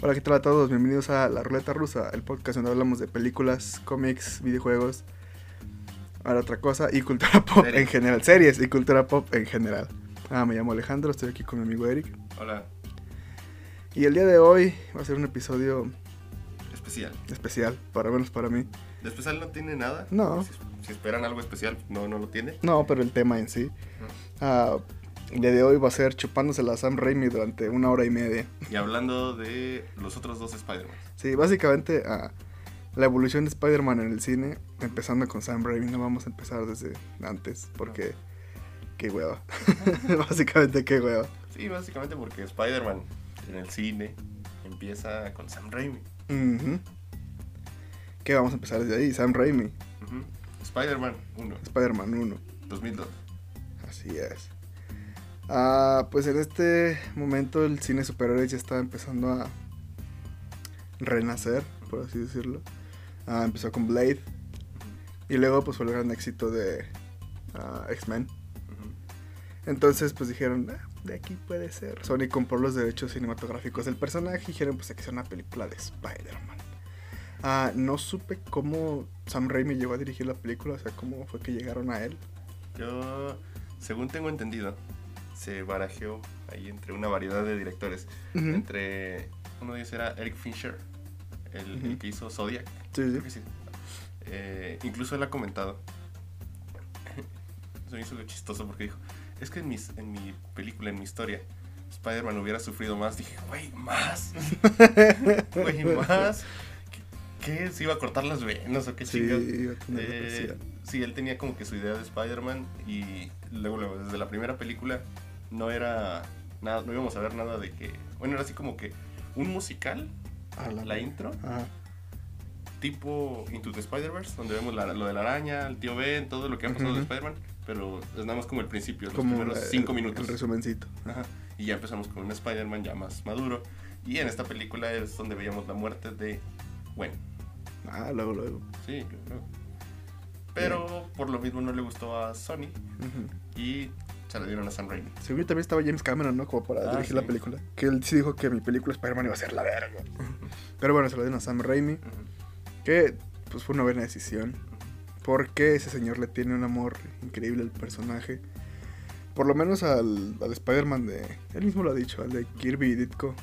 Hola, ¿qué tal a todos? Bienvenidos a La Ruleta Rusa, el podcast donde hablamos de películas, cómics, videojuegos, ahora otra cosa, y cultura pop Series. en general, series y cultura pop en general. Ah, me llamo Alejandro, estoy aquí con mi amigo Eric. Hola, Y el día de hoy va a ser un episodio especial. especial, para menos para mí. ¿De especial no tiene nada? No. Si, si esperan algo especial, no, no lo tiene. No, pero el tema en sí. Ah, el día de hoy va a ser chupándose a Sam Raimi durante una hora y media. Y hablando de los otros dos Spider-Man. Sí, básicamente ah, la evolución de Spider-Man en el cine, empezando con Sam Raimi, no vamos a empezar desde antes, porque qué hueva. básicamente qué hueva. Sí, básicamente porque Spider-Man en el cine empieza con Sam Raimi. Ujú. ¿Qué vamos a empezar desde ahí? Sam Raimi, Ujú. Spider-Man 1, Spider-Man 1. 2002. Así es. Ah, pues en este momento el cine superhéroes ya está empezando a renacer, por así decirlo. Ah, empezó con Blade y luego pues fue el gran éxito de ah, X-Men. Entonces pues dijeron, "Ah, de aquí puede ser. Sony compró los derechos cinematográficos del personaje y dijeron pues que hacer una película de Spider-Man. Ah, no supe cómo Sam Raimi llegó a dirigir la película, o sea, cómo fue que llegaron a él. Yo, según tengo entendido, se barajeó ahí entre una variedad de directores. Entre uno de ellos era Eric Fincher, el, que hizo Zodiac. Sí, sí. Eh, incluso él ha comentado. Se me hizo chistoso porque dijo: Es que en, mis, en mi película, en mi historia, Spider-Man hubiera sufrido más. Dije: Güey, más. Güey, más. ¿Qué, qué? ¿Se iba a cortar las venas o qué Sí, iba a tener Eh, sí, él tenía como que su idea de Spider-Man y luego, luego, desde la primera película no era nada, no íbamos a ver nada de que, bueno, era así como que un musical, Ah, la intro, Ajá. tipo Into the Spider-Verse, donde vemos la- lo de la araña, el tío Ben, todo lo que ha pasado de. Spider-Man, pero es nada más como el principio, los Como primeros cinco minutos. El resumencito. Ajá. Y ya empezamos con un Spider-Man ya más maduro. Y en esta película es donde veíamos la muerte de Gwen. Ah, luego, luego. Sí, claro. Pero por lo mismo no le gustó a Sony y se la dieron a Sam Raimi. Según yo también estaba James Cameron, ¿no? Como para Ah, dirigir sí. la película. Que él sí dijo que mi película Spider-Man iba a ser la verga. Pero bueno, se lo dieron a Sam Raimi. Que pues fue una buena decisión. Porque ese señor le tiene un amor increíble al personaje. Por lo menos al, al Spider-Man de... Él mismo lo ha dicho, al de Kirby y Ditko.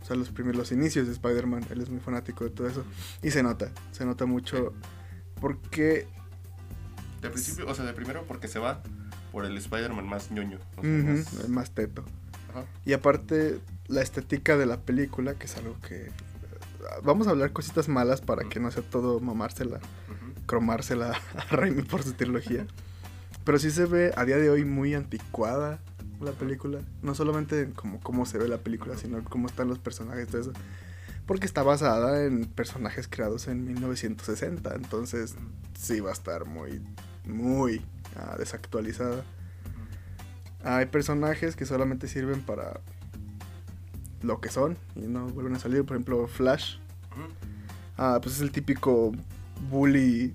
O sea, los primeros los inicios de Spider-Man. Él es muy fanático de todo eso. Y se nota, se nota mucho. Porque De principio, o sea, de primero porque se va por el Spider-Man más ñoño. o sea, ujú, más- es más teto. Ajá. Y aparte, la estética de la película, que es algo que... Vamos a hablar cositas malas para que no sea todo mamársela, Ujú. cromársela a Raimi por su trilogía. Pero sí se ve a día de hoy muy anticuada la película. No solamente en como cómo se ve la película, sino cómo están los personajes, todo eso. Porque está basada en personajes creados en 1960. Entonces sí va a estar muy, muy ah, desactualizada. Hay personajes que solamente sirven para lo que son y no vuelven a salir. Por ejemplo, Flash. Ah, pues es el típico bully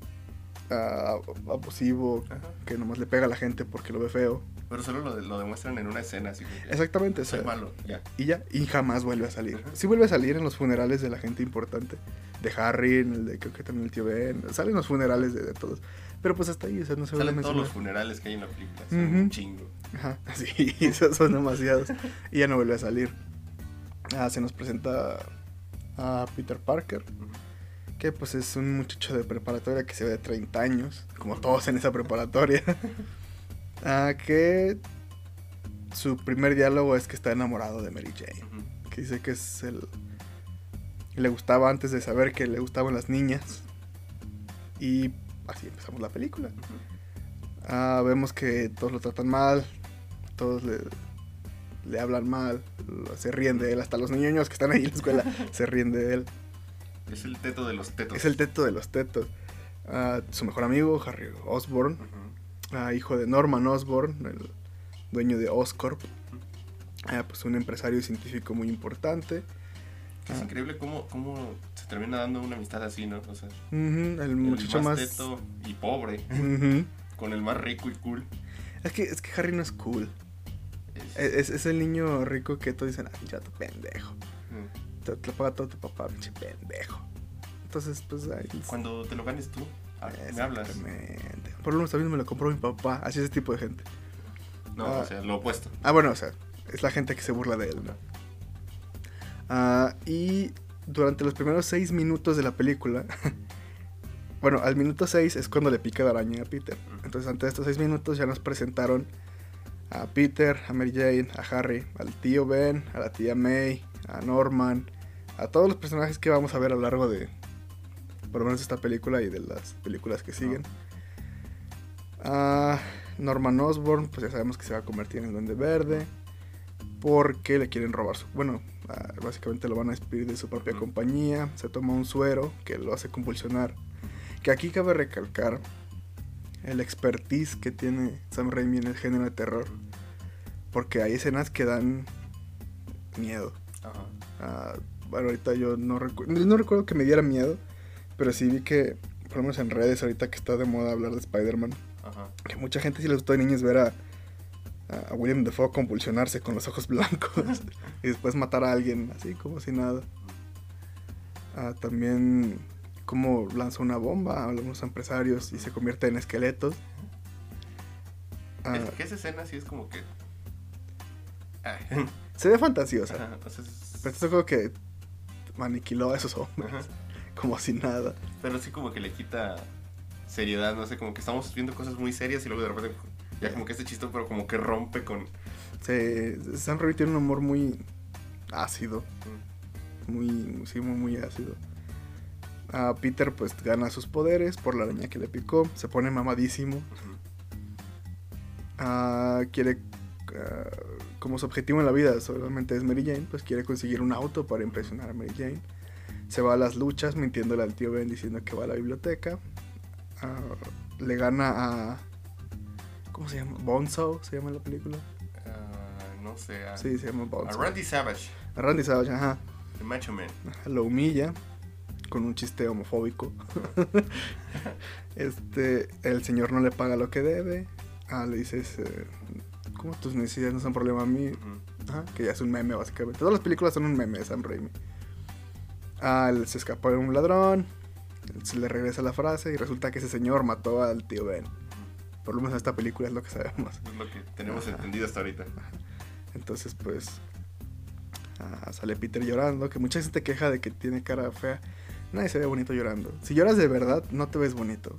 ah, abusivo Ajá. que nomás le pega a la gente porque lo ve feo. Pero solo lo, de- lo demuestran en una escena, así que, Exactamente, o Soy sea, malo, ya. y ya, y jamás vuelve a salir. Ajá. Sí vuelve a salir en los funerales de la gente importante, de Harry, en el de creo que también el tío Ben, salen los funerales de, de todos. Pero pues hasta ahí, o sea, no se Salen todos los funerales que hay en la película. Son un chingo. Ajá, sí, esos son demasiados. Y ya no vuelve a salir. Ah, se nos presenta a Peter Parker, que pues es un muchacho de preparatoria que se ve de 30 años, como todos en esa preparatoria. Ah, que su primer diálogo es que está enamorado de Mary Jane, que dice que es el... Le gustaba antes de saber que le gustaban las niñas. Y así empezamos la película. Ah, vemos que todos lo tratan mal, todos le, le hablan mal, lo- se ríen de él, hasta los niños que están ahí en la escuela se ríen de él. Es el teto de los tetos. Es el teto de los tetos. Ah, su mejor amigo, Harry Osborn, Ujú. ah, hijo de Norman Osborn, el dueño de Oscorp, pues un empresario científico muy importante. Es Ah. increíble cómo, cómo termina dando una amistad así, ¿no? O sea, Ujú, el el muchacho más, más... teto y pobre, con el más rico y cool. Es, que, es que Harry no es cool. Es- Es, es el niño rico que todos dicen, ay, ya tu pendejo. Ujú. te, te lo paga todo tu papá, pinche pendejo. Entonces, pues ahí. Cuando te lo ganes tú, ah, me hablas. Exactamente. Por lo menos también me lo compró mi papá, así es ese tipo de gente. No, Ah. o sea, lo opuesto. Ah, bueno, o sea, es la gente que se burla de él, ¿no? Ah, y durante los primeros seis minutos de la película, bueno, al minuto seis es cuando le pica la araña a Peter. Entonces, antes de estos seis minutos ya nos presentaron a Peter, a Mary Jane, a Harry, al tío Ben, a la tía May, a Norman, a todos los personajes que vamos a ver a lo largo de, por lo menos esta película y de las películas que siguen. Ah, Norman Osborn, pues ya sabemos que se va a convertir en el Duende Verde. Porque le quieren robar su. Bueno, básicamente lo van a despedir de su propia compañía. Se toma un suero que lo hace convulsionar. Que aquí cabe recalcar el expertise que tiene Sam Raimi en el género de terror. Porque hay escenas que dan miedo. Ajá. Ah, bueno, ahorita yo no, recu- no recuerdo que me diera miedo. Pero sí vi que, por lo menos en redes, ahorita que está de moda hablar de Spider-Man que mucha gente sí les gustó de niños ver a, a William Dafoe convulsionarse con los ojos blancos y después matar a alguien así como si nada. Ah, también como lanza una bomba a algunos empresarios y se convierte en esqueletos. Ah, Es que esa escena sí es como que. Ay. se ve fantasiosa, Ajá, o sea, es- pero esto como que aniquiló a esos hombres Ajá. como si nada. Pero sí como que le quita seriedad, no sé, como que estamos viendo cosas muy serias y luego de repente ya como que este chiste, pero como que rompe con... Se, Sam Raimi tiene un humor muy ácido. mm, muy, sí, muy, muy ácido. A Peter pues gana sus poderes por la araña que le picó, se pone mamadísimo. Ah, quiere, ah, como su objetivo en la vida solamente es Mary Jane, pues quiere conseguir un auto para impresionar a Mary Jane. Se va a las luchas mintiéndole al tío Ben diciendo que va a la biblioteca. Ah, le gana a... ¿Cómo se llama? Bonzo se llama la película. Ah, no sé, a, Sí, se llama a Bonzo. Randy Savage, A Randy Savage, ajá. el Macho Man. lo humilla con un chiste homofóbico. este, el señor no le paga lo que debe. Ah, le dices, eh, ¿cómo tus necesidades no son problema a mí? Ajá, que ya es un meme básicamente. Todas las películas son un meme de Sam Raimi. Ah, él se escapó de un ladrón. Se le regresa la frase y resulta que ese señor mató al tío Ben. Por lo menos en esta película es lo que sabemos. Es lo que tenemos Ajá. entendido hasta ahorita. Entonces, pues, ah, sale Peter llorando, que mucha gente queja de que tiene cara fea. Nadie se ve bonito llorando. Si lloras de verdad, no te ves bonito.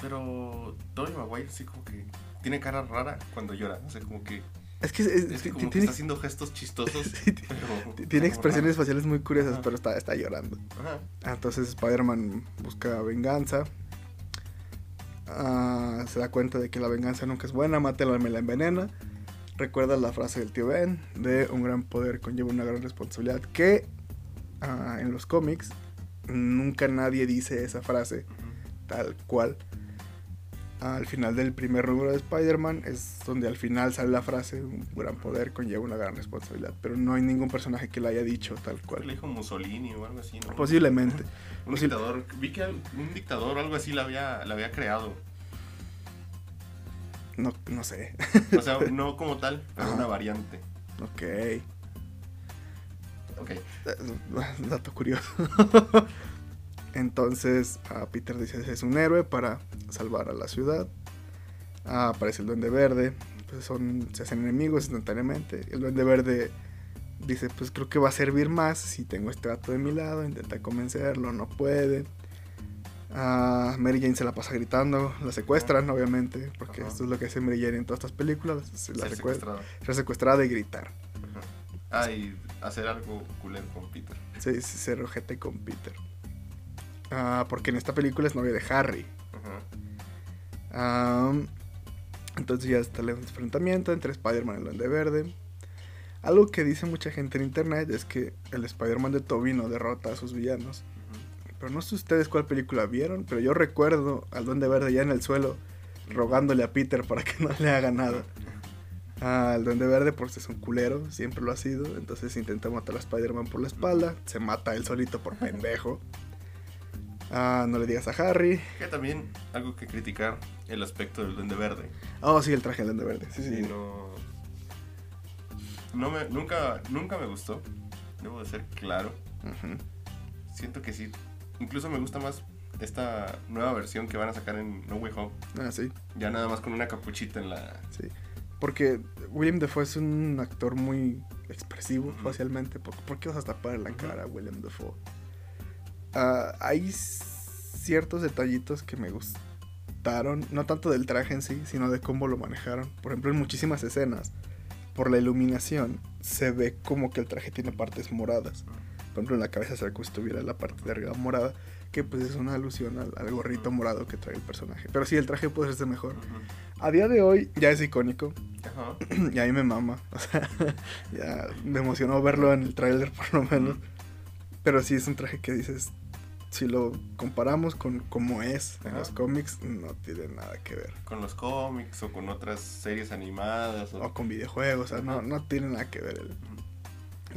Pero Tony Maguire sí como que tiene cara rara cuando llora. O sea, como que, Es que, es- es que como que tiene, está haciendo gestos chistosos. Pero ti- tiene expresiones faciales muy curiosas, Ajá. pero está, está llorando. Ajá. Ah, Entonces Spider-Man busca venganza. Ah, se da cuenta de que la venganza nunca es buena, mátela, me la envenena. Recuerda la frase del tío Ben de un gran poder conlleva una gran responsabilidad. Que ah, en los cómics nunca nadie dice esa frase tal cual. Al final del primer número de Spider-Man es donde al final sale la frase un gran poder conlleva una gran responsabilidad. Pero no hay ningún personaje que la haya dicho tal cual. le dijo Mussolini o algo así, ¿no? Posiblemente. Un Posi- dictador. Vi que un dictador o algo así la había, la había creado. No, no sé. O sea, no como tal, pero Ajá. una variante. Ok. Ok. Dato curioso. Entonces, ah, Peter dice es un héroe para salvar a la ciudad. Ah, aparece el Duende Verde. Pues son, se hacen enemigos instantáneamente. El Duende Verde dice, pues creo que va a servir más si tengo este dato de mi lado. Intenta convencerlo, no puede. Ah, Mary Jane se la pasa gritando, la secuestran obviamente, porque Ajá. esto es lo que hace Mary Jane en todas estas películas, se la Ser secuestra, secuestrado. ser secuestrada y gritar. Ajá. Ah, y hacer algo culero con Peter. Sí, sí, se rojete con Peter. Ah, porque en esta película es novia de Harry. Ajá. Ah, entonces ya está el enfrentamiento entre Spider-Man y el Duende Verde. Algo que dice mucha gente en internet es que el Spider-Man de Tobey no derrota a sus villanos. Pero no sé ustedes cuál película vieron, pero yo recuerdo al Duende Verde ya en el suelo rogándole a Peter para que no le haga nada. El Duende Verde pues es un culero, siempre lo ha sido, entonces intenta matar a Spider-Man por la espalda, se mata él solito por pendejo. Ah, no le digas a Harry. Que también algo que criticar el aspecto del Duende Verde. Oh, sí, el traje del Duende Verde, sí, sí. No. No me, nunca, nunca me gustó. Debo de ser claro. Siento que sí. Incluso me gusta más esta nueva versión que van a sacar en No Way Home. Ah, sí, Ya nada más con una capuchita en la... sí. Porque William Dafoe es un actor muy expresivo facialmente. ¿Por, por qué vas a tapar la cara a William Dafoe? Ah, hay ciertos detallitos que me gustaron, no tanto del traje en sí, sino de cómo lo manejaron. Por ejemplo, en muchísimas escenas, por la iluminación, se ve como que el traje tiene partes moradas. Por ejemplo, en la cabeza se ve como si tuviera la parte de arriba morada, que pues es una alusión al, al gorrito morado que trae el personaje. Pero sí, el traje puede ser mejor. A día de hoy ya es icónico, Ajá. y a mí me mama. O sea, ya me emocionó verlo en el tráiler por lo menos. Pero sí es un traje que dices, si lo comparamos con cómo es en los cómics, no tiene nada que ver. Con los cómics o con otras series animadas. O... O con videojuegos, o sea, no, no tiene nada que ver el,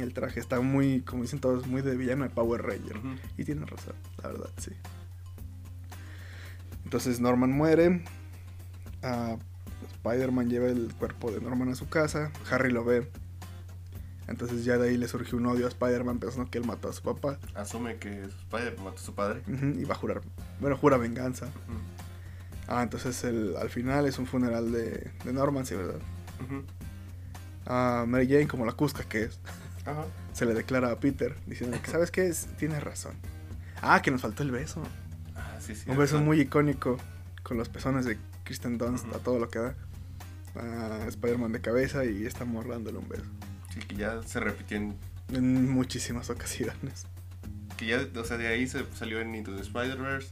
el traje. Está muy, como dicen todos, muy de villano de Power Ranger. Y tiene razón, la verdad, sí. Entonces Norman muere. ah, Spider-Man lleva el cuerpo de Norman a su casa. Harry lo ve. Entonces ya de ahí le surgió un odio a Spider-Man pensando que él mató a su papá. Asume que padre mató a su padre. Y va a jurar. Bueno, jura venganza. Ah, entonces el, al final es un funeral de, de Norman, sí, ¿verdad? Ah, Mary Jane, como la cusca que es, se le declara a Peter diciendo que, ¿sabes qué? Es, tienes razón. Ah, que nos faltó el beso. Ah, sí, sí. Un beso muy icónico con los pezones de Kristen Dunst a todo lo que da. A Spider-Man de cabeza y está dándole un beso. Sí, que ya se repitió en... En muchísimas ocasiones. Que ya, o sea, de ahí se salió en Into the Spider-Verse.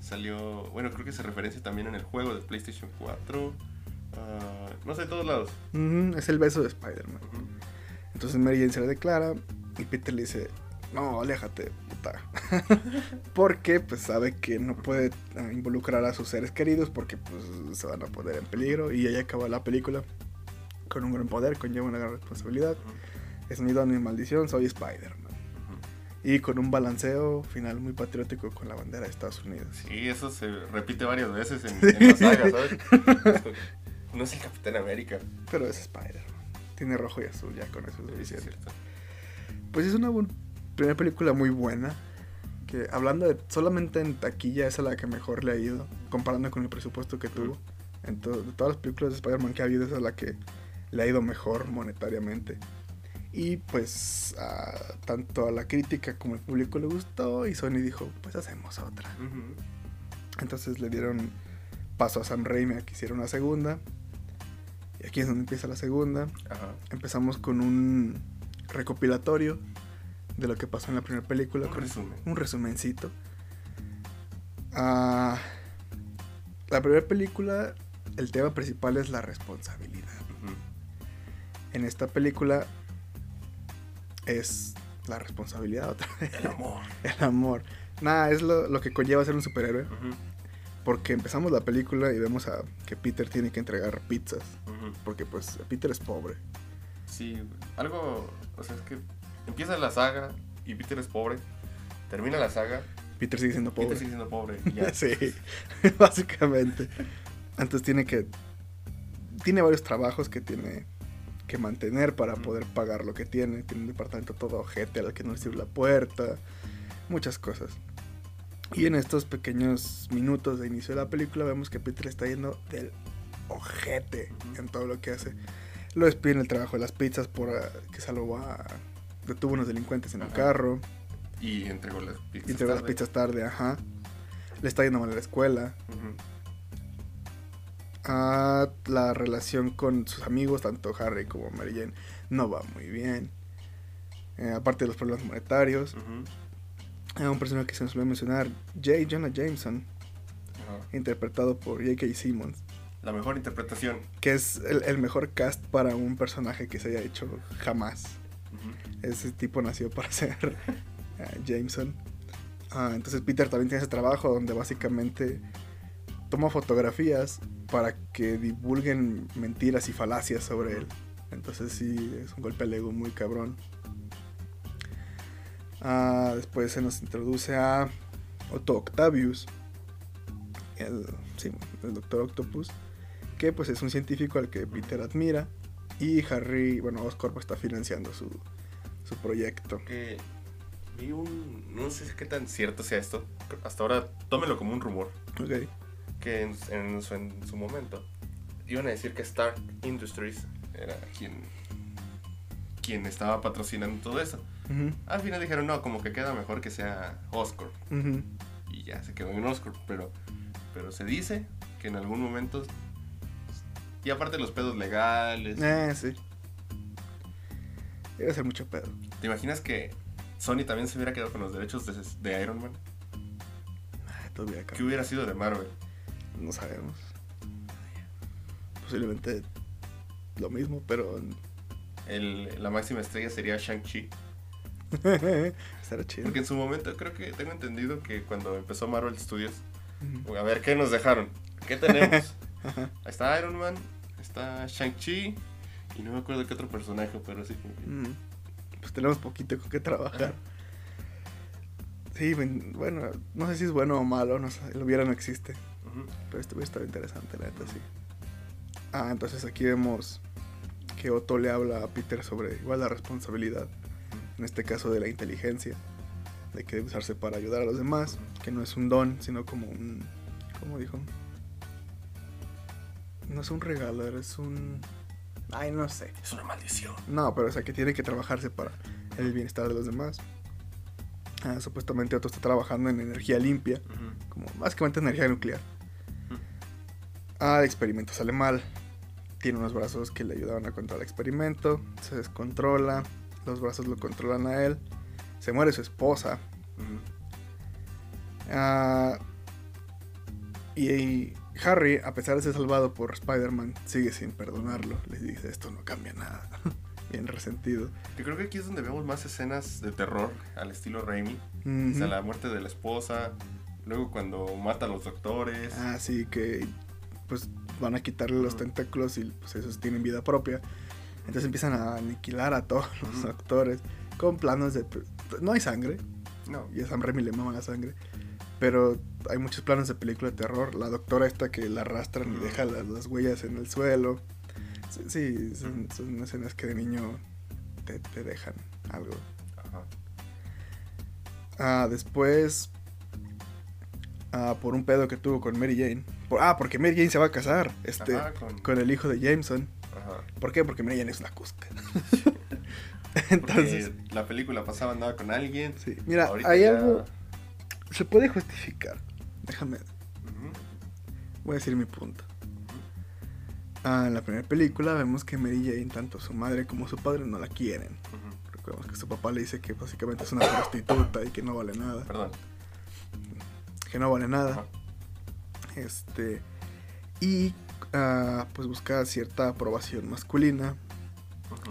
Salió, bueno, creo que se referencia también en el juego de PlayStation 4. ah, no sé, de todos lados. Es el beso de Spider-Man. Entonces Mary Jane se le declara y Peter le dice, no, aléjate, puta. porque pues sabe que no puede ah, involucrar a sus seres queridos porque pues se van a poner en peligro. Y ahí acaba la película. Con un gran poder conlleva una gran responsabilidad. Es mi don y maldición, soy Spider-Man. Y con un balanceo final muy patriótico con la bandera de Estados Unidos. Sí, eso se repite varias veces en, en la saga, ¿sabes? Es No es el Capitán América. Pero es Spider-Man. Tiene rojo y azul, ya con eso es sí, es suficiente. cierto. Pues es una primera película muy buena. Que hablando de solamente en taquilla es a la que mejor le ha ido. Comparando con el presupuesto que tuvo. En to- de todas las películas de Spider-Man que ha habido, esa es la que le ha ido mejor monetariamente. Y pues a- tanto a la crítica como al público le gustó. Y Sony dijo, pues hacemos otra. Entonces le dieron paso a Sam Raimi a que hiciera una segunda. Y aquí es donde empieza la segunda. Empezamos con un recopilatorio de lo que pasó en la primera película. Un con resumen. un resumencito. Ah, la primera película, el tema principal es la responsabilidad. En esta película es la responsabilidad otra vez. El amor. El amor. Nada, es lo, lo que conlleva ser un superhéroe. Porque empezamos la película y vemos a que Peter tiene que entregar pizzas. Porque pues Peter es pobre. Sí, algo, o sea, es que empieza la saga y Peter es pobre, termina la saga, Peter sigue siendo pobre. Peter sigue siendo pobre ya. sí, básicamente. Entonces tiene que. Tiene varios trabajos que tiene que mantener para poder pagar lo que tiene. Tiene un departamento todo ojete al que no le sirve la puerta. Muchas cosas. Y en estos pequeños minutos de inicio de la película vemos que Peter está yendo del ojete en todo lo que hace. Lo despiden el trabajo de las pizzas por ah, que salvó a. detuvo unos delincuentes en Ajá. carro. Y entregó las pizzas. Y entregó las tarde. pizzas tarde, ajá. Le está yendo mal a la escuela. Ujú. Ah, la relación con sus amigos, tanto Harry como Mary Jane, no va muy bien. Eh, aparte de los problemas monetarios. Hay un personaje que se nos olvidó mencionar, J. Jonah Jameson, interpretado por J.K. Simmons, La mejor interpretación. que es el, el mejor cast para un personaje que se haya hecho jamás. Ese tipo nació para ser eh, Jameson. Ah, entonces Peter también tiene ese trabajo donde básicamente toma fotografías para que divulguen mentiras y falacias sobre él. Entonces sí, es un golpe al ego muy cabrón. Ah, después se nos introduce a Otto Octavius, el, sí, el Doctor Octopus, que pues es un científico al que Peter admira y Harry, bueno, Oscorp está financiando su, su proyecto. Que vi un. No sé qué tan cierto sea esto. Hasta ahora, tómelo como un rumor. Ok. Que en, en su, en su momento iban a decir que Stark Industries era quien. quien estaba patrocinando todo eso. Al final dijeron, no, como que queda mejor que sea Oscar. ujú. Y ya se quedó en Oscar. Pero, pero se dice que en algún momento. Y aparte los pedos legales. Eh, sí. Debe ser mucho pedo. ¿Te imaginas que Sony también se hubiera quedado con los derechos de, de Iron Man? Ay, todavía acá. ¿Qué hubiera sido de Marvel? No sabemos. Posiblemente lo mismo, pero. El- la máxima estrella sería Shang-Chi. Estará chido. Porque en su momento creo que tengo entendido que cuando empezó Marvel Studios, a ver, ¿qué nos dejaron? ¿Qué tenemos? Ajá. Ahí está Iron Man, está Shang-Chi y no me acuerdo qué otro personaje, pero sí. Mm. Pues tenemos poquito con qué trabajar. Sí, bueno, no sé si es bueno o malo, no sé, el hubiera no existe. Ujú. Pero esto hubiera estado interesante, la neta, sí. Ah, entonces aquí vemos que Otto le habla a Peter sobre igual la responsabilidad, en este caso de la inteligencia, de que debe usarse para ayudar a los demás, que no es un don, sino como un... ¿Cómo dijo? No es un regalo, es un... Ay, no sé. Es una maldición. No, pero o sea que tiene que trabajarse para el bienestar de los demás. Ah, supuestamente Otto está trabajando en energía limpia, como básicamente energía nuclear. Ah, el experimento sale mal. Tiene unos brazos que le ayudaban a controlar el experimento. Se descontrola. Los brazos lo controlan a él. Se muere su esposa. Ah, y, y Harry, a pesar de ser salvado por Spider-Man, sigue sin perdonarlo. Le dice, esto no cambia nada. Bien resentido. Yo creo que aquí es donde vemos más escenas de terror al estilo Raimi. O sea, la muerte de la esposa, luego cuando mata a los doctores. Así que pues van a quitarle los tentáculos y pues esos tienen vida propia. Entonces empiezan a aniquilar a todos los actores con planos de... No hay sangre, No. y a Sam Raimi le mama la sangre, pero hay muchos planos de película de terror. La doctora esta que la arrastran y deja las, las huellas en el suelo. Sí, sí, son, son escenas que de niño te, te dejan algo. Ajá. Ah, después. Ah, por un pedo que tuvo con Mary Jane. Por- ah, porque Mary Jane se va a casar. Este. Ajá, con- Con el hijo de Jameson. Ajá. ¿Por qué? Porque Mary Jane es una cusca. Porque Entonces. la película pasaba andaba con alguien. Sí. Mira, hay ya- algo. Se puede justificar. Déjame. Voy a decir mi punto. Ah, en la primera película vemos que Mary Jane, tanto su madre como su padre, no la quieren. Recordemos que su papá le dice que básicamente es una prostituta y que no vale nada. Perdón. Que no vale nada. Este. Y ah, pues busca cierta aprobación masculina.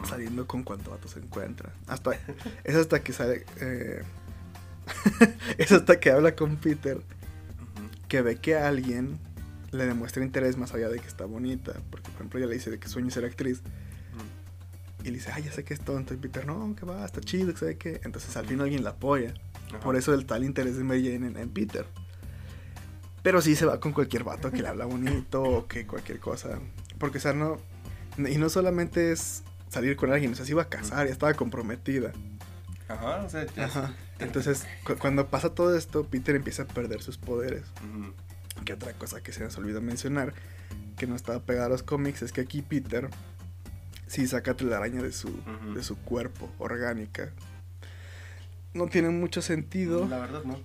Saliendo con cuanto vato se encuentra. Hasta. Es hasta que sale. eh, es hasta que habla con Peter. Que ve que alguien le demuestra interés más allá de que está bonita. Porque por ejemplo ella le dice de que sueña ser actriz. Y le dice, ay, ya sé que es tonto. Y Peter, no, que va, está chido, que sabe qué. Entonces al fin alguien la apoya. Ajá. Por eso el tal interés de Mary Jane en, en Peter. Pero sí se va con cualquier vato que le habla bonito o que cualquier cosa. Porque, o sea, no. Y no solamente es salir con alguien, o sea, se iba a casar, ya estaba comprometida. Ajá, o sea, ya- Ajá. Entonces, cu- cuando pasa todo esto, Peter empieza a perder sus poderes. Ujú. Que otra cosa que se nos olvidó mencionar, que no estaba pegada a los cómics, es que aquí Peter sí saca telaraña de su, de su cuerpo, orgánica. No tiene mucho sentido. La verdad, no.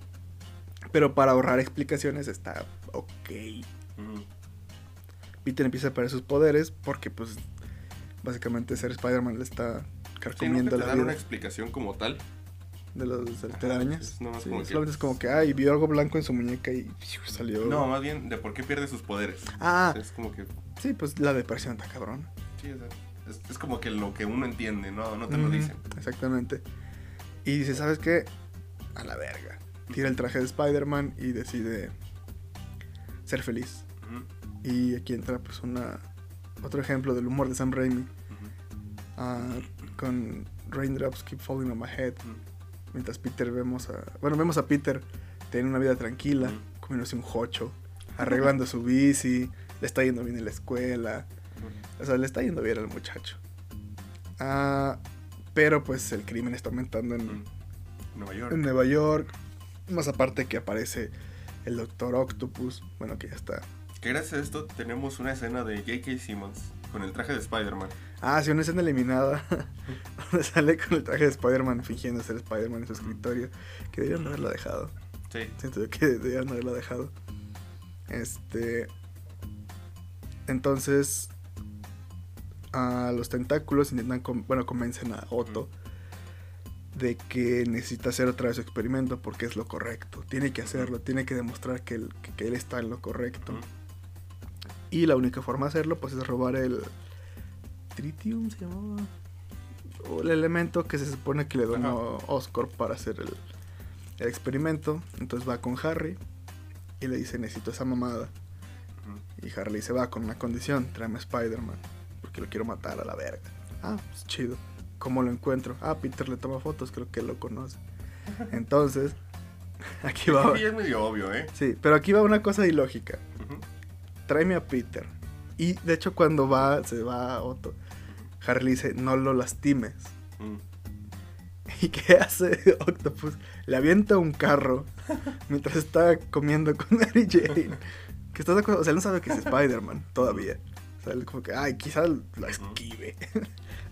Pero para ahorrar explicaciones está ok. Peter empieza a perder sus poderes porque pues básicamente ser Spider-Man le está Sí, carcomiendo te la dan vida una explicación como tal. de los de telarañas. es nomás Sí, como que- es como que, ay, vio algo blanco en su muñeca y ¡fiu! salió. No, más bien de por qué pierde sus poderes. Ah, es como que. sí, pues la depresión está cabrón. Sí, es, es como que lo que uno entiende, no, no te lo dicen. Exactamente. Y dice, ¿sabes qué? A la verga. Tira el traje de Spider-Man y decide ser feliz. Y aquí entra pues una otro ejemplo del humor de Sam Raimi. Ah, con Raindrops Keep Falling on My Head. Mientras Peter vemos a. Bueno, vemos a Peter teniendo una vida tranquila, comiéndose un jocho, arreglando su bici, le está yendo bien en la escuela. O sea, le está yendo bien al muchacho. Ah, pero pues el crimen está aumentando en, Ujú. Nueva York. en Nueva York. Más aparte que aparece el Doctor Octopus. Bueno, que ya está. Que gracias a esto tenemos una escena de J.K. Simmons con el traje de Spider-Man. Ah, sí, una escena eliminada. donde sale con el traje de Spider-Man fingiendo ser Spider-Man en su escritorio. Que debieron de haberlo dejado. Sí. Siento yo que debieron haberlo dejado. Este. Entonces. A los tentáculos intentan. con- bueno, convencen a Otto. De que necesita hacer otra vez su experimento porque es lo correcto. Tiene que hacerlo, tiene que demostrar que él, que- que él está en lo correcto. Y la única forma de hacerlo, pues, es robar el. Tritium se llamaba. O el elemento que se supone que le donó Oscorp para hacer el, el experimento. Entonces va con Harry y le dice: Necesito esa mamada. Y Harry dice: Va con una condición, tráeme a Spider-Man. Porque lo quiero matar a la verga. Ah, pues chido. ¿Cómo lo encuentro? Ah, Peter le toma fotos, creo que él lo conoce. Entonces, aquí va. Ya es medio obvio, ¿eh? Sí, pero aquí va una cosa ilógica tráeme a Peter. Y de hecho cuando va, se va Otto, Harry le dice, no lo lastimes. Mm. ¿Y qué hace Octopus? Le avienta un carro mientras está comiendo con Mary Jane. Que estás de acuerdo? O sea, él no sabe que es Spider-Man todavía. O sea, él como que, ay, quizás lo esquive.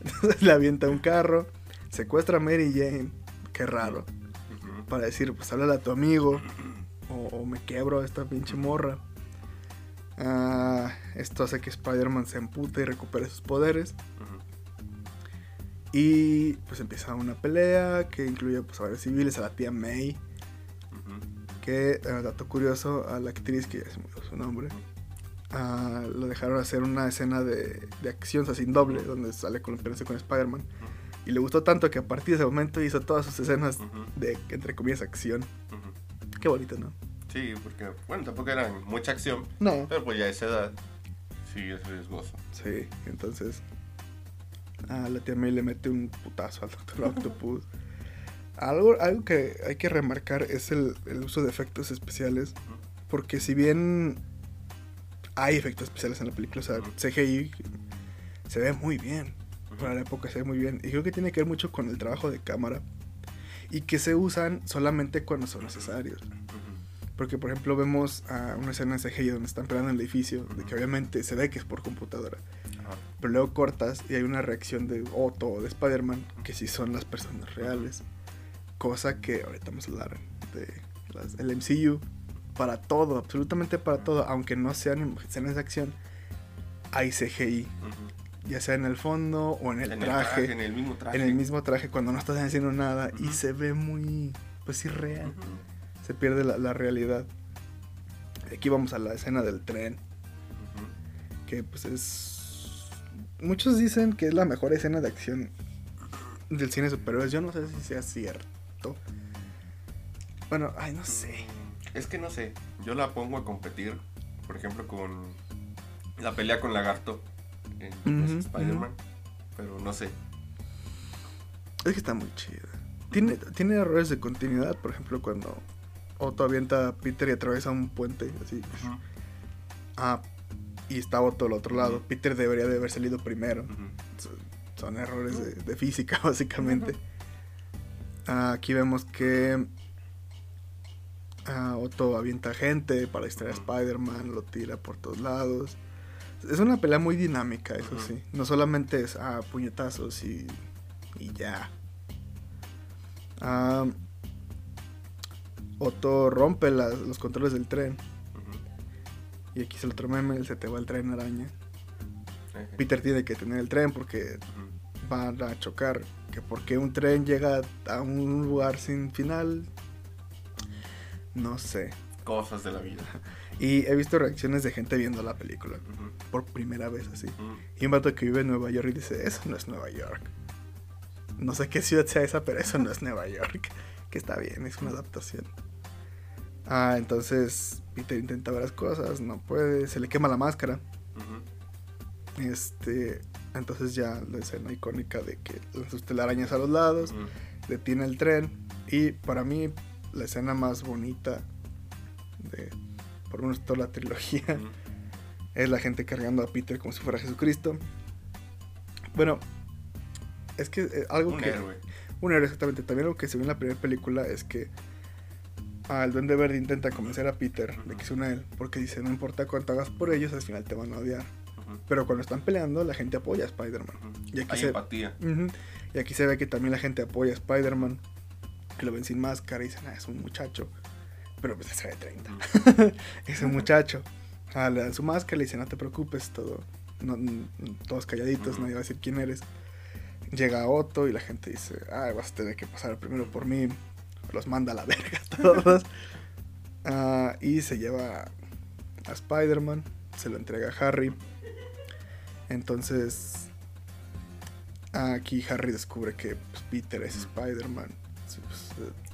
Entonces le avienta un carro, secuestra a Mary Jane. Qué raro. Para decir, pues háblale a tu amigo. O, o me quebro a esta pinche morra. Ah, esto hace que Spider-Man se empute y recupere sus poderes. Y pues empieza una pelea que incluye pues, a varios civiles, a la tía May. Que, eh, dato curioso, a la actriz, que ya se me olvidó su nombre, ah, lo dejaron hacer una escena de, de acción, o sea, sin doble, donde sale columpiándose con Spider-Man. Y le gustó tanto que a partir de ese momento hizo todas sus escenas de, entre comillas, acción. Qué bonito, ¿no? Sí, porque, bueno, tampoco era mucha acción, No. pero pues ya a esa edad sí es riesgoso. Sí, entonces a la tía May le mete un putazo al Doctor Octopus. Algo, algo que hay que remarcar es el, el uso de efectos especiales. Porque si bien hay efectos especiales en la película, o sea. CGI se ve muy bien. Para la época se ve muy bien. Y creo que tiene que ver mucho con el trabajo de cámara. Y que se usan solamente cuando son necesarios. Porque, por ejemplo, vemos a una escena en CGI donde están peleando en el edificio, de que obviamente se ve que es por computadora. Pero luego cortas y hay una reacción de Otto o de Spider-Man que sí son las personas reales. Cosa que ahorita vamos a hablar de las- el MCU. Para todo, absolutamente para todo, aunque no sean escenas de acción, hay CGI. Ya sea en el fondo o en el En traje. en el mismo traje. en el mismo traje cuando no estás haciendo nada y se ve muy, pues irreal. Ujú. Se pierde la, la realidad. Aquí vamos a la escena del tren. Que pues es... Muchos dicen que es la mejor escena de acción del cine superhéroes. Yo no sé si sea cierto. Bueno, ay, no sé. Es que no sé, yo la pongo a competir, por ejemplo, con la pelea con Lagarto en Ujú, Spider-Man, pero no sé. Es que está muy chida. Tiene, tiene errores de continuidad, por ejemplo, cuando Otto avienta a Peter y atraviesa un puente, así. Ah, y está Otto al otro lado. Peter debería de haber salido primero. Son- Son errores de, de física, básicamente. Aquí vemos que ah, Otto avienta gente para distraer a. Spider-Man, lo tira por todos lados. Es una pelea muy dinámica, eso sí. No solamente es ah, puñetazos y, y ya. Otto rompe las- los controles del tren. Y aquí es el otro meme, se te va el tren araña. Peter tiene que tener el tren porque van a chocar. Que porque un tren llega a un lugar sin final. No sé. Cosas de la vida. Y he visto reacciones de gente viendo la película por primera vez así. Y un vato que vive en Nueva York y dice, eso no es Nueva York. No sé qué ciudad sea esa, pero eso no es Nueva York. Que está bien, es una adaptación. Ah, entonces Peter intenta ver las cosas, no puede, se le quema la máscara. Este, entonces ya la escena icónica de que lanza sus telarañas a los lados, Ujú. detiene el tren y para mí la escena más bonita de por lo menos toda la trilogía es la gente cargando a Peter como si fuera Jesucristo. Bueno, es que eh, algo Un que héroe. un héroe exactamente. También lo que se ve en la primera película es que al Duende Verde intenta convencer a Peter de que se una a él, porque dice, no importa cuánto hagas por ellos, al final te van a odiar. Pero cuando están peleando, la gente apoya a Spider-Man. Y aquí Hay se- empatía. Y aquí se ve que también la gente apoya a Spider-Man, que lo ven sin máscara y dicen, ah, es un muchacho. Pero pues se ve de 30. Ujú. es un muchacho. Ah, le dan su máscara y le dicen, no te preocupes, todo, no- todos calladitos, nadie va a decir quién eres. Llega Otto y la gente dice, ah, vas a tener que pasar primero por mí. Los manda a la verga todos. Ah, y se lleva a Spider-Man, se lo entrega a Harry. Entonces, aquí Harry descubre que pues, Peter es. Spider-Man.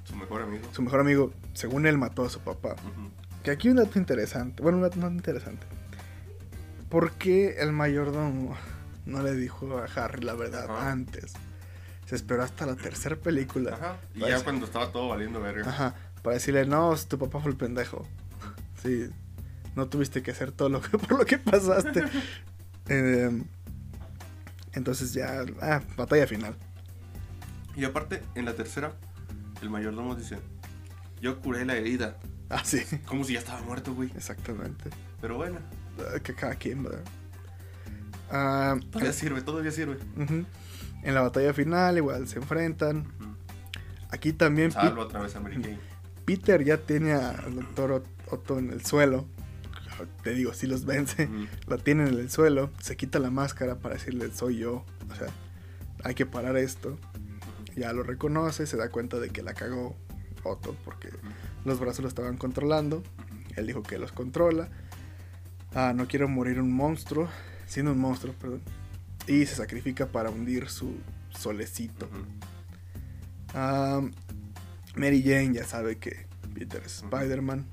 Su mejor amigo. su mejor amigo, según él, mató a su papá. Que aquí un dato interesante. Bueno, un dato más interesante. ¿Por qué el mayordomo no le dijo a Harry la verdad antes? Se esperó hasta la tercera película. Ajá. Y ya cuando estaba todo valiendo verga. Ajá, para decirle, no, tu papá fue el pendejo. Sí, no tuviste que hacer todo lo que, por lo que pasaste. Em, entonces ya, ah, batalla final. Y aparte, en la tercera, el mayordomo dice: Yo curé la herida. Ah, sí, Como si ya estaba muerto, güey. exactamente. Pero bueno, Ah, Que cada quien, ¿verdad? Ah, todavía sirve, todavía sirve. En la batalla final igual se enfrentan. Aquí también Salvo otra vez a Mary. Peter ya tiene al doctor Ot- Otto en el suelo. Te digo, si los vence. Ujú. Lo tienen en el suelo. Se quita la máscara para decirle, soy yo. O sea, hay que parar esto. Ya lo reconoce, se da cuenta de que la cagó Otto porque los brazos lo estaban controlando. Él dijo que los controla. Ah, no quiero morir un monstruo. Siendo un monstruo, perdón. Y se sacrifica para hundir su solecito. Mary Jane ya sabe que Peter es. Spider-Man.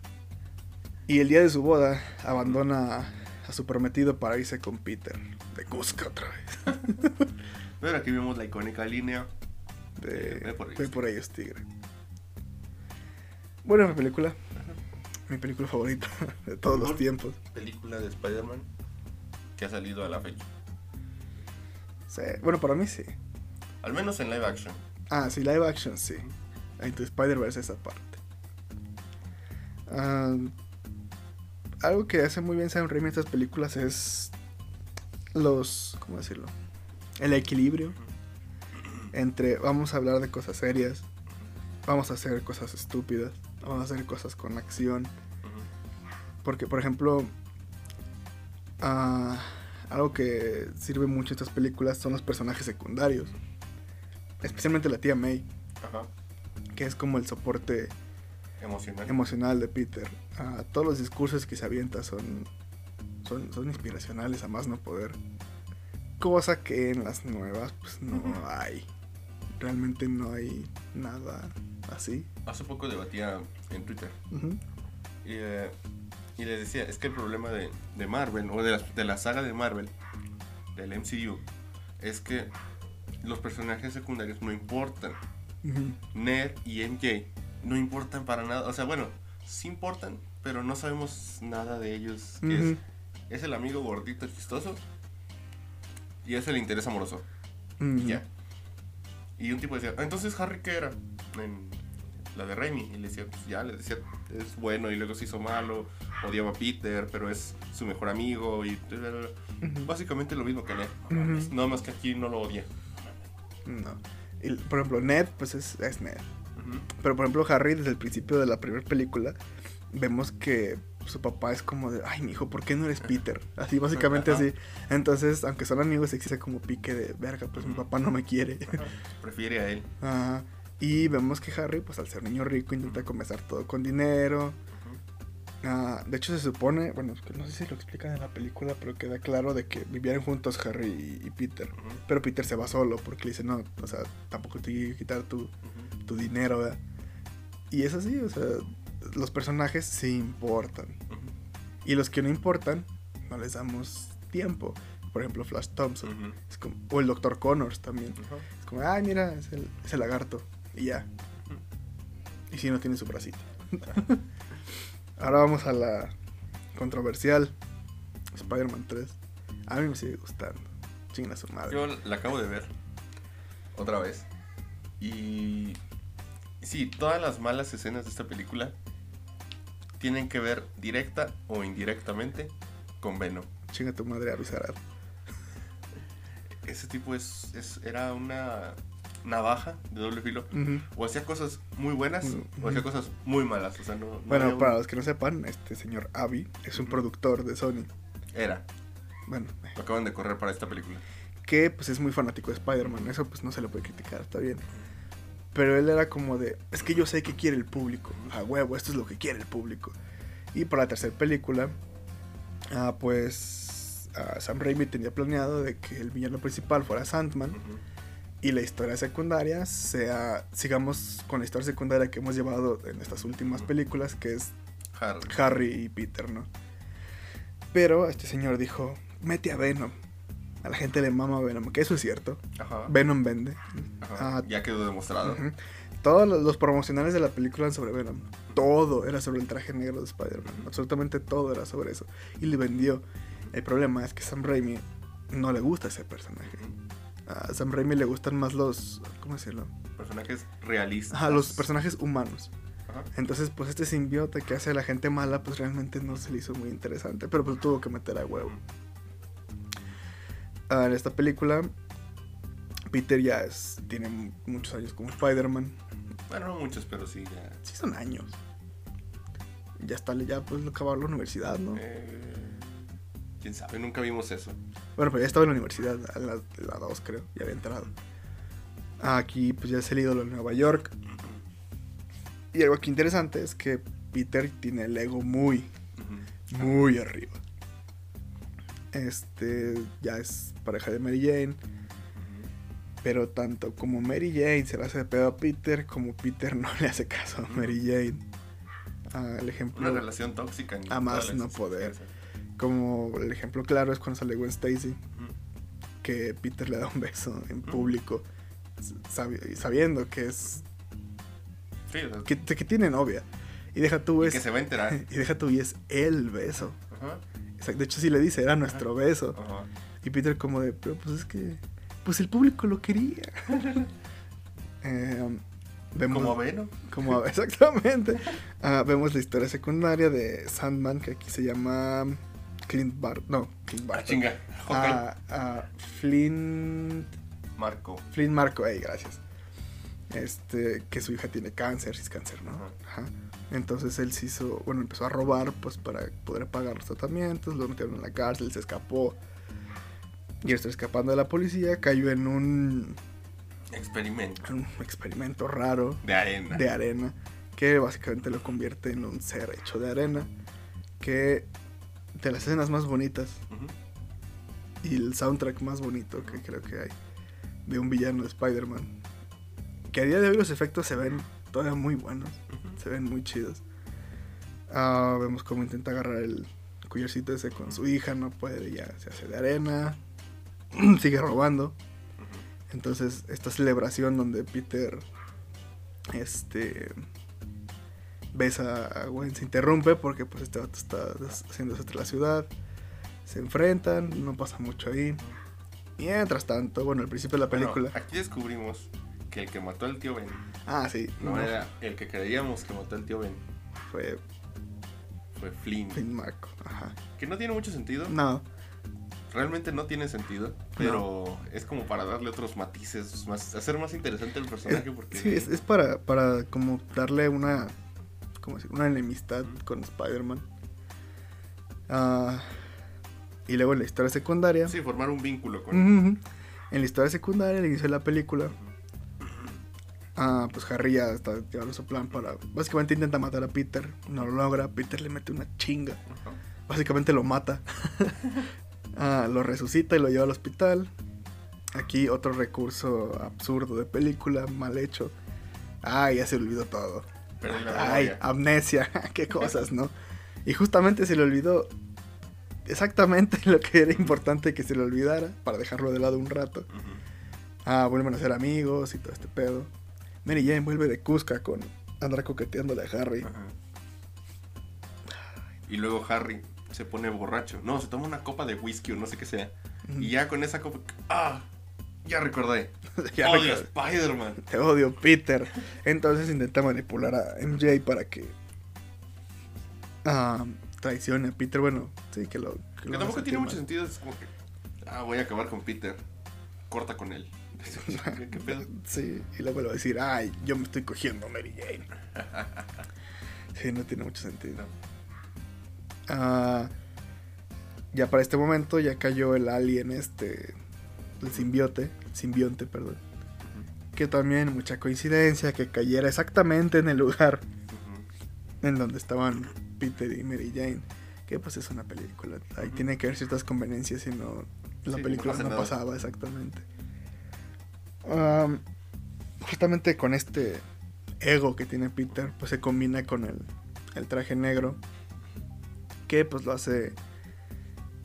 Y el día de su boda abandona a su prometido para irse con Peter. De Cusco otra vez. Pero aquí vemos la icónica línea. Ve por ellos, Ve por ellos, tigre. Buena película. Mi película favorita de todos los tiempos. Película de Spider-Man que ha salido a la fecha. Sí, Bueno, para mí sí. Al menos en live action. Ah, sí, live action, sí. Entre Spider-Verse esa parte. Ah, algo que hace muy bien Sam Raimi en estas películas es los, ¿cómo decirlo? El equilibrio entre vamos a hablar de cosas serias, vamos a hacer cosas estúpidas, vamos a hacer cosas con acción. Porque, por ejemplo, ah, algo que sirve mucho en estas películas son los personajes secundarios. Especialmente la tía May, Ajá. que es como el soporte Emocional. emocional de Peter. Ah, todos los discursos que se avienta son, son, son inspiracionales a más no poder. Cosa que en las nuevas pues no hay. Realmente no hay nada así. Hace poco debatía en Twitter y, eh, y les decía, es que el problema de, de Marvel, o de la, de la saga de Marvel, del MCU, es que los personajes secundarios no importan. Ned y MJ no importan para nada. O sea, bueno, sí importan, pero no sabemos nada de ellos. es, es el amigo gordito chistoso y es el interés amoroso. Ya. Y un tipo decía, "Ah, entonces Harry, ¿qué era? En la de Raimi. Y le decía, pues ya, le decía, es bueno y luego se hizo malo, odiaba a Peter, pero es su mejor amigo y... Básicamente lo mismo que Ned. Ujú. Nada más que aquí no lo odia. No. Y, por ejemplo, Ned, pues es, es Ned. Pero por ejemplo, Harry, desde el principio de la primera película, vemos que su papá es como de, ay, mi hijo, ¿por qué no eres Peter? Así, básicamente Ajá. así. Entonces, aunque son amigos, existe como pique de, verga, pues mi papá no me quiere. Ajá. Prefiere a él. Ajá. Y vemos que Harry, pues al ser niño rico, intenta comenzar todo con dinero. Ah, de hecho, se supone, bueno, es que no sé si lo explican en la película, pero queda claro de que vivían juntos Harry y, Peter. Pero Peter se va solo porque le dice, no, o sea, tampoco te quiero quitar tu, tu dinero, ¿verdad? Y es así, o sea, los personajes sí importan. Y los que no importan, no les damos tiempo. Por ejemplo, Flash Thompson. Ujú. Es como, o el Dr. Connors también. Es como, ay, mira, es el, es el lagarto. Y ya. Y si no tiene su bracito. Ahora vamos a la controversial Spider-Man 3. A mí me sigue gustando. Chinga su madre. Yo la acabo de ver. Otra vez. Y sí, todas las malas escenas de esta película tienen que ver directa o indirectamente con Venom. Chinga tu madre, Avisarat. Ese tipo es, es- era una navaja de doble filo. O hacía cosas muy buenas o hacía cosas muy malas. O sea, no, Bueno, un- para los que no sepan, este señor Avi es un productor de Sony. Era. Bueno, Lo acaban de correr para esta película. que pues es muy fanático de Spider-Man. Eso pues no se le puede criticar, está bien. Pero él era como de, es que yo sé que quiere el público. A huevo, esto es lo que quiere el público. Y para la tercera película, ah, pues ah, Sam Raimi tenía planeado de que el villano principal fuera Sandman. Ujú. y la historia secundaria sea sigamos con la historia secundaria que hemos llevado en estas últimas películas que es Harry. Harry y Peter, ¿no? Pero este señor dijo, mete a Venom. A la gente le mama Venom, que eso es cierto. Ajá. Venom vende. Ajá. Ah, ya quedó demostrado. Ujú. Todos los, los promocionales de la película eran sobre Venom. Todo era sobre el traje negro de Spider-Man. Absolutamente todo era sobre eso. Y le vendió. El problema es que Sam Raimi no le gusta ese personaje. A Sam Raimi le gustan más los... ¿Cómo decirlo? Personajes realistas. Ajá, los personajes humanos. Ajá. Entonces, pues este simbiote que hace a la gente mala, pues realmente no se le hizo muy interesante. Pero pues tuvo que meter a huevo. Ah, en esta película, Peter ya es, tiene muchos años como Spider-Man. Bueno, no muchos, pero sí, ya. Sí son años. Ya está, ya pues acabar la universidad, ¿no? Eh, Quién sabe, nunca vimos eso. Bueno, pero ya estaba en la universidad, en la, en la 2 creo, ya había entrado. Aquí pues ya es el ídolo en Nueva York. Y algo aquí interesante es que Peter tiene el ego muy, muy arriba. Este ya es pareja de Mary Jane. Pero tanto como Mary Jane se le hace de pedo a Peter, como Peter no le hace caso a Mary Jane. Ah, el ejemplo, Una relación tóxica. en A más no poder. como el ejemplo claro es cuando sale Gwen Stacy, que Peter le da un beso en público, sabi- sabiendo que es Sí, o sea, que, que tiene novia. Y deja tú y que se va a enterar. y deja tú y es el beso. Ajá. De hecho sí le dice, era nuestro beso. Ajá. Y Peter como de, pero pues es que, pues el público lo quería. Eh, vemos, Como Venom. como- exactamente. Ah, vemos la historia secundaria de Sandman, que aquí se llama Clint Bar... No, Clint Ah, Barton. chinga. Ah, ah, Flint... Marco. Flint Marco, ey, gracias. Este, que su hija tiene cáncer, si es cáncer, ¿no? Ajá. Ajá. Entonces él se hizo, bueno, empezó a robar, pues para poder pagar los tratamientos, lo metieron en la cárcel, se escapó. Y está escapando de la policía, cayó en un, Experimento. en un experimento raro De arena. de arena, que básicamente lo convierte en un ser hecho de arena, que de las escenas más bonitas y el soundtrack más bonito que creo que hay de un villano de Spider-Man. Que a día de hoy los efectos se ven todavía muy buenos. se ven muy chidos. Ah, vemos cómo intenta agarrar el collarcito ese con su hija, no puede, ya se hace de arena, sigue robando. Entonces, esta celebración donde Peter este besa a Gwen se interrumpe porque pues este vato está des- haciendo desastre en la ciudad. Se enfrentan, no pasa mucho ahí. Mientras tanto, bueno, al principio de la Bueno, película. aquí descubrimos que el que mató al tío Ben ah, sí, no, no, era el que creíamos que mató al tío Ben. fue Fue Flynn. Finn Marco. Ajá. Que no tiene mucho sentido. No, Realmente no tiene sentido. Pero es como para darle otros matices, más, hacer más interesante el personaje. es, porque sí, es, es para, para como darle una, ¿cómo decir? Una enemistad con Spider-Man. Ah, y luego en la historia secundaria. Sí, formar un vínculo con Ujú. En la historia secundaria, al inicio de la película, ah, pues Harry ya está llevando su plan para. Básicamente intenta matar a Peter, no lo logra. Peter le mete una chinga, básicamente lo mata. Ah, lo resucita y lo lleva al hospital. Aquí otro recurso absurdo de película, mal hecho. Ay, ya se olvidó todo. Ay, amnesia, qué cosas, ¿no? Y justamente se le olvidó exactamente lo que era importante que se le olvidara para dejarlo de lado un rato. Ah, vuelven a ser amigos y todo este pedo. Mary Jane vuelve de Cusca con andar coqueteándole a Harry. Ajá. Y luego Harry se pone borracho. No, se toma una copa de whisky o no sé qué sea. Y ya con esa copa. ¡Ah! Ya recordé. Ya Odio. Spider-Man. Te odio, Peter. Entonces intenta manipular a MJ para que ah, traicione a Peter. Bueno, sí, que lo. Que, Que lo tampoco tiene mucho sentido. Es como que. Ah, voy a acabar con Peter. Corta con él. ¿Qué pedo? Sí, y luego le va a decir, ay, yo me estoy cogiendo a Mary Jane. Sí, no tiene mucho sentido. No. Ah, ya para este momento ya cayó el alien este, el simbiote, simbionte, perdón. Que también mucha coincidencia que cayera exactamente en el lugar en donde estaban Peter y Mary Jane. Que pues es una película. Ahí tiene que haber ciertas conveniencias, si no la Sí, película no pasaba exactamente. Am, justamente con este ego que tiene Peter, pues se combina con el, el traje negro. Que pues lo hace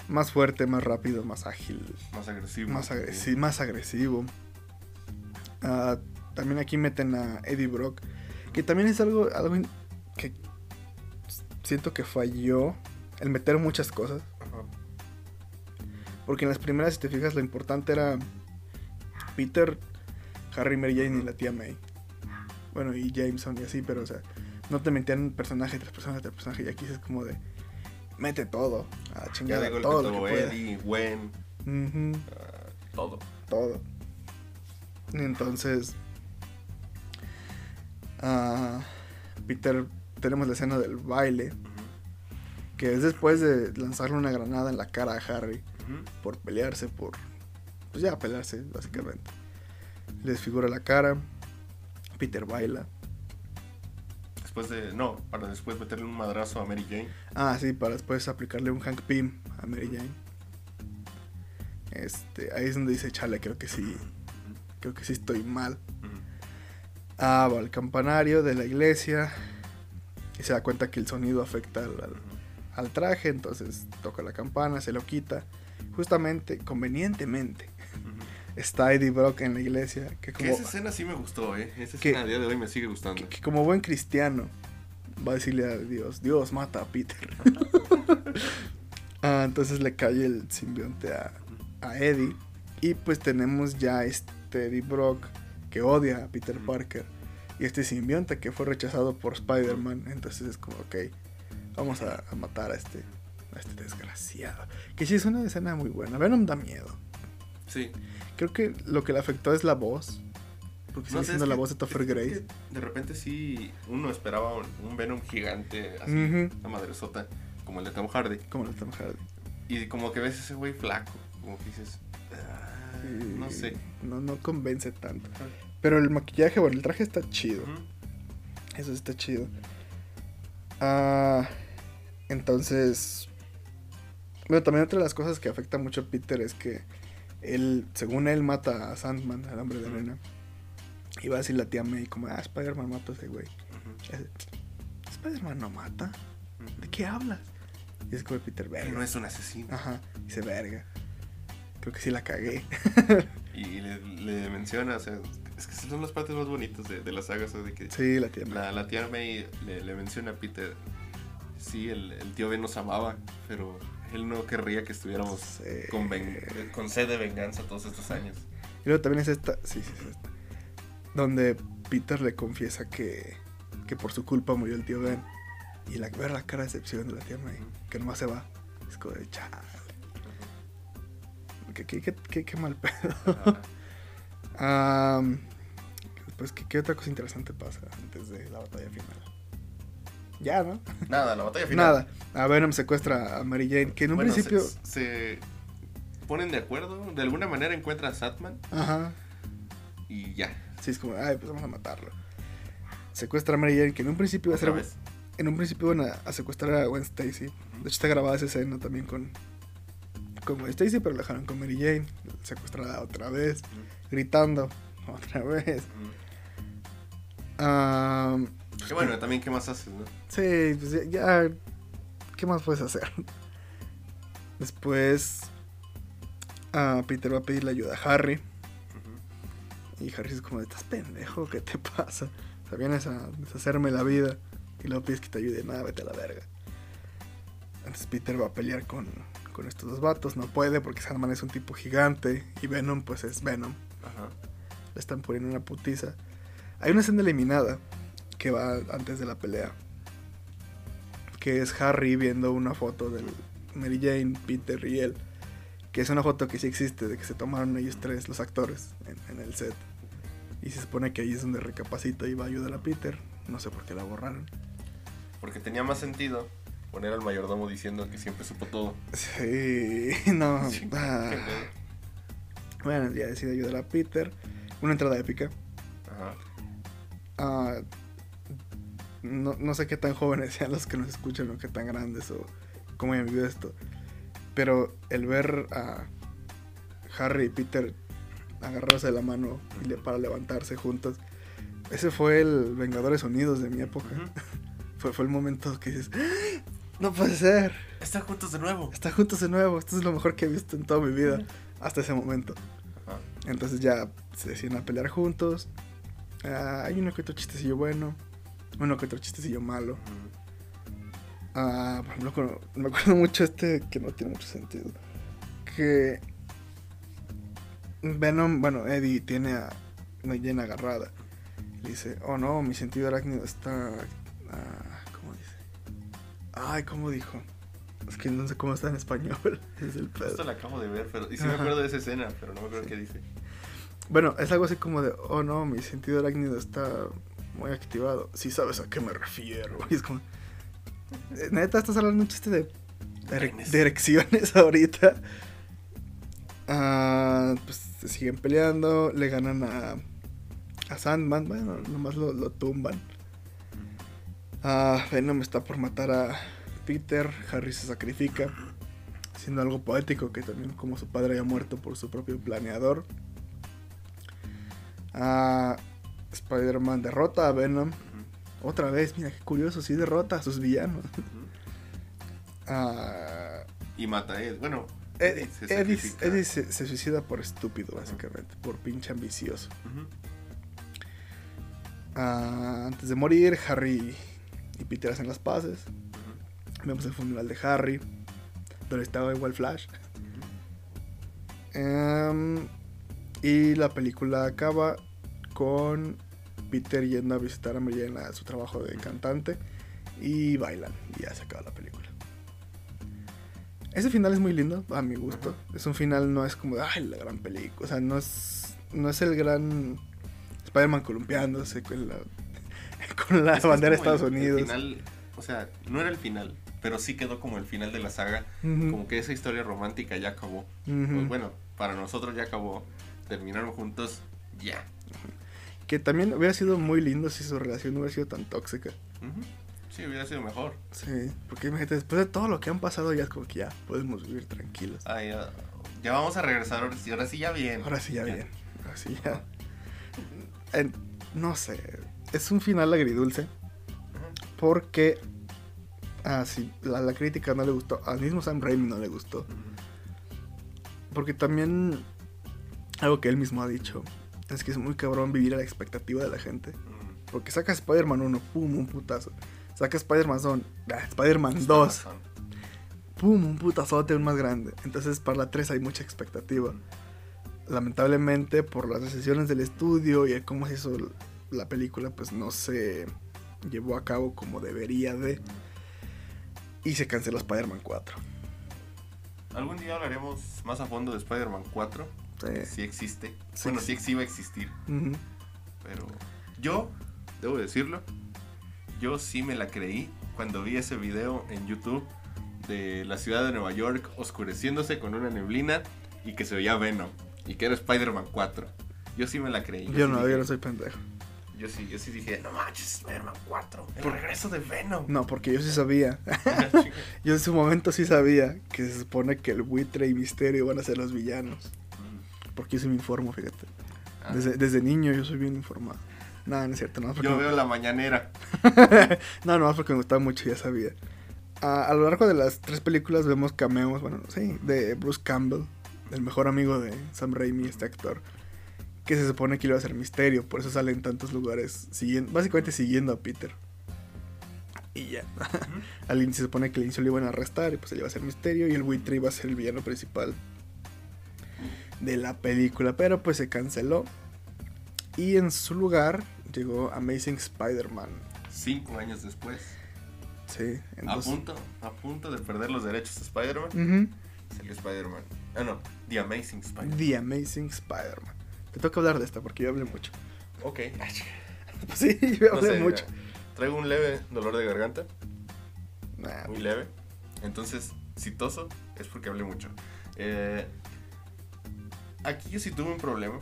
más fuerte, más rápido, más ágil, Más agresivo. más, agresi- más agresivo. Ah, también aquí meten a Eddie Brock, que también es algo, algo que siento que falló el meter muchas cosas. Ajá. Porque en las primeras, si te fijas, lo importante era Peter, Harry, Mary Jane y la tía May. Bueno, y Jameson y así, pero o sea, no te metían personaje tras personaje tras personaje. Y aquí es como de, mete todo, a chingar de todo lo que pueda. Eddie, Gwen, ah, todo. todo. Y Entonces, ah, Peter, tenemos la escena del baile, que es después de lanzarle una granada en la cara a Harry por pelearse, por, pues ya pelearse, básicamente. Le desfigura la cara, Peter baila. Después de. No, para después meterle un madrazo a Mary Jane. Ah, sí, para después aplicarle un Hank Pym a Mary Jane. Este, ahí es donde dice, chale, creo que sí, creo que sí estoy mal. Ah, va al campanario de la iglesia y se da cuenta que el sonido afecta al, al- al traje, entonces toca la campana, se lo quita. Justamente, convenientemente. Está Eddie Brock en la iglesia, que Que como, esa escena sí me gustó, ¿eh? Esa ¿Qué? escena a día de hoy me sigue gustando. que- que como buen cristiano va a decirle a Dios, Dios mata a Peter. Ah, entonces le cae el simbionte a, a Eddie y pues tenemos ya este Eddie Brock que odia a Peter. Parker y este simbionte que fue rechazado por Spider-Man. Entonces es como, ok, vamos a, a matar a este, a este desgraciado. Que sí es una escena muy buena. Venom da miedo. Sí. Creo que lo que le afectó es la voz. Porque sigue No siendo la que- voz de Topher Grace. De repente sí, uno esperaba un, un Venom gigante, así, Ujú. una madresota, como el de Tom Hardy. Como el Tom Hardy. Y como que ves ese güey flaco, como que dices, "Ah, no sé. No, no convence tanto. Pero el maquillaje, bueno, el traje está chido. Eso está chido. Ah, entonces. Bueno, también otra de las cosas que afecta mucho a Peter es que él, según él, mata a Sandman, al hombre de arena. Y va a decir la tía May como, ah, Spider-Man mata a ese güey. Y Spider-Man no mata. ¿De qué hablas? Y es como Peter, Él verga. no es un asesino. Ajá, dice, verga. Creo que sí la cagué. Y le, le menciona, o sea, es que son las partes más bonitas de, de la saga, o sea, de que Sí, la tía May. la, la tía May le, le menciona a Peter, sí, el, el tío Ben nos amaba, pero él no querría que estuviéramos Sí. con, con sed de venganza todos estos años. Y luego también es esta, sí, sí, es esta, donde Peter le confiesa que, que por su culpa murió el tío Ben. Y la, ver la cara de decepción de la tía May, que nomás se va. Es como de chale. Qué, qué, qué, qué- mal pedo. Pues, ¿qué, qué otra cosa interesante pasa antes de la batalla final? Ya, ¿no? Nada, la batalla final. Nada. A Venom secuestra a Mary Jane, que en un Bueno, principio. se, se ponen de acuerdo, de alguna manera encuentra a Satman Ajá. y ya, Sí, es como, ay, pues vamos a matarlo. Secuestra a Mary Jane, que en un principio iba a ser. vez. En un principio iban a, a secuestrar a Gwen Stacy. De hecho, está grabada esa escena también con, con Gwen Stacy, pero la dejaron con Mary Jane. Secuestrada otra vez, gritando otra vez. Pues, Que bueno, también qué más haces, ¿no? sí, pues ya, ¿Qué más puedes hacer? Después, Peter va a pedirle ayuda a Harry. Ujú. Y Harry es como, ¿estás pendejo? ¿Qué te pasa? O sea, vienes a deshacerme la vida y luego pides que te ayude. Nada, vete a la verga. Entonces Peter va a pelear con, con estos dos vatos. No puede porque Sandman es un tipo gigante y Venom pues es Venom. le están poniendo una putiza. Hay una escena eliminada que va antes de la pelea. Que es Harry viendo una foto de Mary Jane, Peter y él. Que es una foto que sí existe, de que se tomaron ellos tres, los actores, en, en el set. Y se supone que ahí es donde recapacita y va a ayudar a Peter. No sé por qué la borraron. Porque tenía más sentido poner al mayordomo diciendo que siempre supo todo. Sí, no. Sí, ah. Bueno, ya decide ayudar a Peter. Una entrada épica. Ajá. Ah, no, no sé qué tan jóvenes sean los que nos escuchan o qué tan grandes o cómo hayan vivido esto. Pero el ver a Harry y Peter agarrarse de la mano y le- para levantarse juntos, ese fue el Vengadores Unidos de mi época. Fue, fue el momento que dices, "¡Ah! no puede ser, Están juntos de nuevo. están juntos de nuevo, esto es lo mejor que he visto en toda mi vida hasta ese momento. Entonces ya se deciden a pelear juntos. Ah, hay uno que otro chistecillo bueno, uno que otro chistecillo malo. Ah, por ejemplo, me acuerdo mucho este que no tiene mucho sentido. Que Venom, bueno, Eddie tiene a Mary Jane agarrada. Le dice, oh no, mi sentido arácnido está... ah, ¿Cómo dice? Ay, ¿cómo dijo? Es que no sé cómo está en español. Es el pedo. Esto lo acabo de ver, pero. Y sí me acuerdo de esa escena, pero no me acuerdo qué dice. Bueno, es algo así como de, oh no, mi sentido arácnido está muy activado. Si sabes a qué me refiero. Y es como, "Eh, neta, estás hablando un chiste de, de erecciones ahorita. Ah, pues se siguen peleando, le ganan a, a Sandman, bueno, nomás lo, lo tumban. Ah, Venom está por matar a Peter, Harry se sacrifica, siendo algo poético que también como su padre haya muerto por su propio planeador. Ah, Spider-Man derrota a Venom. Otra vez, mira qué curioso, sí derrota a sus villanos. Ah, Y mata a Ed. Bueno, Eddie, se Eddie- se, se suicida por estúpido, básicamente, por pinche ambicioso. Ah, antes de morir, Harry y Peter hacen las paces. Vemos el funeral de Harry, donde estaba igual Flash. Em, y la película acaba con Peter yendo a visitar a Mary a su trabajo de cantante y bailan. Y ya se acaba la película. Ese final es muy lindo, a mi gusto. Es un final, no es como, de, ay, la gran película. O sea, no es, no es el gran Spider-Man columpiándose con la, con la Es bandera de el- Estados el Unidos. final, o sea, no era el final, pero sí quedó como el final de la saga. Ujú, Como que esa historia romántica ya acabó. Pues bueno, para nosotros ya acabó. Terminaron juntos, ya. Que también hubiera sido muy lindo si su relación no hubiera sido tan tóxica. Sí, hubiera sido mejor. Sí, porque imagínate, después de todo lo que han pasado, ya es como que ya podemos vivir tranquilos. Ah, ya, ya vamos a regresar, ahora sí, ahora sí ya bien. Ahora sí, ya bien. Ahora sí, ya. No sé, es un final agridulce. Porque, ah, sí, la, la crítica no le gustó. Al mismo Sam Raimi no le gustó. Porque también, algo que él mismo ha dicho, es que es muy cabrón vivir a la expectativa de la gente. Ujú. Porque saca Spider-Man 1, pum, un putazo. Saca Spider-Man 2, ah, Spider-Man 2, Razón. pum, un putazote aún más grande. Entonces para la 3 hay mucha expectativa. Lamentablemente por las decisiones del estudio y el cómo se hizo la película, pues no se llevó a cabo como debería de. Y se canceló Spider-Man 4. Algún día hablaremos más a fondo de Spider-Man 4. Sí. Si existe. Sí bueno, sí, sí iba a existir. Pero yo, debo decirlo, yo sí me la creí cuando vi ese video en YouTube de la ciudad de Nueva York oscureciéndose con una neblina y que se veía Venom y que era Spider-Man 4. Yo sí me la creí. Yo sí no, dije- yo no soy pendejo. Yo sí, yo sí dije, no manches, Spider-Man 4. El Por- regreso de Venom. No, porque yo sí sabía. Yo en su momento sí sabía que se supone que el buitre y misterio van a ser los villanos. Porque yo sí me informo, fíjate. Ah, Desde, desde niño yo soy bien informado. Nada, no es cierto, no. Yo veo la mañanera. no, no, porque me gustaba mucho, ya sabía. Ah, a lo largo de las tres películas vemos cameos, bueno, sí, de Bruce Campbell, el mejor amigo de Sam Raimi, este actor, que se supone que iba a ser misterio, por eso sale en tantos lugares, siguiendo, básicamente siguiendo a Peter. Y ya. Al inicio se supone que al inicio lo iban a arrestar y pues él iba a ser misterio y el buitre iba a ser el villano principal de la película, pero pues se canceló. Y en su lugar llegó Amazing Spider-Man. Cinco años después. Sí, en A punto, a punto de perder los derechos de Spider-Man. Salió Spider-Man. Ah, no. The Amazing Spider-Man. The Amazing Spider-Man. Te toca hablar de esta porque yo hablé mucho. Ok. Sí, yo No hablé sé, mucho. Traigo un leve dolor de garganta. Nah, Muy leve. Entonces, si toso, es porque hablé mucho. Eh, aquí yo sí tuve un problema.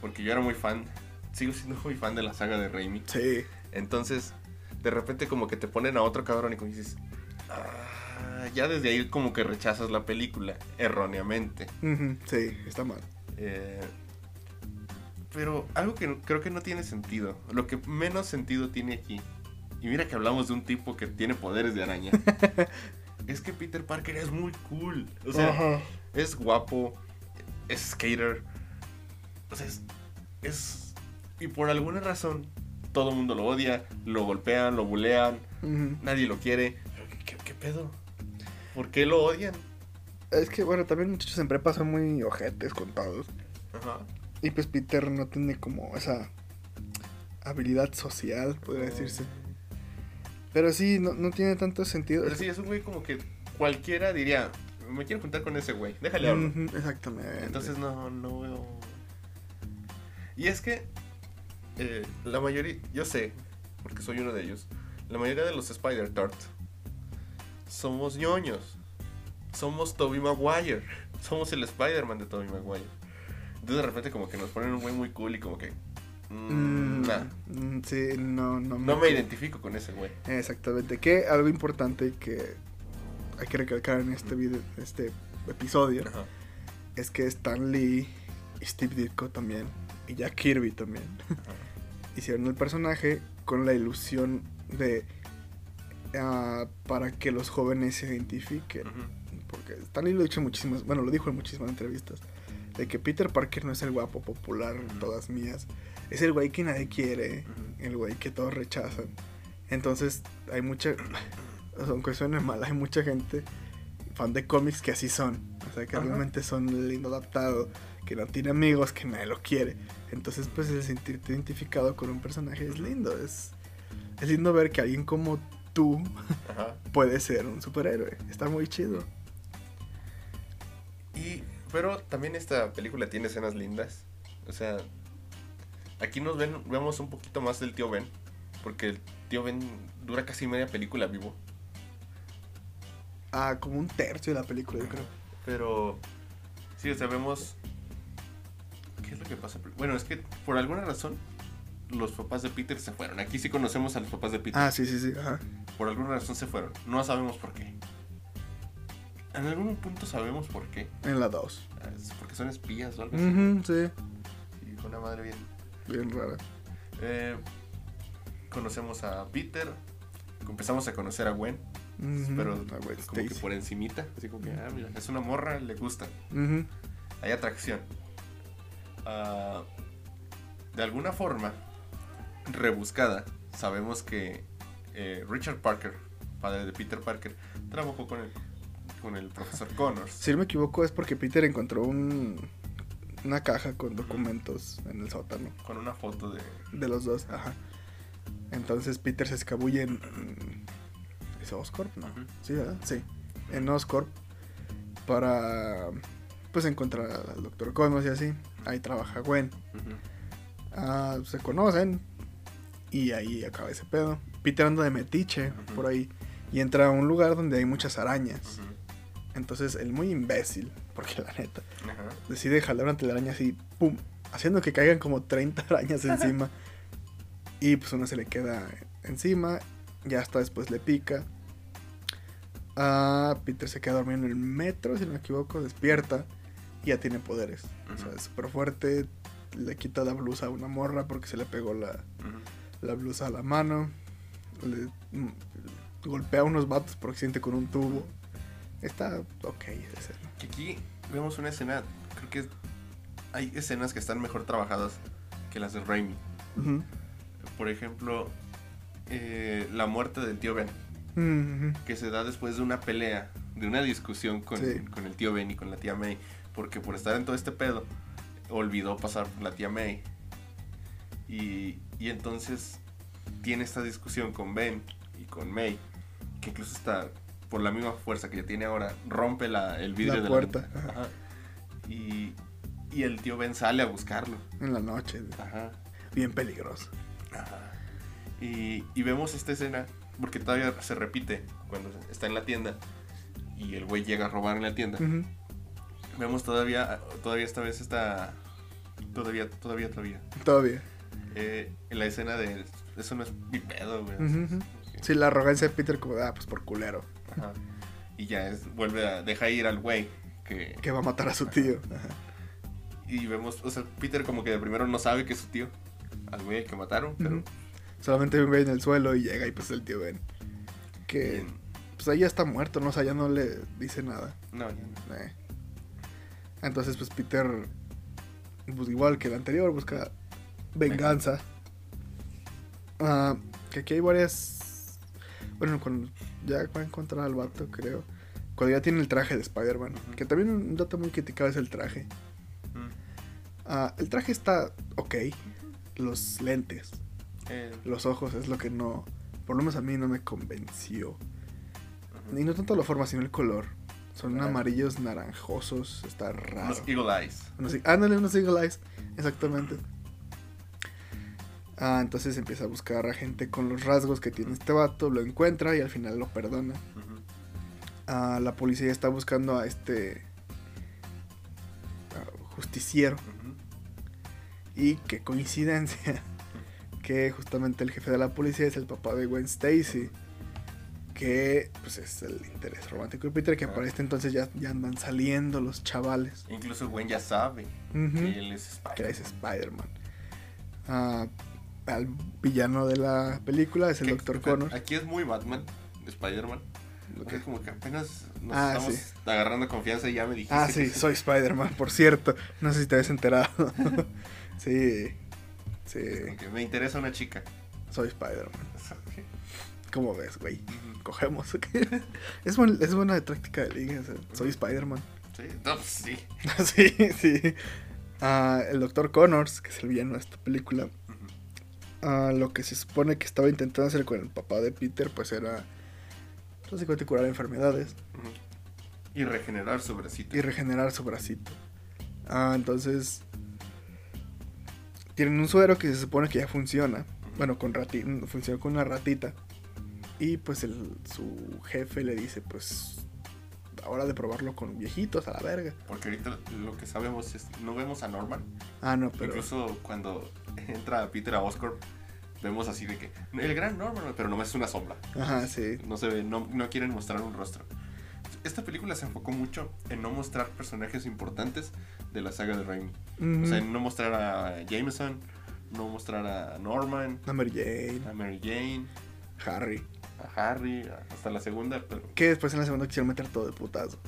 Porque yo era muy fan. Sigo siendo muy fan de la saga de Raimi. sí. Entonces, de repente como que te ponen a otro cabrón y como dices... "Ah", ya desde ahí como que rechazas la película. Erróneamente. Sí, está mal. Eh, pero algo que creo que no tiene sentido. Lo que menos sentido tiene aquí. Y mira que hablamos de un tipo que tiene poderes de araña. es que Peter Parker es muy cool. O sea, es guapo. Es skater. O sea, es, es- Y por alguna razón, todo el mundo lo odia. Lo golpean, lo bulean. Nadie lo quiere. Pero, ¿Qué, qué- qué pedo? ¿Por qué lo odian? Es que, bueno, también muchachos en prepa son muy ojetes con todos. Ajá. Y pues Peter no tiene como esa habilidad social, podría decirse. Pero sí, no, no tiene tanto sentido. Pero sí, es un güey como que cualquiera diría, me quiero juntar con ese güey, déjale hablar. Exactamente. Entonces no, no veo... Y es que eh, la mayoría, yo sé, porque soy uno de ellos, la mayoría de los Spider-Tart somos ñoños. Somos Tobey Maguire. Somos el Spider-Man de Tobey Maguire. Entonces de repente como que nos ponen un güey muy cool y como que... mm, Mm, nah, mm, sí, no, no, no me identifico con ese güey. Exactamente. Que algo importante que hay que recalcar en este video, este episodio, Ajá. es que Stan Lee y Steve Ditko también, y Jack Kirby también, hicieron el personaje con la ilusión de ah, para que los jóvenes se identifiquen. Porque Stan Lee lo dicho muchísimas, bueno, lo dijo en muchísimas entrevistas, de que Peter Parker no es el guapo popular, todas mías, es el güey que nadie quiere, el güey que todos rechazan. Entonces, hay mucha, aunque suene mal, hay mucha gente fan de cómics que así son, o sea, que Ajá. realmente son lindo adaptado, que no tiene amigos, que nadie lo quiere. Entonces, pues el sentirte identificado con un personaje es lindo, es, es lindo ver que alguien como tú Ajá. puede ser un superhéroe, está muy chido. Y, pero también esta película tiene escenas lindas. O sea, aquí nos ven, vemos un poquito más del tío Ben. Porque el tío Ben dura casi media película vivo. Ah, como un tercio de la película, yo creo. Pero, sí, o sea, vemos... ¿Qué es lo que pasa? Bueno, es que por alguna razón los papás de Peter se fueron. Aquí sí conocemos a los papás de Peter. Ah, sí, sí, sí, ajá. Por alguna razón se fueron. No sabemos por qué. En algún punto sabemos por qué. En la 2. Ah, porque son espías o algo así. Mhm, sí, Y con una madre bien bien rara. Eh, conocemos a Peter, empezamos a conocer a Gwen, Pero ah, güey, como que por encimita, así como que, ah, mira, es una morra, le gusta, hay atracción. Ah, de alguna forma, rebuscada, sabemos que eh, Richard Parker, padre de Peter Parker, trabajó con el, con el profesor Connors. Si no me equivoco es porque Peter encontró un, una caja con documentos en el sótano Con una foto de... de los dos, ajá. Entonces Peter se escabulle en... ¿Es Oscorp? No. Sí, ¿verdad? Sí. En Oscorp para pues encontrar al doctor Connors y así. Ahí trabaja Gwen. Ah, se conocen y ahí acaba ese pedo. Peter anda de metiche por ahí y entra a un lugar donde hay muchas arañas. Entonces el muy imbécil, porque la neta, decide jalar una telaraña así, pum, haciendo que caigan como 30 arañas encima. y pues una se le queda encima, ya hasta después le pica. Ah, Peter se queda dormido en el metro, si no me equivoco, despierta y ya tiene poderes. O sea, es súper fuerte, le quita la blusa a una morra porque se le pegó la, la blusa a la mano. Le mm, golpea a unos vatos por accidente con un tubo. Está ok esa escena. Que aquí vemos una escena, creo que hay escenas que están mejor trabajadas que las de Raimi. Por ejemplo, eh, la muerte del tío Ben, Que se da después de una pelea, de una discusión con, Sí. con el tío Ben y con la tía May, porque por estar en todo este pedo, olvidó pasar por la tía May. Y, y entonces tiene esta discusión con Ben y con May, que incluso está por la misma fuerza que ya tiene ahora, rompe la, el vidrio La de puerta, la. Ajá. Y, y el tío Ben sale a buscarlo. En la noche. Ajá. Bien peligroso. Ajá. Y, y vemos esta escena, porque todavía se repite cuando está en la tienda y el güey llega a robar en la tienda. Vemos todavía, todavía esta vez está, todavía, todavía, todavía, Todavía. eh, en la escena de, eso no es mi pedo, güey. Sí, la arrogancia de Peter como, ah, pues por culero. Ajá. Y ya es, vuelve a, deja ir al güey que, Que va a matar a su tío. Ajá. y vemos, o sea, Peter como que de primero no sabe que es su tío, al güey que mataron, pero. Solamente ve en el suelo y llega y pues el tío Ben. Que bien. pues ahí ya está muerto, ¿no? O sea, ya no le dice nada. no, ya no. Eh. Entonces, pues Peter, pues igual que el anterior, busca venganza. Ah, que aquí hay varias. Bueno, cuando ya va a encontrar al vato, creo. Cuando ya tiene el traje de Spider-Man. Que también un dato muy criticado es el traje. Mm. Ah, el traje está ok. Los lentes, Eh, los ojos es lo que no. Por lo menos a mí no me convenció. Y no tanto la forma, sino el color. Son amarillos naranjosos. Está raro. Unos Eagle Eyes. Unos, ándale, unos Eagle Eyes. Exactamente. Ah, entonces empieza a buscar a gente con los rasgos que tiene este vato. Lo encuentra y al final lo perdona. Ah, la policía está buscando a este. ah, justiciero. Y qué coincidencia. Que justamente el jefe de la policía es el papá de Gwen Stacy. Que pues es el interés romántico de Peter. Que Ah. para este entonces ya, ya andan saliendo los chavales. Incluso Gwen ya sabe que él es Spider. Spider-Man. Ah, al villano de la película es el Dr. Connor. Aquí es muy Batman, Spider-Man. Lo O que- sea, como que apenas nos Ah, estamos sí. agarrando confianza y ya me dijiste. Ah, que sí, soy Spider-Man, por cierto. No sé si te habías enterado. sí, sí, que me interesa una chica. soy Spider-Man. ¿Cómo ves, güey? Cogemos. ok. es, buen- es buena táctica de liga. o sea, soy Spider-Man. Sí, no, pues sí. sí, sí. Ah, el Dr. Connors, que es el villano de esta película. Ah, lo que se supone que estaba intentando hacer con el papá de Peter, pues era básicamente curar enfermedades. Y regenerar su bracito. y regenerar su bracito. Ah, entonces tienen un suero que se supone que ya funciona. Bueno, con rati funciona con una ratita. Y pues el, su jefe le dice, pues ahora de probarlo con viejitos a la verga. Porque ahorita lo que sabemos es, no vemos a Norman. Ah, no, pero Incluso cuando entra Peter a Oscorp, vemos así de que el gran Norman, pero nomás es una sombra. ajá, sí. No se ve, no, no quieren mostrar un rostro. Esta película se enfocó mucho en no mostrar personajes importantes de la saga de Raimi. O sea, en no mostrar a Jameson, no mostrar a Norman, A Mary Jane, a Mary Jane, Harry. a Harry, a- hasta la segunda, pero... Que después en la segunda quisieron meter todo de putazo.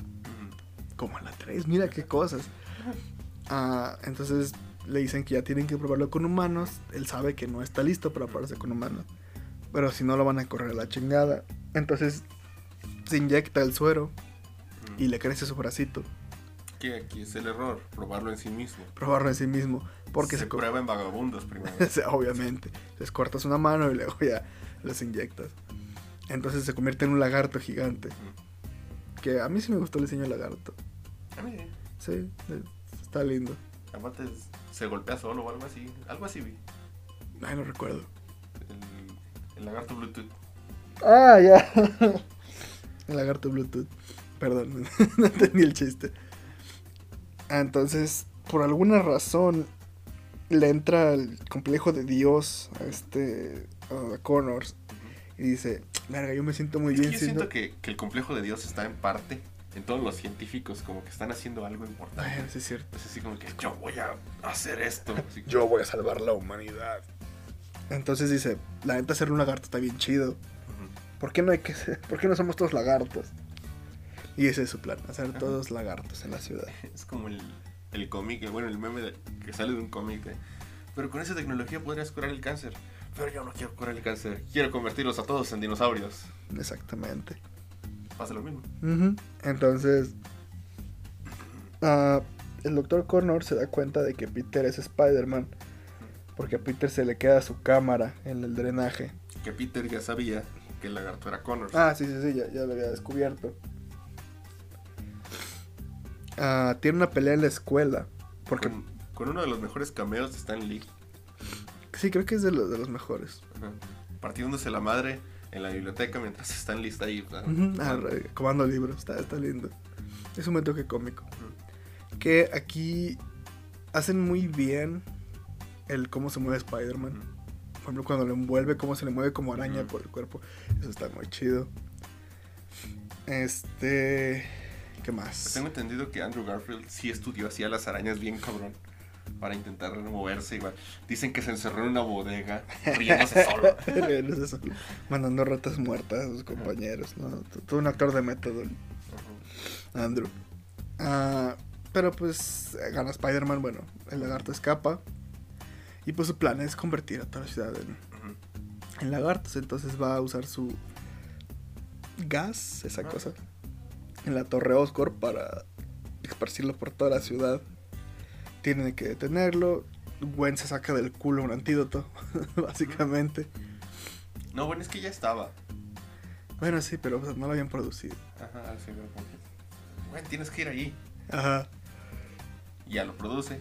Como en la 3, mira qué cosas. Ah, entonces le dicen que ya tienen que probarlo con humanos. Él sabe que no está listo para probarse con humanos. Pero si no lo van a correr a la chingada. Entonces se inyecta el suero y le crece su bracito. Que aquí es el error, probarlo en sí mismo. Probarlo en sí mismo. Porque se, se, prueba en vagabundos primero. obviamente. Les cortas una mano y luego ya los inyectas. Entonces se convierte en un lagarto gigante. Que a mí sí me gustó el diseño del lagarto. A mí, Sí, eh, está lindo. aparte se golpea solo o algo así. Algo así vi. Ay, no recuerdo. El, el lagarto Bluetooth. Ah, ya. El lagarto Bluetooth. Perdón, no entendí el chiste. Ah, Entonces, por alguna razón, le entra el complejo de Dios a este a Connors y dice, verga, yo me siento muy Es que bien yo siendo... siento que, que el complejo de Dios está en parte en todos los científicos, como que están haciendo algo importante. Ay, sí es cierto. Es así como que yo voy a hacer esto. Así que- Yo voy a salvar la humanidad. Entonces dice, la neta ser un lagarto está bien chido. ¿Por qué no hay que ser? ¿Por qué no somos todos lagartos? Y ese es su plan, hacer todos lagartos en la ciudad. Es como el, el cómic, bueno, el meme de- que sale de un cómic. de, Pero con esa tecnología podrías curar el cáncer. Pero yo no quiero curar el cáncer. Quiero convertirlos a todos en dinosaurios. Exactamente. Pasa lo mismo. Entonces, ah, el doctor Connor se da cuenta de que Peter es Spider-Man Porque a Peter se le queda su cámara en el drenaje. Que Peter ya sabía que el lagarto era Connors. Ah, sí, sí, sí, ya, ya lo había descubierto. Ah, tiene una pelea en la escuela. Porque con, con uno de los mejores cameos de Stan Lee. sí, creo que es de los, de los mejores. Ajá. Partiéndose la madre en la biblioteca mientras Stan Lee está ahí. ah, re- comando libros, está, está lindo. Es un toque cómico. Que aquí hacen muy bien el cómo se mueve Spider-Man. Por ejemplo, cuando lo envuelve, cómo se le mueve como araña por el cuerpo. Eso está muy chido. Este. ¿Qué más? Tengo entendido que Andrew Garfield sí estudió así a las arañas bien cabrón. Para intentar moverse igual. Dicen que se encerró en una bodega riéndose solo. Eso. Mandando ratas muertas a sus compañeros. ¿no? Todo un actor de método. Andrew. Ah, pero pues gana Spider-Man. Bueno, el lagarto escapa. Y pues su plan es convertir a toda la ciudad en, lagartos. Entonces va a usar su gas, esa cosa, en la Torre Oscorp para esparcirlo por toda la ciudad. Tienen que detenerlo. Gwen se saca del culo un antídoto, básicamente. No, bueno, es que ya estaba. Bueno, sí, pero no lo habían producido. Ajá, como que, Bueno, tienes que ir ahí. Ajá. Y ya lo produce.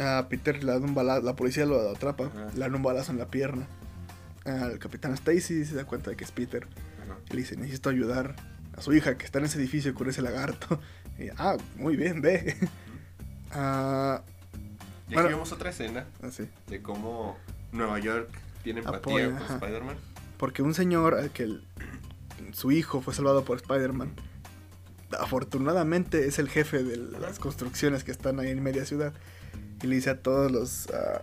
A Peter le dan un balazo, la policía lo atrapa, Ajá. le dan un balazo en la pierna. Al capitán Stacy se da cuenta de que es Peter. Ajá. Y le dice, necesito ayudar a su hija que está en ese edificio con ese lagarto. Y, ah, muy bien, ve. Ah, Y aquí Bueno. vemos otra escena así. de cómo Nueva York tiene empatía Apoya, con. Spider-Man. Porque un señor al que el- su hijo fue salvado por Spider-Man, afortunadamente es el jefe de las construcciones que están ahí en media ciudad. Y le dice a todos los ah,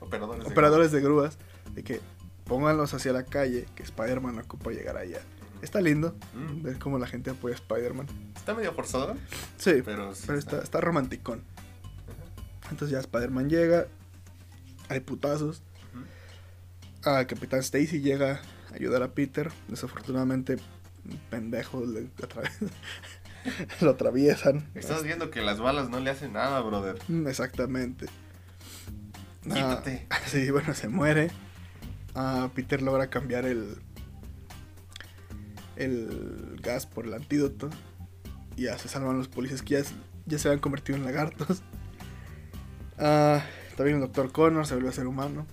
Operadores. de- operadores de grúas de que pónganlos hacia la calle, que Spider-Man ocupa llegar allá. Está lindo Mm. ver cómo la gente apoya a Spider-Man. Está medio forzado, Sí, pero sí pero está, está romanticón. Entonces ya Spider-Man llega, hay putazos. Ah, Capitán Stacy llega a ayudar a Peter. Desafortunadamente, un pendejo le lo atraviesan. Estás viendo que las balas no le hacen nada, brother. Mm, Exactamente. Ah, Quítate. sí, bueno, se muere. Ah, Peter logra cambiar el el gas por el antídoto. Y ya se salvan los policías que ya, se habían convertido en lagartos. Ah, también el doctor Connor se vuelve a ser humano.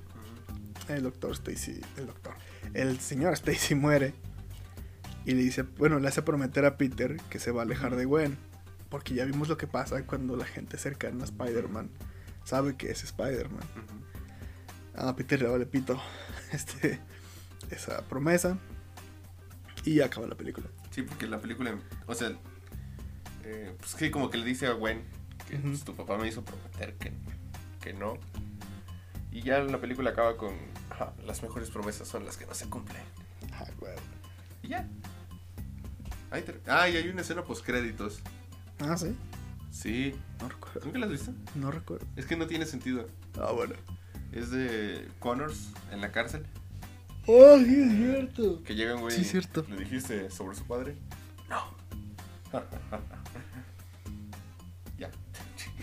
El doctor Stacy, el doctor, el señor Stacy muere y le dice, bueno, le hace prometer a Peter que se va a alejar de Gwen, porque ya vimos lo que pasa cuando la gente cercana a Spider-Man sabe que es Spider-Man. A Peter le vale pito este, esa promesa y ya acaba la película. Sí, porque la película, o sea, eh, pues sí, como que le dice a Gwen que pues, tu papá me hizo prometer que, que no. Y ya la película acaba con las mejores promesas son las que no se cumplen. Ah, güey. Y ya. Ahí ah, y hay una escena post créditos. Ah, sí, Sí. no recuerdo. ¿Nunca la has visto? No recuerdo. Es que no tiene sentido. Ah, bueno. Es de Connors en la cárcel. Oh, sí, es cierto. Que llegan, güey. Sí, cierto. ¿Le dijiste sobre su padre? No. ya.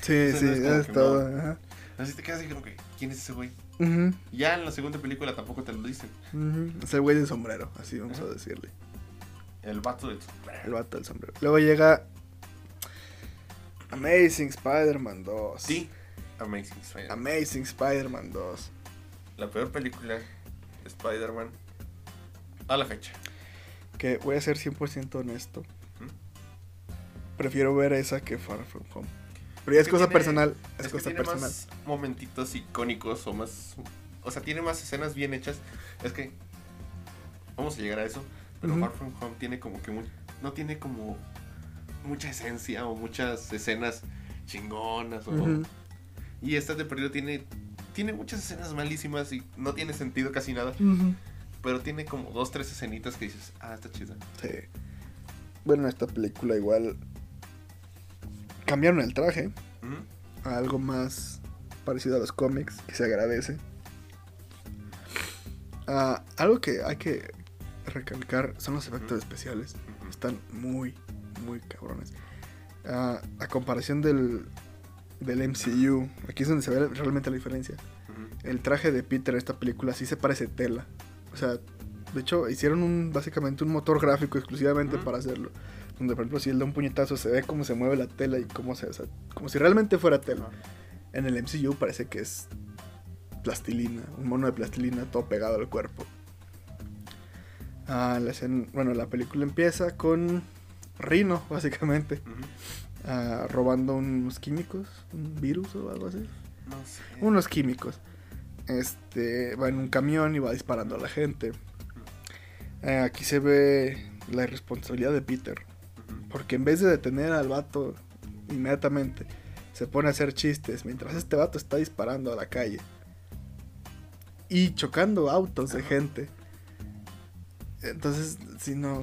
Sí, sí, es es no. ajá. Así te quedas como que, ¿quién es ese güey? Y ya en la segunda película tampoco te lo dicen. ujú. Es el güey del sombrero, así vamos a decirle. El vato del sombrero. El vato del sombrero. Luego llega Amazing Spider-Man 2. Sí. Amazing Spider-Man. Amazing Spider-Man 2. la peor película Spider-Man a la fecha. Que voy a ser 100% honesto. Prefiero ver esa que Far From Home. Pero ya es cosa tiene- personal. Es, Es cosa tiene personal. más momentitos icónicos o más... O sea, tiene más escenas bien hechas. Es que... Vamos a llegar a eso. Pero. Far From Home tiene como que... no tiene como... Mucha esencia o muchas escenas chingonas. O, Ujú. Y esta de perdido tiene... Tiene muchas escenas malísimas y no tiene sentido casi nada. Pero tiene como dos, tres escenitas que dices, ah, está chida. Sí. Bueno, esta película igual. Cambiaron el traje a algo más parecido a los cómics, que se agradece. Ah, algo que hay que recalcar son los efectos especiales. Están muy, muy cabrones. Ah, a comparación del, del MCU, aquí es donde se ve realmente la diferencia. Ujú. el traje de Peter en esta película sí se parece tela. O sea, de hecho, hicieron un, básicamente un motor gráfico exclusivamente Ujú. para hacerlo. Donde, por ejemplo, si él da un puñetazo, se ve cómo se mueve la tela y cómo se. o sea, como si realmente fuera tela. En el MCU parece que es plastilina, un mono de plastilina todo pegado al cuerpo. Ah, la escena- bueno, la película empieza con Rino, básicamente, Ujú. Ah, robando unos químicos, un virus o algo así. No sé. Unos químicos. Este va en un camión y va disparando a la gente. Eh, aquí se ve la irresponsabilidad de Peter. Porque en vez de detener al vato inmediatamente, se pone a hacer chistes mientras este vato está disparando a la calle. Y chocando autos de gente. Entonces, si no,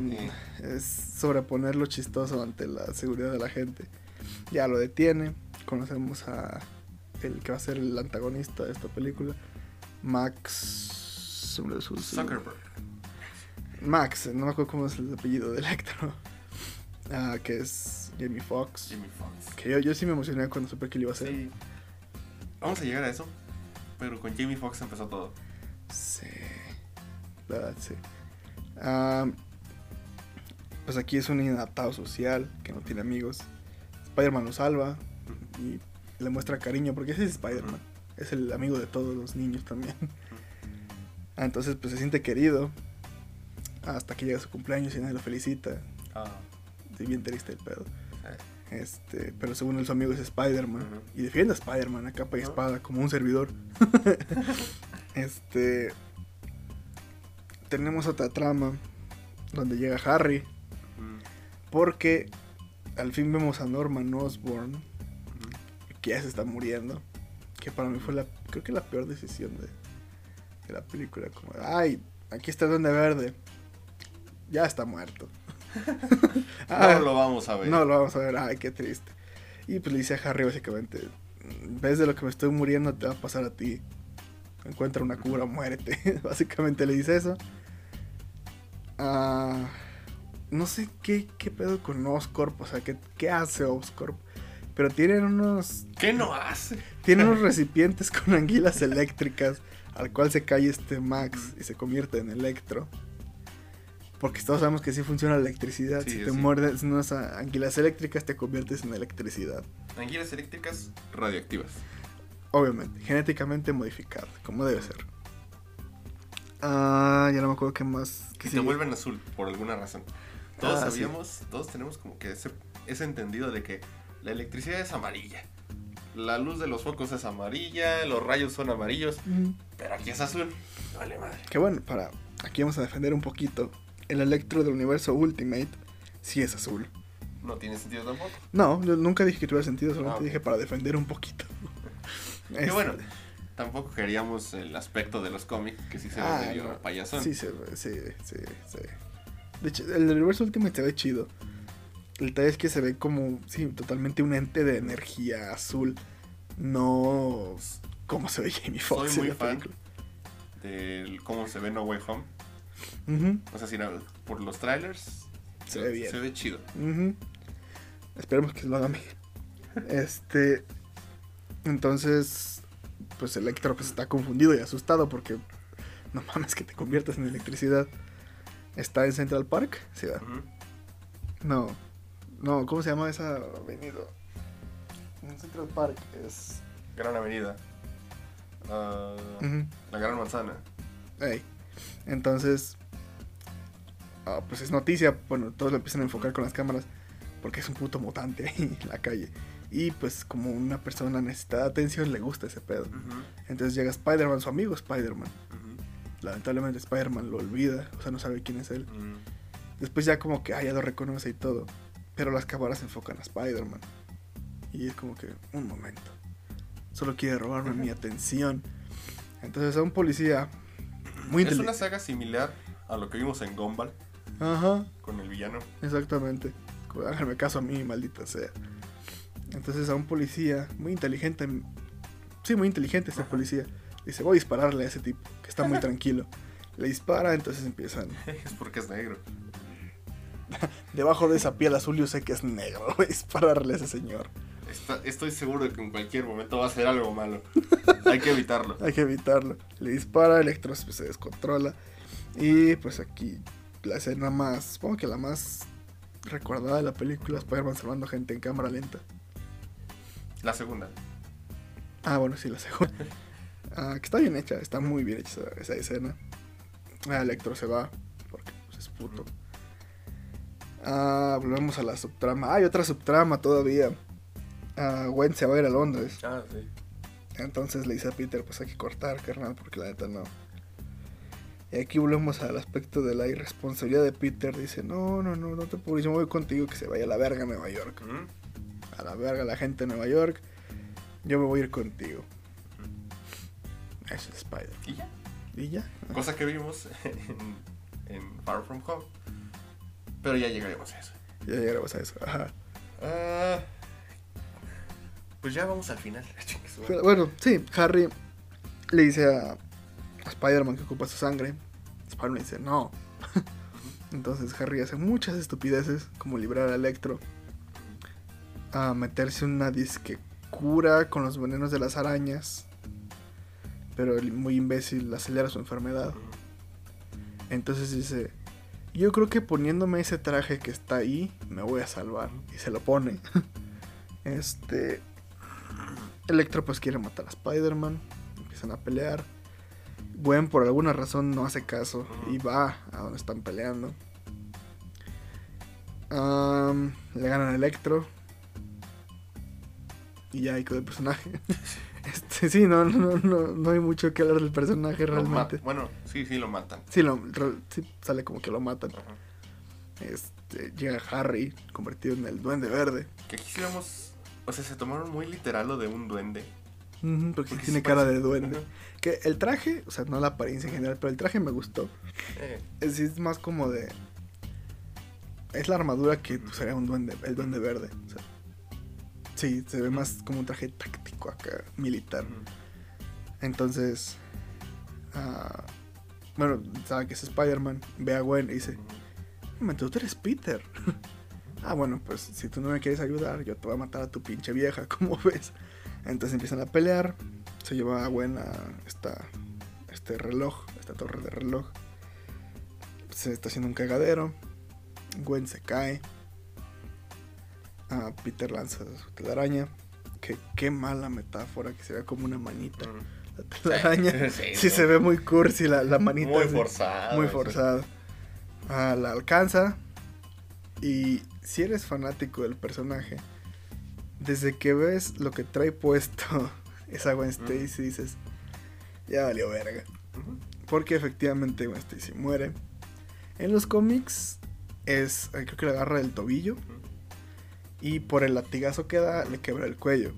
es sobreponer lo chistoso ante la seguridad de la gente. Ya lo detiene. Conocemos a el que va a ser el antagonista de esta película. Max. Zuckerberg. Max, no me acuerdo cómo es el apellido de Electro. Ah, que es Jamie Foxx. Jimmy Fox. Que yo, yo sí me emocioné cuando supe que lo iba a hacer. Sí. Vamos a llegar a eso. Pero con Jamie Foxx empezó todo. Sí. La verdad, sí. Ah, pues aquí es un inadaptado social que no tiene amigos. Spider-Man lo salva y le muestra cariño porque ese es Spider-Man. Es el amigo de todos los niños también. Ah, Entonces, pues se siente querido. Hasta que llega su cumpleaños y nadie lo felicita. Ah, Sí, bien triste el pedo. Este, pero según él, su amigo es Spider-Man. Y defiende a Spider-Man a capa y espada, como un servidor. este. Tenemos otra trama donde llega Harry. Mm, Porque al fin vemos a Norman Osborn, ujú. que ya se está muriendo. Que para mí fue la, creo que la peor decisión de, de la película. Como, ay, aquí está el Duende Verde. Ya está muerto. Ah, No lo vamos a ver. No lo vamos a ver, ay, qué triste. Y pues le dice a Harry básicamente, ves de lo que me estoy muriendo, te va a pasar a ti. Encuentra una cura, muérete. básicamente le dice eso. Ah, no sé qué, qué pedo con Oscorp, o sea, qué, qué hace Oscorp. Pero tienen unos, ¿Qué no hace? tienen unos recipientes con anguilas eléctricas al cual se cae este Max y se convierte en Electro. Porque todos sabemos que sí funciona la electricidad. Sí, si te sí. muerdes unas anguilas eléctricas, te conviertes en electricidad. Anguilas eléctricas radioactivas. Obviamente, genéticamente modificada, como debe ser. Ah, ya no me acuerdo qué más. Que sí. vuelven azul por alguna razón. Todos Ah, sí. sabíamos, todos tenemos como que ese, ese entendido de que la electricidad es amarilla. La luz de los focos es amarilla, los rayos son amarillos, pero aquí es azul. Vale madre. Que bueno, para. Aquí vamos a defender un poquito. El electro del universo Ultimate sí es azul. No tiene sentido tampoco. No, yo nunca dije que tuviera sentido, solamente Ah, dije para defender un poquito. Este, bueno, tampoco queríamos el aspecto de los cómics, que sí se ve Ah, medio no. payasón. Sí, se ve, sí, sí, sí. De hecho, el del universo Ultimate se ve chido. El detalle es que se ve como, sí, totalmente un ente de energía azul. No como se ve Jamie Soy Foxx muy en la fan. película. Del cómo se ve No Way Home. O sea, si no- por los trailers Se ve bien. Se ve chido. Esperemos que lo hagan bien. Este. Entonces, pues Electro pues, está confundido y asustado porque no mames que te conviertas en electricidad. Está en Central Park, sí. Ujú. No, no, ¿cómo se llama esa avenida? En Central Park es. Gran Avenida. La Gran Manzana. ey. Entonces, ah, pues es noticia. Bueno, todos lo empiezan a enfocar con las cámaras porque es un puto mutante ahí en la calle. Y pues, como una persona necesita de atención, le gusta ese pedo. Entonces llega Spider-Man, su amigo Spider-Man. Lamentablemente, Spider-Man lo olvida, o sea, no sabe quién es él. Después, ya como que, ah, ya lo reconoce y todo. Pero las cámaras se enfocan a Spider-Man. Y es como que, un momento. Solo quiere robarme mi atención. Entonces a un policía muy Es una saga similar a lo que vimos en Gumball Ajá, con el villano. exactamente. Háganme caso a mí, maldita sea. Entonces a un policía muy inteligente. Sí, muy inteligente este Ajá. policía. Dice, voy a dispararle a ese tipo, que está muy tranquilo. Le dispara, entonces empiezan. es porque es negro. Debajo de esa piel azul yo sé que es negro. Voy a dispararle a ese señor. Está- estoy seguro de que en cualquier momento va a ser algo malo. Hay que evitarlo. Hay que evitarlo. Le dispara, Electro se descontrola. Y pues aquí la escena más, supongo que la más recordada de la película, Spider-Man salvando gente en cámara lenta. La segunda. Ah, bueno, sí, la segunda. Ah, que está bien hecha, está muy bien hecha esa, esa escena. Ah, Electro se va, porque pues, es puto. Ah, volvemos a la subtrama. Ah, hay otra subtrama todavía. Ah, Gwen se va a ir a Londres. Ah, sí. Entonces le dice a Peter, pues hay que cortar, carnal, porque la neta no. Y aquí volvemos al aspecto de la irresponsabilidad de Peter. Dice, no, no, no, no te apures, yo me voy contigo que se vaya a la verga a Nueva York. A la verga la gente de Nueva York. Yo me voy a ir contigo. Eso es Spider. Y ya. Y ya. Cosa que vimos en, en Far From Home. Pero ya llegaremos a eso. Ya llegaremos a eso. Ajá. Ah, pues ya vamos al final. Pero, bueno, sí, Harry le dice a, a Spider-Man que ocupa su sangre. Spider-Man dice, no. Entonces Harry hace muchas estupideces, como librar a Electro. A meterse una disque cura con los venenos de las arañas. Pero el muy imbécil acelera su enfermedad. Entonces dice, yo creo que poniéndome ese traje que está ahí, me voy a salvar. Y se lo pone. Este... Electro pues quiere matar a Spider-Man. Empiezan a pelear. Gwen por alguna razón no hace caso y va a donde están peleando. Le ganan Electro. Y ya hay con el personaje. Este, sí, no, no, no, no hay mucho que hablar del personaje realmente. bueno, sí, sí lo matan. Sí, lo, sí, sale como que lo matan. Ajá. Este, llega Harry, convertido en el duende verde. Que aquí sí vemos. O sea, se tomaron muy literal lo de un duende. Porque Porque tiene cara parece- de duende. Que el traje, o sea, no la apariencia en general, pero el traje me gustó. Eh, Es, es más como de. Es la armadura que sería un duende, el duende verde. o sea. Sí, se ve más como un traje táctico acá, militar. Entonces. ah, bueno, sabe que es Spider-Man. Ve a Gwen y dice: tú eres Peter. ah, bueno, pues si tú no me quieres ayudar, yo te voy a matar a tu pinche vieja, ¿cómo ves? Entonces empiezan a pelear. Se lleva a Gwen a esta, este reloj, esta torre de reloj. Se está haciendo un cagadero. Gwen se cae. Ah, Peter lanza su telaraña. Que, qué mala metáfora que se ve como una manita. La telaraña. Sí, Sí, no. se ve muy cursi la, la manita. Muy así. forzado. Muy eso. forzado. Ah, la alcanza. Y si eres fanático del personaje, desde que ves lo que trae puesto esa Gwen Stacy, dices, ya valió verga. Porque efectivamente Gwen Stacy muere. En los cómics es, eh, creo que le agarra del tobillo. Y por el latigazo que da le quebra el cuello.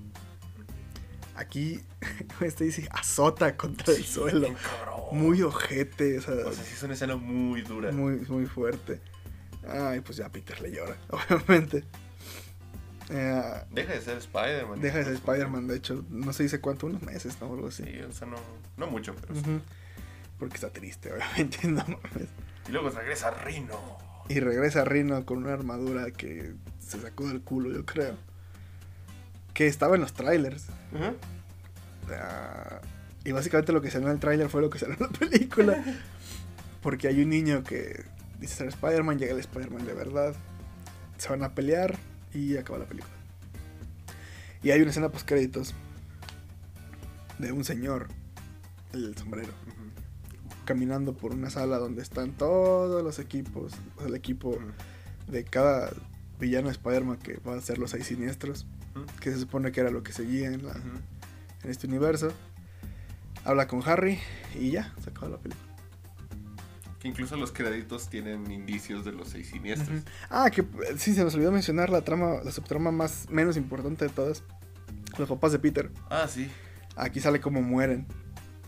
Aquí Gwen Stacy azota contra el suelo. Muy ojete, o sea, O sea, sí es una escena muy dura. muy, muy fuerte. Ay, pues ya Peter le llora, obviamente. Eh, Deja de ser Spider-Man. deja de ser Spider-Man, de hecho, no se dice cuánto, unos meses, ¿no? Algo así. Sí, o sea, no, no mucho, pero sí. Porque está triste, obviamente, no mames. Y luego regresa Rino. Y regresa Rino con una armadura que se sacó del culo, yo creo. Que estaba en los trailers. Y básicamente lo que salió en el tráiler fue lo que salió en la película. Porque hay un niño que dice ser Spider-Man, llega el Spider-Man de verdad. Se van a pelear y acaba la película. Y hay una escena post créditos de un señor, el sombrero, caminando por una sala donde están todos los equipos, el equipo de cada villano de Spider-Man que va a ser los seis siniestros, que se supone que era lo que seguía en, la, en este universo. Habla con Harry y ya, se acaba la película. Que incluso los créditos tienen indicios de los seis siniestros. Ah, que eh, sí, se nos olvidó mencionar la trama, la subtrama más menos importante de todas. Los papás de Peter. Ah, sí. Aquí sale como mueren.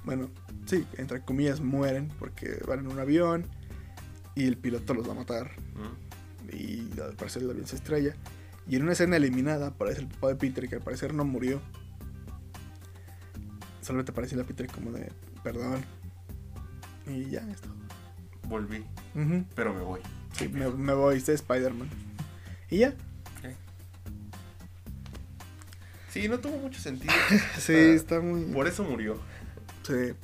Bueno, sí, entre comillas mueren porque van en un avión y el piloto los va a matar. Ujú. Y al parecer el avión se estrella. Y en una escena eliminada aparece el papá de Peter que al parecer no murió. Solo te aparece la Peter como de perdón. Y ya, esto. Volví, pero me voy. Sí, me, me voy, sé Spider-Man. Y ya. Sí, no tuvo mucho sentido. Sí, Ah, está muy... Por eso murió. Sí.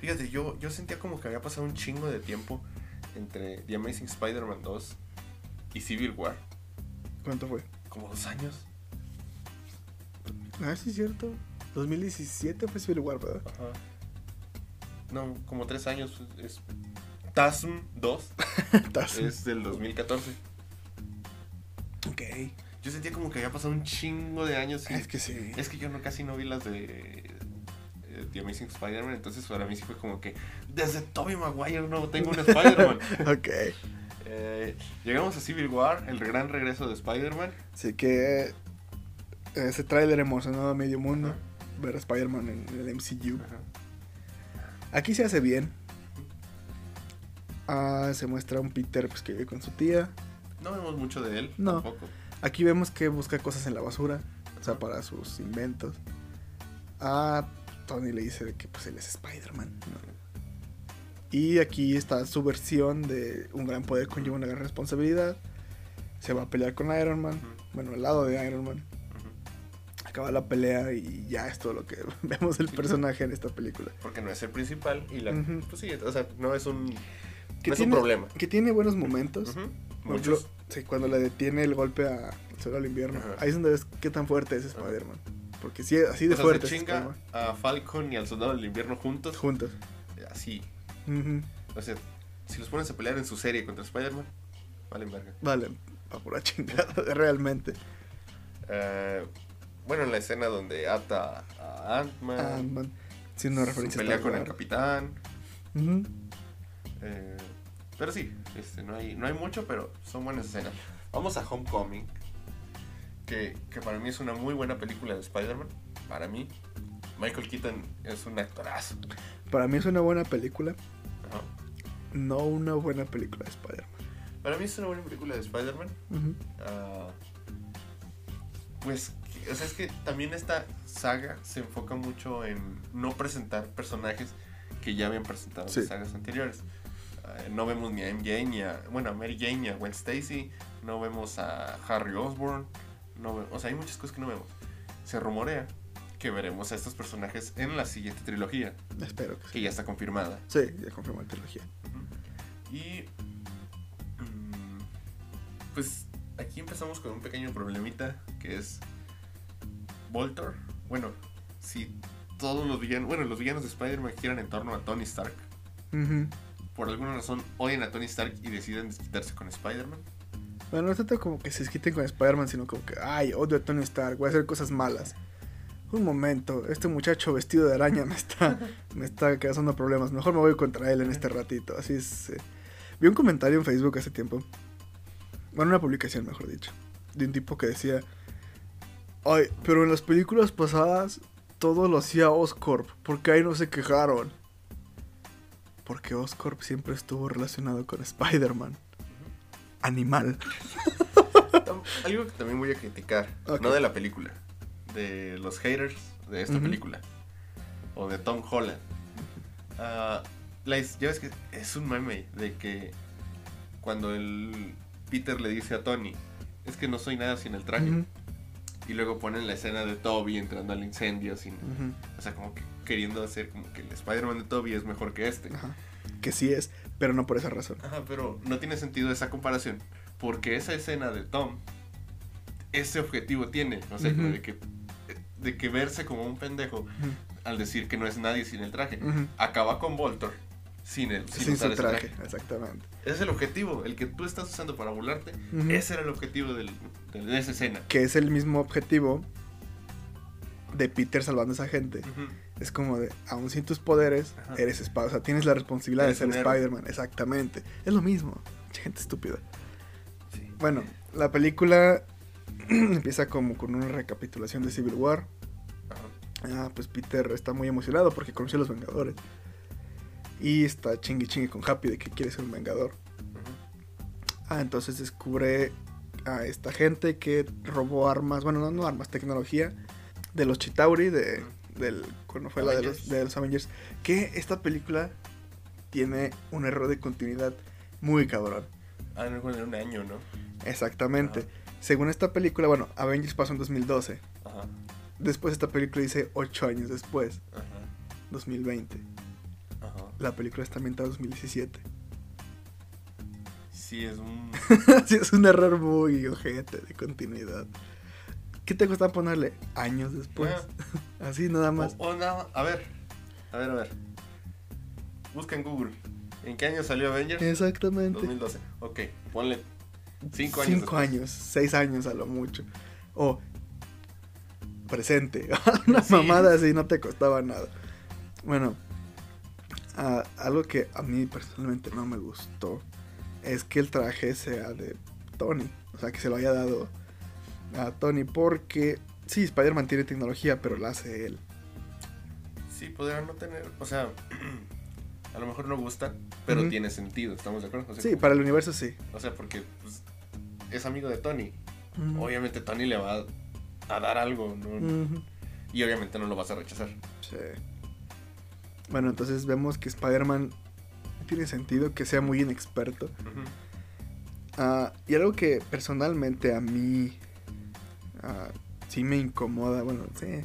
Fíjate, yo, yo sentía como que había pasado un chingo de tiempo entre The Amazing Spider-Man 2 y Civil War. ¿Cuánto fue? Como dos años. Ah, sí, es cierto. 2017 fue Civil War, ¿verdad? Ajá. No, como tres años. Es... TASM 2 Estás- es del 2014. Ok. Yo sentía como que había pasado un chingo de años. y- Es que sí. Es que yo no, casi no vi las de eh, The Amazing Spider-Man, entonces para mí sí fue como que desde Tobey Maguire no tengo un Spider-Man. Ok. Eh, llegamos a Civil War, el gran regreso de Spider-Man. Así que eh, ese tráiler emocionó a medio mundo. Ajá. Ver a Spider-Man en el MCU. Ajá. Aquí se hace bien. Ah, se muestra un Peter pues, que vive con su tía. No vemos mucho de él, No. tampoco. Aquí vemos que busca cosas en la basura. O sea, para sus inventos. A Tony le dice que pues él es Spider-Man. ¿no? Y aquí está su versión de un gran poder conlleva una gran responsabilidad. Se va a pelear con Iron Man. Bueno, al lado de Iron Man. Acaba la pelea y ya es todo lo que vemos del personaje en esta película. Porque no es el principal y la... Pues sí, o sea, no es un... Que no es tiene- un problema. Que tiene buenos momentos. Muchos. sí, cuando le detiene el golpe a el Sol al invierno. Ahí es donde ves qué tan fuerte es. Spider-Man. Porque sí, así de O sea, fuerte se chinga a Falcon y al Soldado del Invierno juntos. Juntos. Así. Ujú. O sea, si los pones a pelear en su serie contra Spider-Man, valen verga. Vale, a pura chingada, realmente. Eh, bueno, en la escena donde ata a Ant-Man, Ant-Man. Sí, su referencia. pelea con el capitán. Eh, pero sí, este, no, hay, no hay mucho, pero son buenas escenas. Vamos a Homecoming, que, que para mí es una muy buena película de Spider-Man. Para mí, Michael Keaton es un actorazo. Para mí es una buena película, Ajá. no una buena película de Spider-Man. Para mí es una buena película de Spider-Man. Ah, pues, o sea, es que también esta saga se enfoca mucho en no presentar personajes que ya habían presentado Sí. en sagas anteriores. Ah, no vemos ni a MJ, ni a, bueno, a Mary Jane, ni a Gwen Stacy, no vemos a Harry Osborn, no o sea, hay muchas cosas que no vemos. Se rumorea que veremos a estos personajes en la siguiente trilogía, Espero que sí. que ya está confirmada. Sí, ya confirmó la trilogía. Y. mm, Pues aquí empezamos con un pequeño problemita que es. Voltor. Bueno, si todos los villanos. Bueno, los villanos de Spider-Man giran en torno a Tony Stark. Por alguna razón odian a Tony Stark y deciden desquitarse con Spider-Man. Bueno, no tanto como que se desquiten con Spider-Man, sino como que, ay, odio a Tony Stark, voy a hacer cosas malas. Un momento, este muchacho vestido de araña me está, me está causando problemas. Mejor me voy contra él en este ratito. Así es. eh. Vi un comentario en Facebook hace tiempo. Bueno, una publicación, mejor dicho. De un tipo que decía: Ay, pero en las películas pasadas todo lo hacía Oscorp. ¿Por qué ahí no se quejaron? Porque Oscorp siempre estuvo relacionado con Spider-Man. Animal. Algo que también voy a criticar. No de la película. De los haters de esta película. O de Tom Holland. La his- ya ves que es un meme de que cuando el Peter le dice a Tony, es que no soy nada sin el traje. Y luego ponen la escena de Toby entrando al incendio sin... O sea, como que queriendo hacer como que el Spider-Man de Toby es mejor que este. Ajá. Que sí es, pero no por esa razón. Ajá, pero no tiene sentido esa comparación. Porque esa escena de Tom, ese objetivo tiene. O sea, como de que, de que verse como un pendejo al decir que no es nadie sin el traje. Acaba con Voltor sin, el, sin, Sin usar su traje, exactamente. Ese es el objetivo, el que tú estás usando para burlarte. Ese era el objetivo del- del- de esa escena. Que es el mismo objetivo de Peter salvando a esa gente. Es como de, aún sin tus poderes, Ajá. eres Spider. O sea, tienes la responsabilidad de ser. Spider-Man. Exactamente. Es lo mismo. Mucha Gente estúpida. Sí. Bueno, la película empieza como con una recapitulación de Civil War. Ah, pues Peter está muy emocionado porque conoció a los Vengadores. Y está chingui chingue con Happy de que quiere ser un Vengador. Ah, entonces descubre a esta gente que robó armas, bueno, no, no armas, tecnología de los Chitauri, de, del, cuando fue la de los, Avengers. de los Avengers. Que esta película tiene un error de continuidad muy cabrón. Ah, no, bueno, un año, ¿no? Exactamente. Ajá. Según esta película, bueno, Avengers pasó en 2012. Ajá. después esta película dice 8 años después, Ajá. 2020. Ajá. La película está ambientada en 2017. Sí, es un. sí, es un error muy ojete de continuidad. ¿Qué te cuesta ponerle años después? Así nada más. O, o nada. A ver. A ver, a ver. Busca en Google. ¿En qué año salió Avengers? Exactamente. 2012. Ok, ponle 5 años. Cinco después. años, seis años a lo mucho. O presente. Una Sí. mamada así, no te costaba nada. Bueno, algo que a mí personalmente no me gustó es que el traje sea de Tony. O sea, que se lo haya dado a Tony porque... Sí, Spider-Man tiene tecnología, pero la hace él. Sí, podría no tener. O sea, a lo mejor no gusta, pero tiene sentido. ¿Estamos de acuerdo? O sea, Sí, para el universo sí. O sea, porque pues, es amigo de Tony. Obviamente Tony le va a, a dar algo, ¿no? Y obviamente no lo vas a rechazar. Sí. Bueno, entonces vemos que Spider-Man tiene sentido que sea muy inexperto. Ah, y algo que personalmente a mí ah, sí me incomoda, bueno, sí.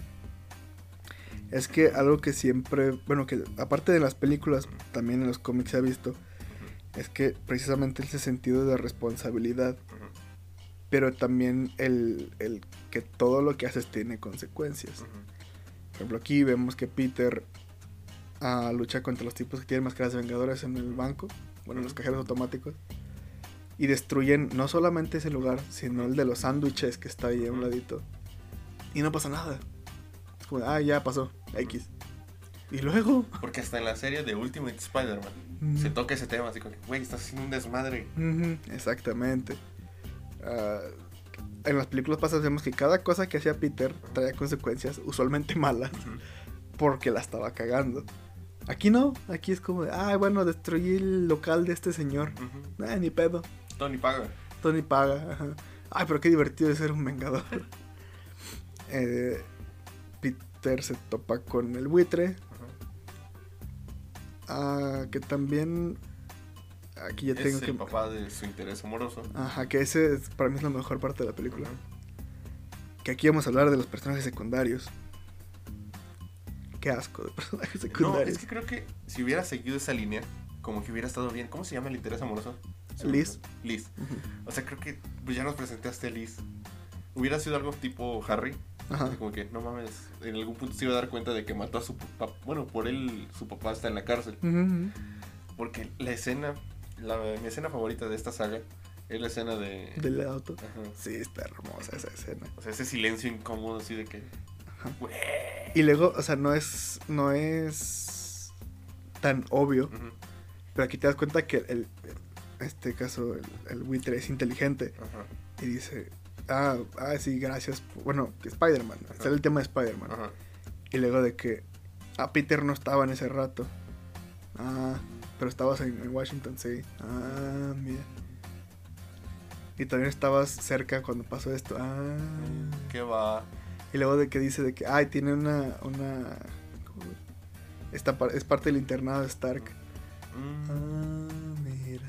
Es que algo que siempre, bueno, que aparte de las películas, también en los cómics se ha visto, es que precisamente ese sentido de responsabilidad. Pero también el, el que todo lo que haces tiene consecuencias. Ujú. Por ejemplo, aquí vemos que Peter ah, lucha contra los tipos que tienen máscaras de vengadores en el banco, bueno, en los cajeros automáticos, y destruyen no solamente ese lugar, sino el de los sándwiches que está ahí a un ladito. Y no pasa nada. Es como, ah, ya pasó, X. Y luego, Porque hasta en la serie de Ultimate Spider-Man se toca ese tema, así como que, güey, estás haciendo un desmadre. Exactamente. Ah, en las películas pasadas vemos que cada cosa que hacía Peter traía consecuencias usualmente malas. Porque la estaba cagando. Aquí no, aquí es como de, ah, bueno, destruí el local de este señor. Ni pedo. Tony paga. Tony paga. ajá. Ay, pero qué divertido es ser un vengador. Eh, Peter se topa con el buitre. ah, que también. Aquí ya Es tengo el que. papá de su interés amoroso. Ajá, que ese es- para mí es la mejor parte de la película. Que aquí vamos a hablar de los personajes secundarios. Qué asco de personajes No, secundarios. es que creo que si hubiera seguido esa línea, como que hubiera estado bien. ¿Cómo se llama el interés amoroso? Liz. Liz. O sea, creo que pues ya nos presentaste a Liz. Hubiera sido algo tipo Harry. Ajá. Como que, no mames, en algún punto se iba a dar cuenta de que mató a su papá. Bueno, por él, su papá está en la cárcel. Ujú, ujú. Porque la escena, la, mi escena favorita de esta saga es la escena de... Del auto. Ajá. Sí, está hermosa esa escena. O sea, ese silencio incómodo así de que... Ajá. Y luego, o sea, no es. No es tan obvio. Pero aquí te das cuenta que el. En este caso, el, el buitre es inteligente. Ajá. Y dice. Ah, ah, sí, gracias. por-". Bueno, Spider-Man. Sale el tema de Spider-Man. Y luego de que. Ah, Peter no estaba en ese rato. Ah, pero estabas en, en Washington, sí. Ah, mira. Y también estabas cerca cuando pasó esto. Ah. ¿Qué va? Y luego de que dice de que, ay, tiene una, una. Esta es parte del internado de Stark. Mm, Ah, mira,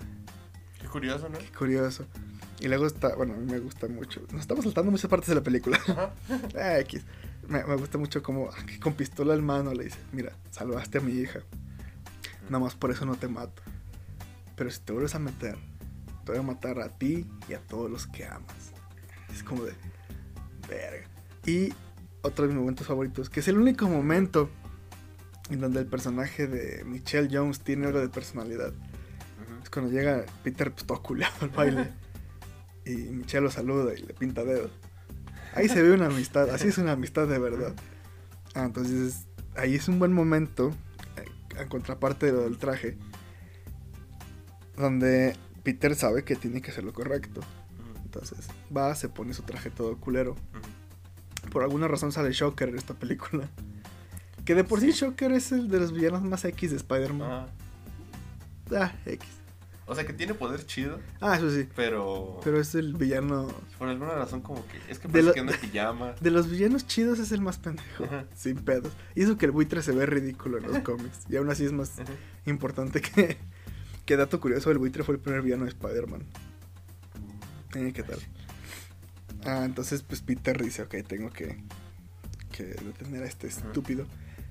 qué curioso, ¿no? qué curioso. Y luego está, bueno, a mí me gusta mucho. Nos estamos saltando muchas partes de la película. Ajá. X. Me, me gusta mucho como ah, que con pistola en mano le dice, mira, salvaste a mi hija. Nada más por eso no te mato. Pero si te vuelves a meter, te voy a matar a ti y a todos los que amas. Es como de... Verga. Y otro de mis momentos favoritos, que es el único momento en donde el personaje de Michelle Jones tiene algo de personalidad. Ujú. Es cuando llega Peter pues, todo culeado al baile. y Michelle lo saluda y le pinta dedo. Ahí se ve una amistad, así es una amistad de verdad. Ah, entonces ahí es un buen momento, en contraparte de lo del traje, donde Peter sabe que tiene que hacer lo correcto. Entonces va, se pone su traje todo culero. Por alguna razón sale Shocker en esta película. Que de por sí Shocker es el de los villanos más X de Spider-Man. Ajá. Ah, X. O sea, que tiene poder chido, Ah, eso sí. pero... Pero es el villano. Por alguna razón como que... Es que parece lo- que anda en pijama. De los villanos chidos es el más pendejo. Ajá. Sin pedos. Y eso que el buitre se ve ridículo en los cómics. Y aún así es más Ajá. importante que. Que dato curioso, el buitre fue el primer villano de Spider-Man. Eh, ¿Qué tal? Ah, entonces pues Peter dice, ok, tengo que, que detener a este estúpido.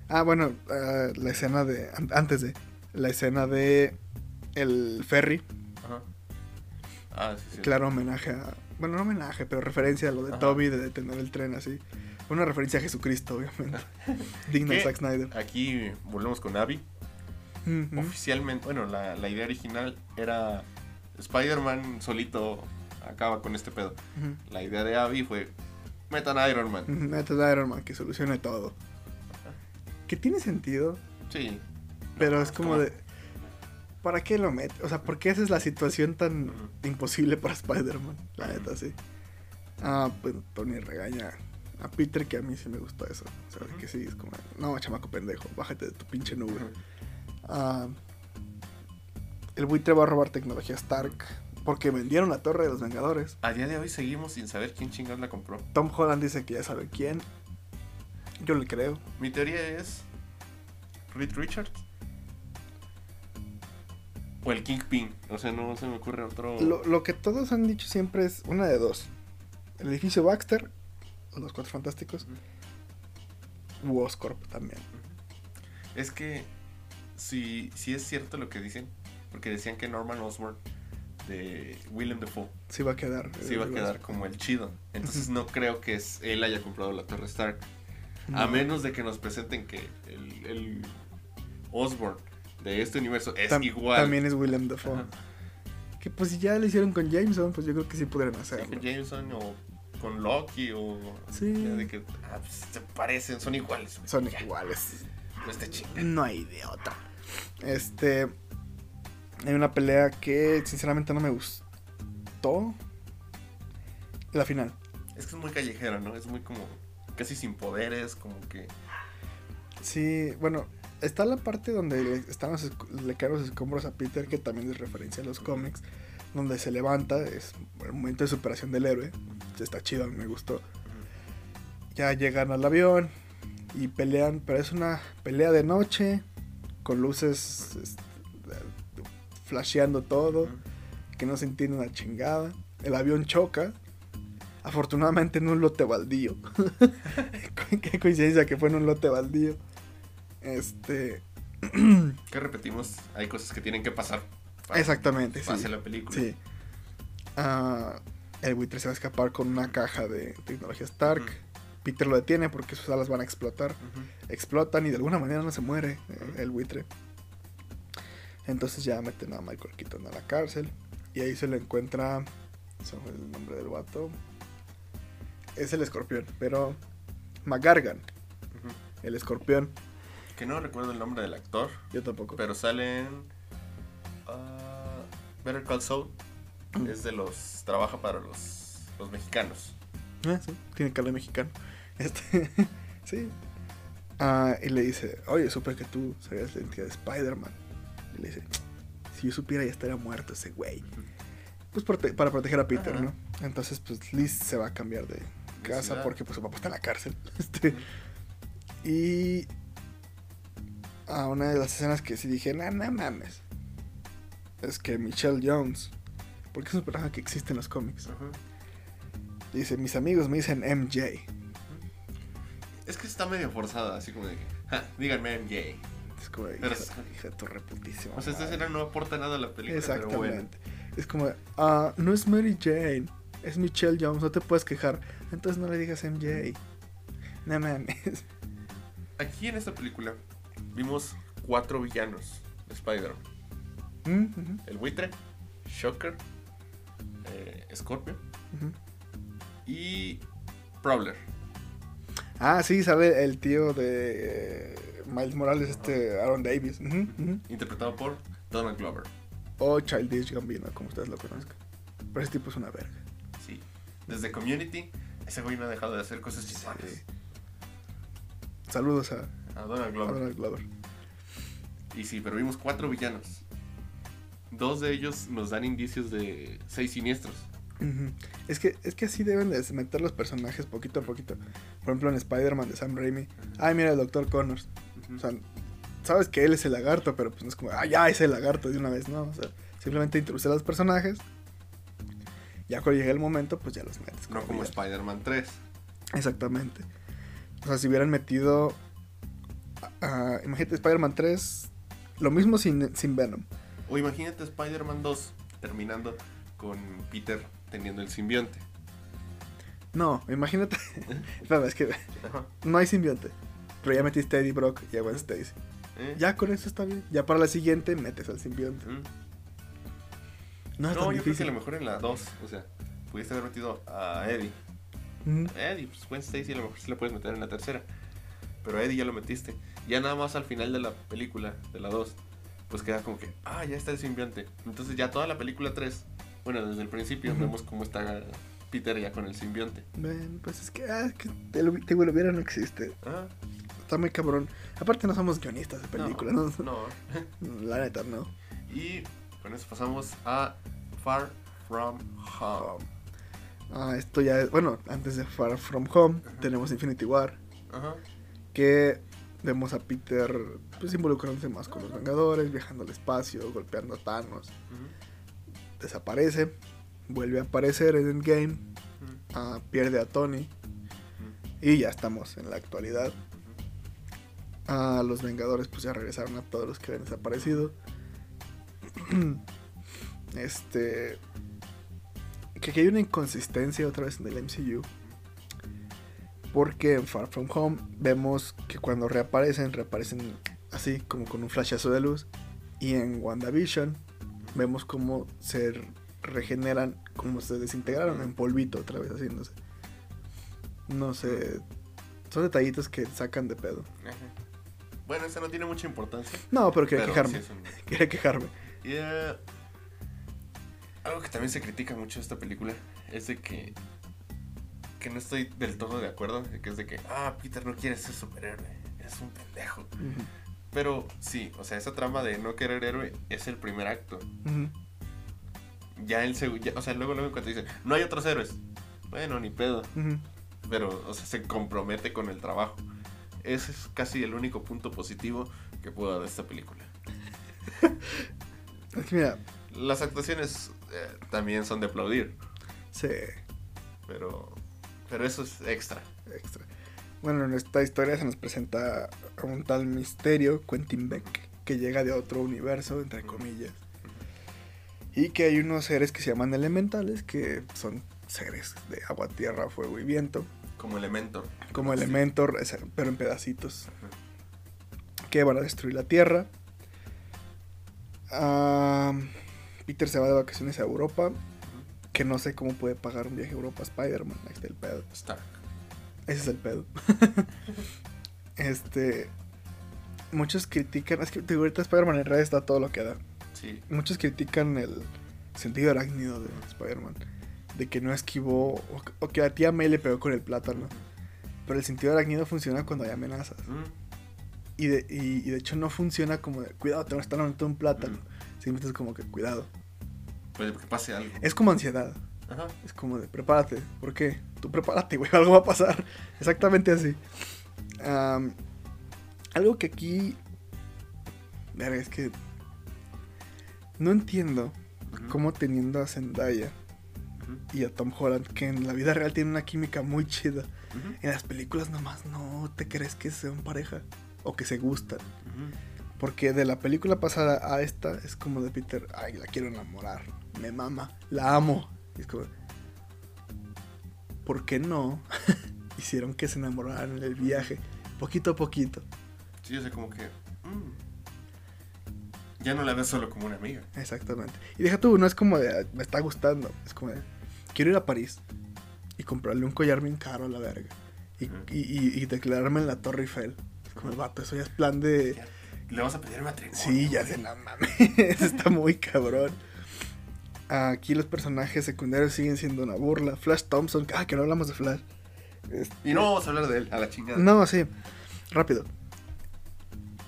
Ah, bueno, ah, la escena de. an- Antes de. La escena de. El ferry. Ajá. Ah, sí, sí. Claro, homenaje a. Bueno, no homenaje, pero referencia a lo de Ajá. Toby de detener el tren así. Una referencia a Jesucristo, obviamente. Digno de. Zack Snyder. Aquí volvemos con Abby. Oficialmente, bueno, la, la idea original era Spider-Man solito acaba con este pedo. La idea de Abby fue metan a Iron Man. Metes a Iron Man que solucione todo. Que tiene sentido, Sí. pero es como de. ¿Para qué lo mete? O sea, ¿por qué esa es la situación tan imposible para Spider-Man? La neta, sí. Ah, pues Tony regaña a Peter, que a mí sí me gustó eso. O sea, que sí, es como, no, chamaco pendejo, bájate de tu pinche nube. Ah, el buitre va a robar tecnología Stark porque vendieron la torre de los Vengadores. A día de hoy seguimos sin saber quién chingados la compró. Tom Holland dice que ya sabe quién. Yo le creo. Mi teoría es Reed Richards o el Kingpin. O sea, no se me ocurre otro. Lo, lo que todos han dicho siempre es una de dos. El edificio Baxter, los Cuatro Fantásticos, u Oscorp también. Es que si, si es cierto lo que dicen, porque decían que Norman Osborn de Willem Dafoe Sí va a quedar. se iba a eh, quedar como el chido. Entonces no creo que es- él haya comprado la Torre Stark. no. A menos de que nos presenten que el, el Osborn de este universo es Tam- igual. También es Willem Dafoe. Ajá. Que pues si ya lo hicieron con Jameson, pues yo creo que sí podrían Sí, hacerlo. con Jameson o con Loki o Sí. de que ah, pues, se parecen, son iguales. Son Ya, iguales. No esté chinga. No hay de otra. Este. Hay una pelea que sinceramente no me gustó. La final. Es que es muy callejera, ¿no? Es muy como casi sin poderes, como que Sí, bueno, está la parte donde le, están los, le caen los escombros a Peter, que también es referencia a los cómics, donde se levanta, es el momento de superación del héroe. Está chido, me gustó. Ya llegan al avión y pelean, pero es una pelea de noche, con luces este, flasheando todo, que no se entiende una chingada. El avión choca. Afortunadamente en un lote baldío. Qué coincidencia que fue en un lote baldío. Este. que repetimos, hay cosas que tienen que pasar. para Exactamente, que sí. La película. Sí. Ah, el buitre se va a escapar con una caja de tecnología Stark. Peter lo detiene porque sus alas van a explotar. Explotan y de alguna manera no se muere eh, el buitre. Entonces ya meten a Michael Keaton a la cárcel. Y ahí se le encuentra. Se fue el nombre del vato. Es el escorpión, pero. McGargan, el escorpión. Que no recuerdo el nombre del actor, Yo tampoco. pero salen ah, Better Call Saul. Mm. Es de los trabaja para los los mexicanos. Ah, sí, tiene cara de mexicano. Este, sí. Ah, y le dice, oye, supe que tú sabías la identidad de Spider-Man. Y le dice, si yo supiera ya estaría muerto ese güey. Pues prote- para proteger a Peter, Ajá. ¿no? Entonces, pues Liz se va a cambiar de casa porque pues su papá está en la cárcel. Este, y a una de las escenas que sí dije, no, no mames. Es que Michelle Jones, porque es un personaje que existe en los cómics. Ujú. Dice, mis amigos me dicen MJ. Es que está medio forzada, así como de que, "Ja, díganme MJ. Es como, Pero hija, es- hija de tu reputísima. O sea, esta madre". escena no aporta nada a la película, pero bueno. Exactamente. Es como, ah, no es Mary Jane, es Michelle Jones, no te puedes quejar. Entonces no le digas MJ. No mames. Aquí en esta película vimos cuatro villanos de Spider-Man. Mm, El buitre, Shocker, eh, Scorpion ujú. y Prowler. Ah, sí, sale el tío de eh, Miles Morales, este Aaron Davis. Interpretado por Donald Glover. O Childish Gambino, como ustedes lo conozcan. Pero ese tipo es una verga. Sí. Desde Community, ese güey no ha dejado de hacer cosas chingonas. Sí. Saludos a, A Donald a Glover. Donald Glover. Y sí, pero vimos cuatro villanos. Dos de ellos nos dan indicios de seis siniestros. Es que, es que así deben de meter los personajes poquito a poquito. Por ejemplo, en Spider-Man de Sam Raimi. Ay, mira el Dr. Connors. O sea, sabes que él es el lagarto, pero pues no es como, ah, ya es el lagarto de una vez, ¿no? O sea, simplemente introduce a los personajes. Ya cuando llegue el momento, pues ya los metes. no como. Spider-Man 3. Exactamente. O sea, si hubieran metido. Ah, imagínate Spider-Man 3. Lo mismo sin, sin Venom. O imagínate Spider-Man 2 terminando con Peter teniendo el simbionte. No, imagínate. Espera, es que Ajá. no hay simbionte. Pero ya metiste a Eddie Brock y a Gwen Stacy. ¿Eh? Ya con eso está bien. Ya para la siguiente metes al simbionte. Mm. No es No, tan yo creo que a difícil. lo mejor en la 2, o sea, pudiste haber metido a Eddie. Ujú. Eddie, pues Gwen Stacy a lo mejor sí la puedes meter en la tercera. Pero a Eddie ya lo metiste. Ya nada más al final de la película, de la 2, pues queda como que, ah, ya está el simbionte. Entonces ya toda la película 3, bueno, desde el principio vemos cómo está Peter ya con el simbionte. Ven, pues es que, ah, que te lo, te lo no existe. Ah, Está muy cabrón. Aparte no somos guionistas de películas, ¿no? no. La neta, no. Y con eso pasamos a Far From Home. Ah, esto ya es, bueno, antes de Far From Home tenemos Infinity War, Ajá. Que vemos a Peter pues involucrándose más con los Vengadores, viajando al espacio, golpeando a Thanos, desaparece, vuelve a aparecer en Endgame, ah, pierde a Tony y ya estamos en la actualidad. A los Vengadores pues ya regresaron a todos los que habían desaparecido. Este... Que aquí hay una inconsistencia otra vez en el MCU. Porque en Far From Home vemos que cuando reaparecen, reaparecen así como con un flashazo de luz. Y en WandaVision vemos cómo se regeneran, como se desintegraron en polvito otra vez haciéndose. No sé. Son detallitos que sacan de pedo. Ajá. Bueno, esa no tiene mucha importancia. No, pero quería pero quejarme. sí un- Quería quejarme. Eh, algo que también se critica mucho de esta película es de que que no estoy del todo de acuerdo, que es de que ah Peter no quiere ser superhéroe, es un pendejo. Pero sí, o sea, esa trama de no querer héroe es el primer acto. Ya el segundo, o sea, luego luego cuando dicen, "No hay otros héroes." Bueno, ni pedo, pero o sea, se compromete con el trabajo. Ese es casi el único punto positivo que puedo dar de esta película. Es que mira, Las actuaciones eh, también son de aplaudir, sí, pero pero eso es extra. extra. Bueno, en esta historia se nos presenta a un tal misterio, Quentin Beck, que llega de otro universo, entre comillas. Y que hay unos seres que se llaman elementales, que son seres de agua, tierra, fuego y viento, Como elemento. como Sí. Elementor, pero en pedacitos, Ajá. que van a destruir la tierra. Ah, Peter se va de vacaciones a Europa, que no sé cómo puede pagar un viaje a Europa Spider-Man, ahí está el pedo. Stark. Ese es el pedo. este. Muchos critican. Es que ahorita Spider-Man en realidad está todo lo que da. Sí. Muchos critican el sentido arácnido de Spider-Man. De que no esquivó. O, o que a tía May le pegó con el plátano. Pero el sentido arácnido funciona cuando hay amenazas. Mm, Y de, y, y de hecho no funciona como de cuidado, te van a estar un plátano. Simplemente es como que cuidado. Puede que pase algo. Es como ansiedad. Ajá. Es como de prepárate. ¿Por qué? Tú prepárate, güey. Algo va a pasar. Exactamente así. Algo que aquí. Verga, es que. No entiendo cómo teniendo a Zendaya y a Tom Holland, que en la vida real tienen una química muy chida, en las películas nomás no te crees que sean pareja o que se gustan. Porque de la película pasada a esta es como de Peter, ay, la quiero enamorar, me mama, la amo. Y es como, ¿por qué no hicieron que se enamoraran en el viaje? Poquito a poquito. Sí, o sea, como que. mm, ya no la ves solo como una amiga. Exactamente. Y deja tú, no es como de, "Ay, me está gustando, es como de, quiero ir a París y comprarle un collar bien caro a la verga. Y, y, y- y declararme en la Torre Eiffel. Es como, vato, eso ya es plan de... Le vamos a pedir matrimonio. Sí, ya se la mames. Está muy cabrón. Aquí los personajes secundarios siguen siendo una burla. Flash Thompson, ah, que no hablamos de Flash. Este, Y no vamos a hablar de él, a la chingada. No, sí. Rápido.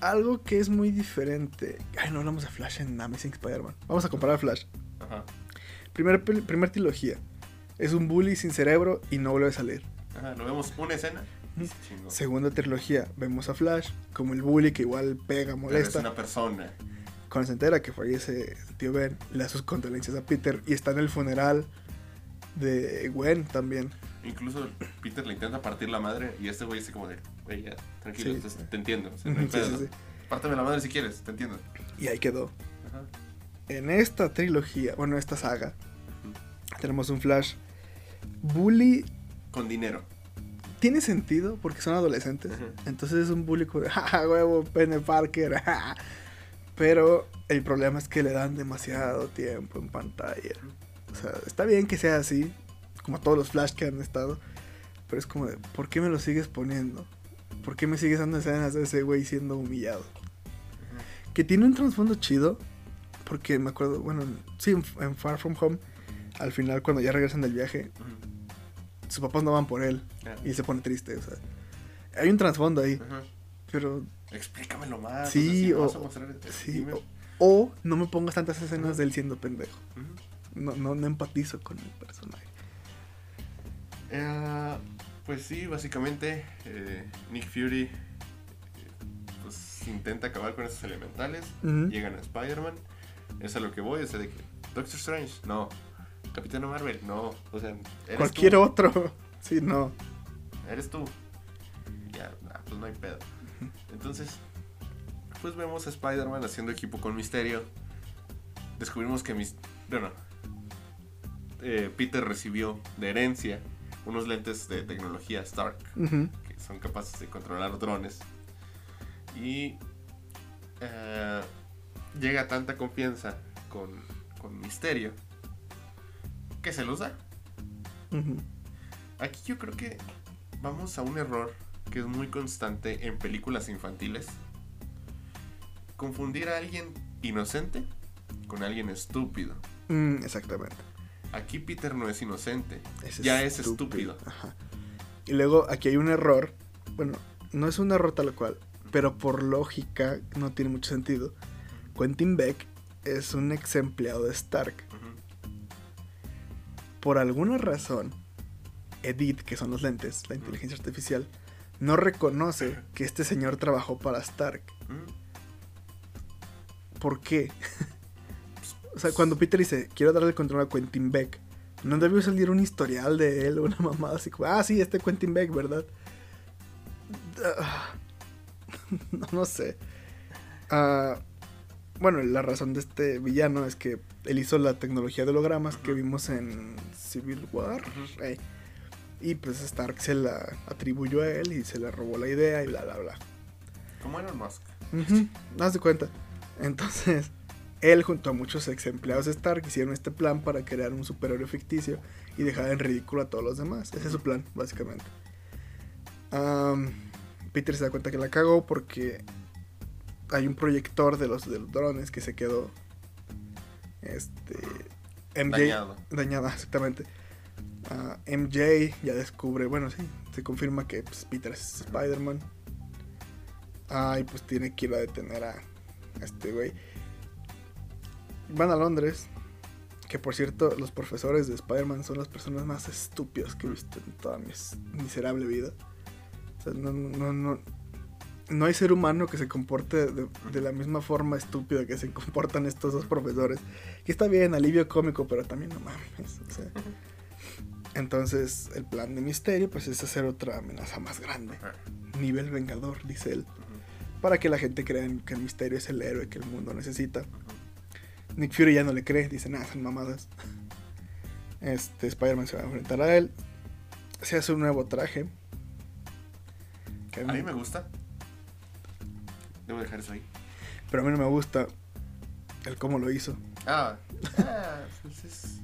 Algo que es muy diferente. Ay, no hablamos de Flash en Amazing Spider-Man. Vamos a comparar a Flash. Ajá. Primer, primer trilogía. Es un bully sin cerebro y no vuelve a salir. Ajá, lo vemos una escena Segunda trilogía, vemos a Flash como el bully que igual pega, Pero molesta. Es una persona. Cuando se entera que fallece el tío Ben, le da sus condolencias a Peter y está en el funeral de Gwen también. Incluso Peter le intenta partir la madre y este güey dice como de, güey, ya, tranquilo, Sí. te entiendo. o sea, no sí, pedo. Párteme la madre si quieres, te entiendo. Y ahí quedó. Ajá. En esta trilogía, bueno, esta saga, tenemos un Flash. Bully Con dinero. Tiene sentido porque son adolescentes. Entonces es un como de, jaja, huevo, Pene Parker. jaja". Pero el problema es que le dan demasiado tiempo en pantalla. O sea, está bien que sea así, como todos los Flash que han estado. Pero es como de, ¿por qué me lo sigues poniendo? ¿Por qué me sigues dando escenas de ese güey siendo humillado? Que tiene un trasfondo chido. Porque me acuerdo, bueno, sí, en, en Far From Home, al final cuando ya regresan del viaje. Sus papás no van por él. Y se pone triste, o sea. Hay un trasfondo ahí, Ajá. pero Explícamelo más. Sí, o sea, si me o- vas a mostrar, sí, dime. o, o no me pongas tantas escenas de él siendo pendejo. No, no, no empatizo con el personaje. Eh, pues sí, básicamente eh, Nick Fury eh, pues intenta acabar con esos elementales. Ujú. Llegan a Spider-Man. Es a lo que voy, o sea, de que Doctor Strange, no. Capitán Marvel, no. O sea, eres Cualquier tú. otro. Sí, no. Eres tú. Ya, nah, pues no hay pedo. Entonces, pues vemos a Spider-Man haciendo equipo con Misterio. Descubrimos que mis... Bueno, eh, Peter recibió de herencia unos lentes de tecnología Stark que son capaces de controlar drones. Y eh, llega tanta confianza con, con Misterio que se los da. Aquí yo creo que vamos a un error que es muy constante en películas infantiles. Confundir a alguien inocente con alguien estúpido. Mm, exactamente. Aquí Peter no es inocente, Es ya es estúpido. Ajá. Y luego aquí hay un error. Bueno, no es un error tal cual, pero por lógica no tiene mucho sentido. Quentin Beck es un ex empleado de Stark. Por alguna razón, Edith, que son los lentes, la inteligencia artificial, no reconoce que este señor trabajó para Stark. ¿Por qué? o sea, cuando Peter dice, quiero darle el control a Quentin Beck, no debió salir un historial de él o una mamada así como, ah, sí, este Quentin Beck, ¿verdad? Ah, no, no sé. Ah, bueno, la razón de este villano es que él hizo la tecnología de hologramas que vimos en Civil War. Eh, y pues Stark se la atribuyó a él y se le robó la idea y bla, bla, bla. Como Elon Musk. Ujú, haz de cuenta. Entonces, él junto a muchos ex empleados de Stark hicieron este plan para crear un superhéroe ficticio y dejar en ridículo a todos los demás. Ese es su plan, básicamente. Am, Peter se da cuenta que la cagó porque hay un proyector de los, de los drones que se quedó. Este. MJ. Dañado. Dañada, exactamente. Ah, MJ ya descubre, bueno, sí, se confirma que pues, Peter es Spider-Man. Ah, y pues tiene que ir a detener a, a este güey. Van a Londres. Que por cierto, los profesores de Spider-Man son las personas más estúpidas que he visto en toda mi miserable vida. O sea, no, no, no, no hay ser humano que se comporte de, de la misma forma estúpida que se comportan estos dos profesores. Que está bien, alivio cómico, pero también no mames. o sea. Entonces, el plan de Misterio pues es hacer otra amenaza más grande. Ajá. Nivel vengador, dice él. Para que la gente crea en- que el Misterio es el héroe que el mundo necesita. Nick Fury ya no le cree, dice, nada, son mamadas. Este, Spider-Man se va a enfrentar a él. Se hace un nuevo traje. Que A mí me gusta. Debo dejar eso ahí. Pero a mí no me gusta el cómo lo hizo. Ah, ah, pues es...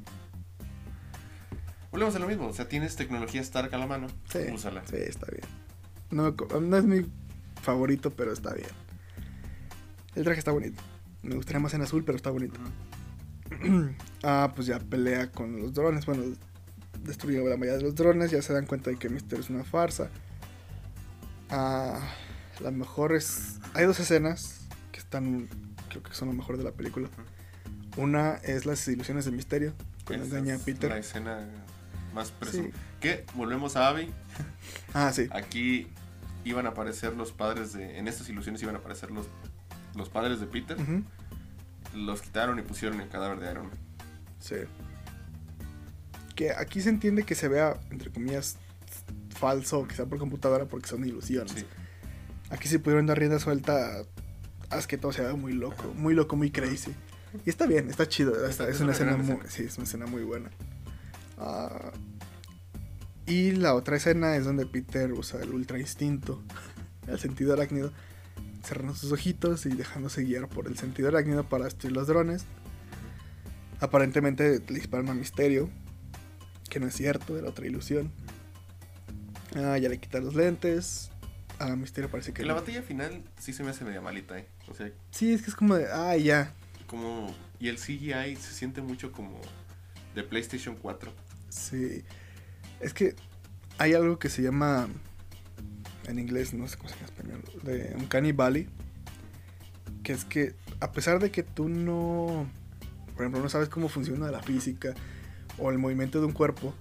Volvemos a lo mismo. O sea, tienes tecnología Stark a la mano. Sí, Úsala. sí, está bien. No, no es mi favorito, pero está bien. El traje está bonito. Me gustaría más en azul, pero está bonito. Ah, pues ya pelea con los drones. Bueno, destruye la mayoría de los drones. Ya se dan cuenta de que Mister es una farsa. Ah, las mejores. Hay dos escenas que están. Creo que son lo mejor de la película. Una es las ilusiones de Misterio. Cuando engaña a es Peter. La escena más presumida. Sí. Que volvemos a Abby. Ah, sí. Aquí iban a aparecer los padres de. En estas ilusiones iban a aparecer los, los padres de Peter. Los quitaron y pusieron el cadáver de Iron Man. Sí. que aquí se entiende que se vea, entre comillas, falso, sea por computadora, porque son ilusiones. Sí. Aquí se pudieron dar rienda suelta, haz que todo se vea muy loco, muy loco, muy crazy. Y está bien, está chido, está- es, Es una escena muy, escena. sí, es una escena muy buena. Ah, y la otra escena es donde Peter usa el ultra instinto, el sentido arácnido, cerrando sus ojitos y dejándose guiar por el sentido arácnido para destruir los drones. Aparentemente le disparan a Misterio, que no es cierto, era otra ilusión. Ah, ya le quita los lentes. A Misterio parece que Que la no. batalla final sí se me hace media malita, ¿eh? O sea, Sí, es que es como de, ah, ya. como... Y el CGI se siente mucho como de PlayStation 4. Sí. Es que hay algo que se llama, en inglés, no sé cómo se llama en español, de Uncanny Valley. Que es que, a pesar de que tú no, por ejemplo, no sabes cómo funciona la física o el movimiento de un cuerpo,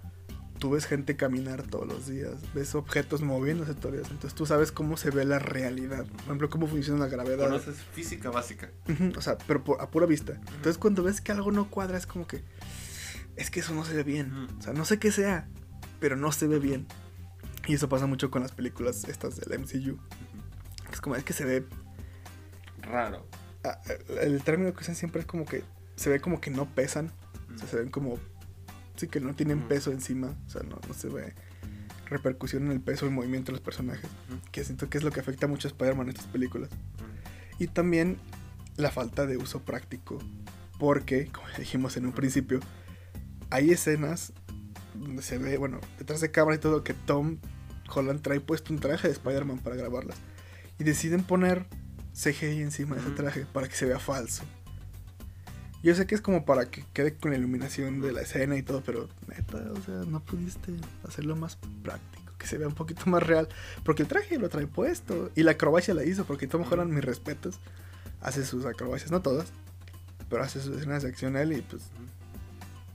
tú ves gente caminar todos los días, ves objetos moviéndose todos los días. Entonces tú sabes cómo se ve la realidad. Por ejemplo, cómo funciona la gravedad. Conoces física básica. O sea, pero por- a pura vista. Entonces cuando ves que algo no cuadra es como que... Es que eso no se ve bien. O sea, no sé qué sea, pero no se ve bien. Y eso pasa mucho con las películas estas del MCU. Es como, es que se ve... Raro. ah, El término que usan siempre es como que se ve como que no pesan. O sea, se ven como... Sí, que no tienen peso encima. O sea, no, no se ve repercusión en el peso y movimiento de los personajes. Que siento que es lo que afecta mucho a Spider-Man en estas películas. Y también la falta de uso práctico. Porque, como dijimos en un principio, hay escenas donde se ve, bueno, detrás de cámara y todo, que Tom Holland trae puesto un traje de Spider-Man para grabarlas. Y deciden poner CGI encima de ese traje para que se vea falso. Yo sé que es como para que quede con la iluminación de la escena y todo, pero neta, o sea, no pudiste hacerlo más práctico, que se vea un poquito más real. Porque el traje lo trae puesto y la acrobacia la hizo, porque Tom Holland, mis respetos, hace sus acrobacias, no todas, pero hace sus escenas de acción él y pues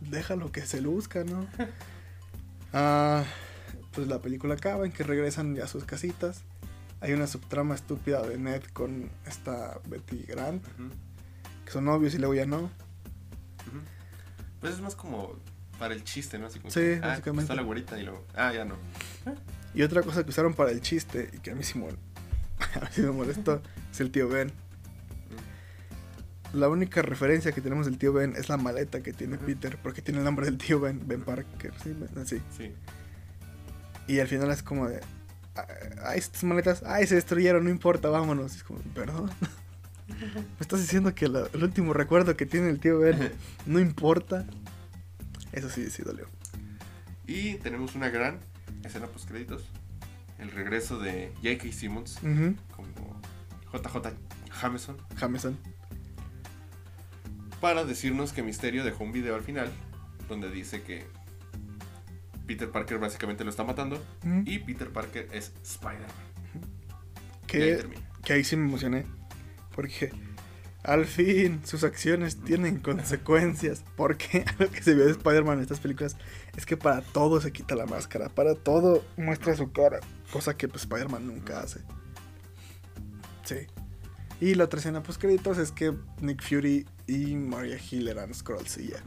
déjalo que se luzca, ¿no? Ah, pues la película acaba en que regresan ya a sus casitas. Hay una subtrama estúpida de Ned con esta Betty Grant. Que son novios y luego ya no. Pues es más como para el chiste, ¿no? Así como Sí, que, ah, básicamente. Está la güerita y luego, ah, ya no. Y otra cosa que usaron para el chiste y que a mí sí, mol- a mí sí me molestó es el tío Ben. La única referencia que tenemos del tío Ben es la maleta que tiene. Peter, porque tiene el nombre del tío Ben, Ben Parker, sí, Ben- sí. Sí. Y al final es como de, ah, ah, estas maletas, ay, se destruyeron, no importa, vámonos. Y es como, perdón. Me estás diciendo que la- el último recuerdo que tiene el tío Ben no importa. Eso sí, sí dolió. Y tenemos una gran escena post créditos. El regreso de J.K. Simmons Ujú. como JJ Jameson Jameson. para decirnos que Misterio dejó un video al final donde dice que Peter Parker básicamente lo está matando y Peter Parker es Spider-Man. Que ahí sí me emocioné. Porque al fin sus acciones tienen consecuencias. Porque lo que se vio de Spider-Man en estas películas es que para todo se quita la máscara. Para todo muestra su cara. Cosa que pues, Spider-Man nunca hace. Sí. Y la otra escena post créditos es que Nick Fury y Maria Hill eran Skrulls y ya.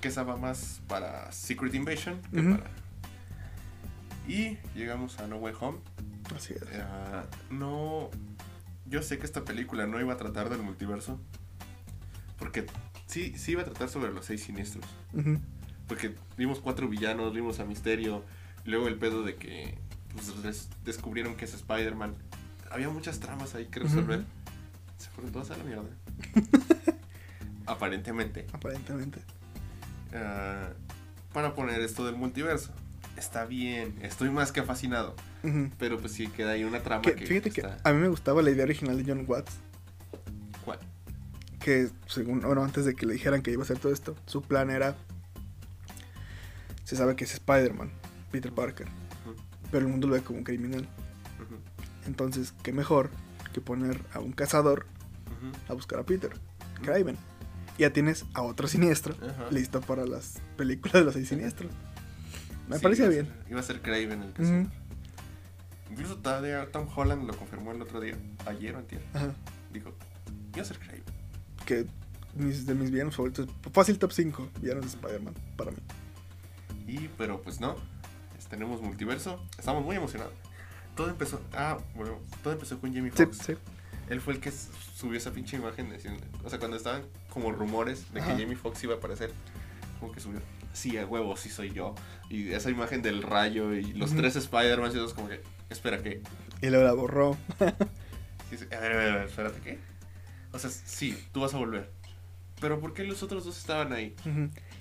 Que esa va más para Secret Invasion que para... Y llegamos a No Way Home. Así es. Eh, no. Yo sé que esta película no iba a tratar del multiverso. Porque sí, sí iba a tratar sobre los seis siniestros. Porque vimos cuatro villanos, vimos a Misterio. Luego el pedo de que pues, des- descubrieron que es Spider-Man. Había muchas tramas ahí que resolver. Se fueron todas a la mierda. Aparentemente. Aparentemente. Ah, para poner esto del multiverso. Está bien, estoy más que fascinado. Pero pues sí queda ahí una trama Que, que. fíjate que a mí me gustaba la idea original de John Watts. ¿Cuál? que según, bueno, antes de que le dijeran que iba a hacer todo esto, su plan era, se sabe que es Spider-Man, Peter Parker, pero el mundo lo ve como un criminal. Entonces, qué mejor que poner a un cazador a buscar a Peter, Kraven. Ya tienes a otro siniestro listo para las películas de los seis siniestros. Me Sí, iba a bien. ser- iba a ser Craven el que Ujú. sí. Incluso Tom Holland lo confirmó el otro día, ayer o antier. Ajá. Dijo, iba a ser Craven. Que mis, de mis villanos favoritos, fácil top 5 villanos de Spider-Man para mí. Y, pero pues no, tenemos multiverso, estamos muy emocionados. Todo empezó, ah, bueno, todo empezó con Jamie Foxx. sí. Él fue el que subió esa pinche imagen diciendo, o sea, cuando estaban como rumores de que. Jamie Foxx iba a aparecer, como que subió, sí, a huevo, sí soy yo. Y esa imagen del rayo y los tres Spider-Man y todos como que, espera, ¿qué? Y luego la borró. Sí, sí, A ver, a ver, a ver, espérate, ¿qué? O sea, sí, tú vas a volver. Pero ¿por qué los otros dos estaban ahí?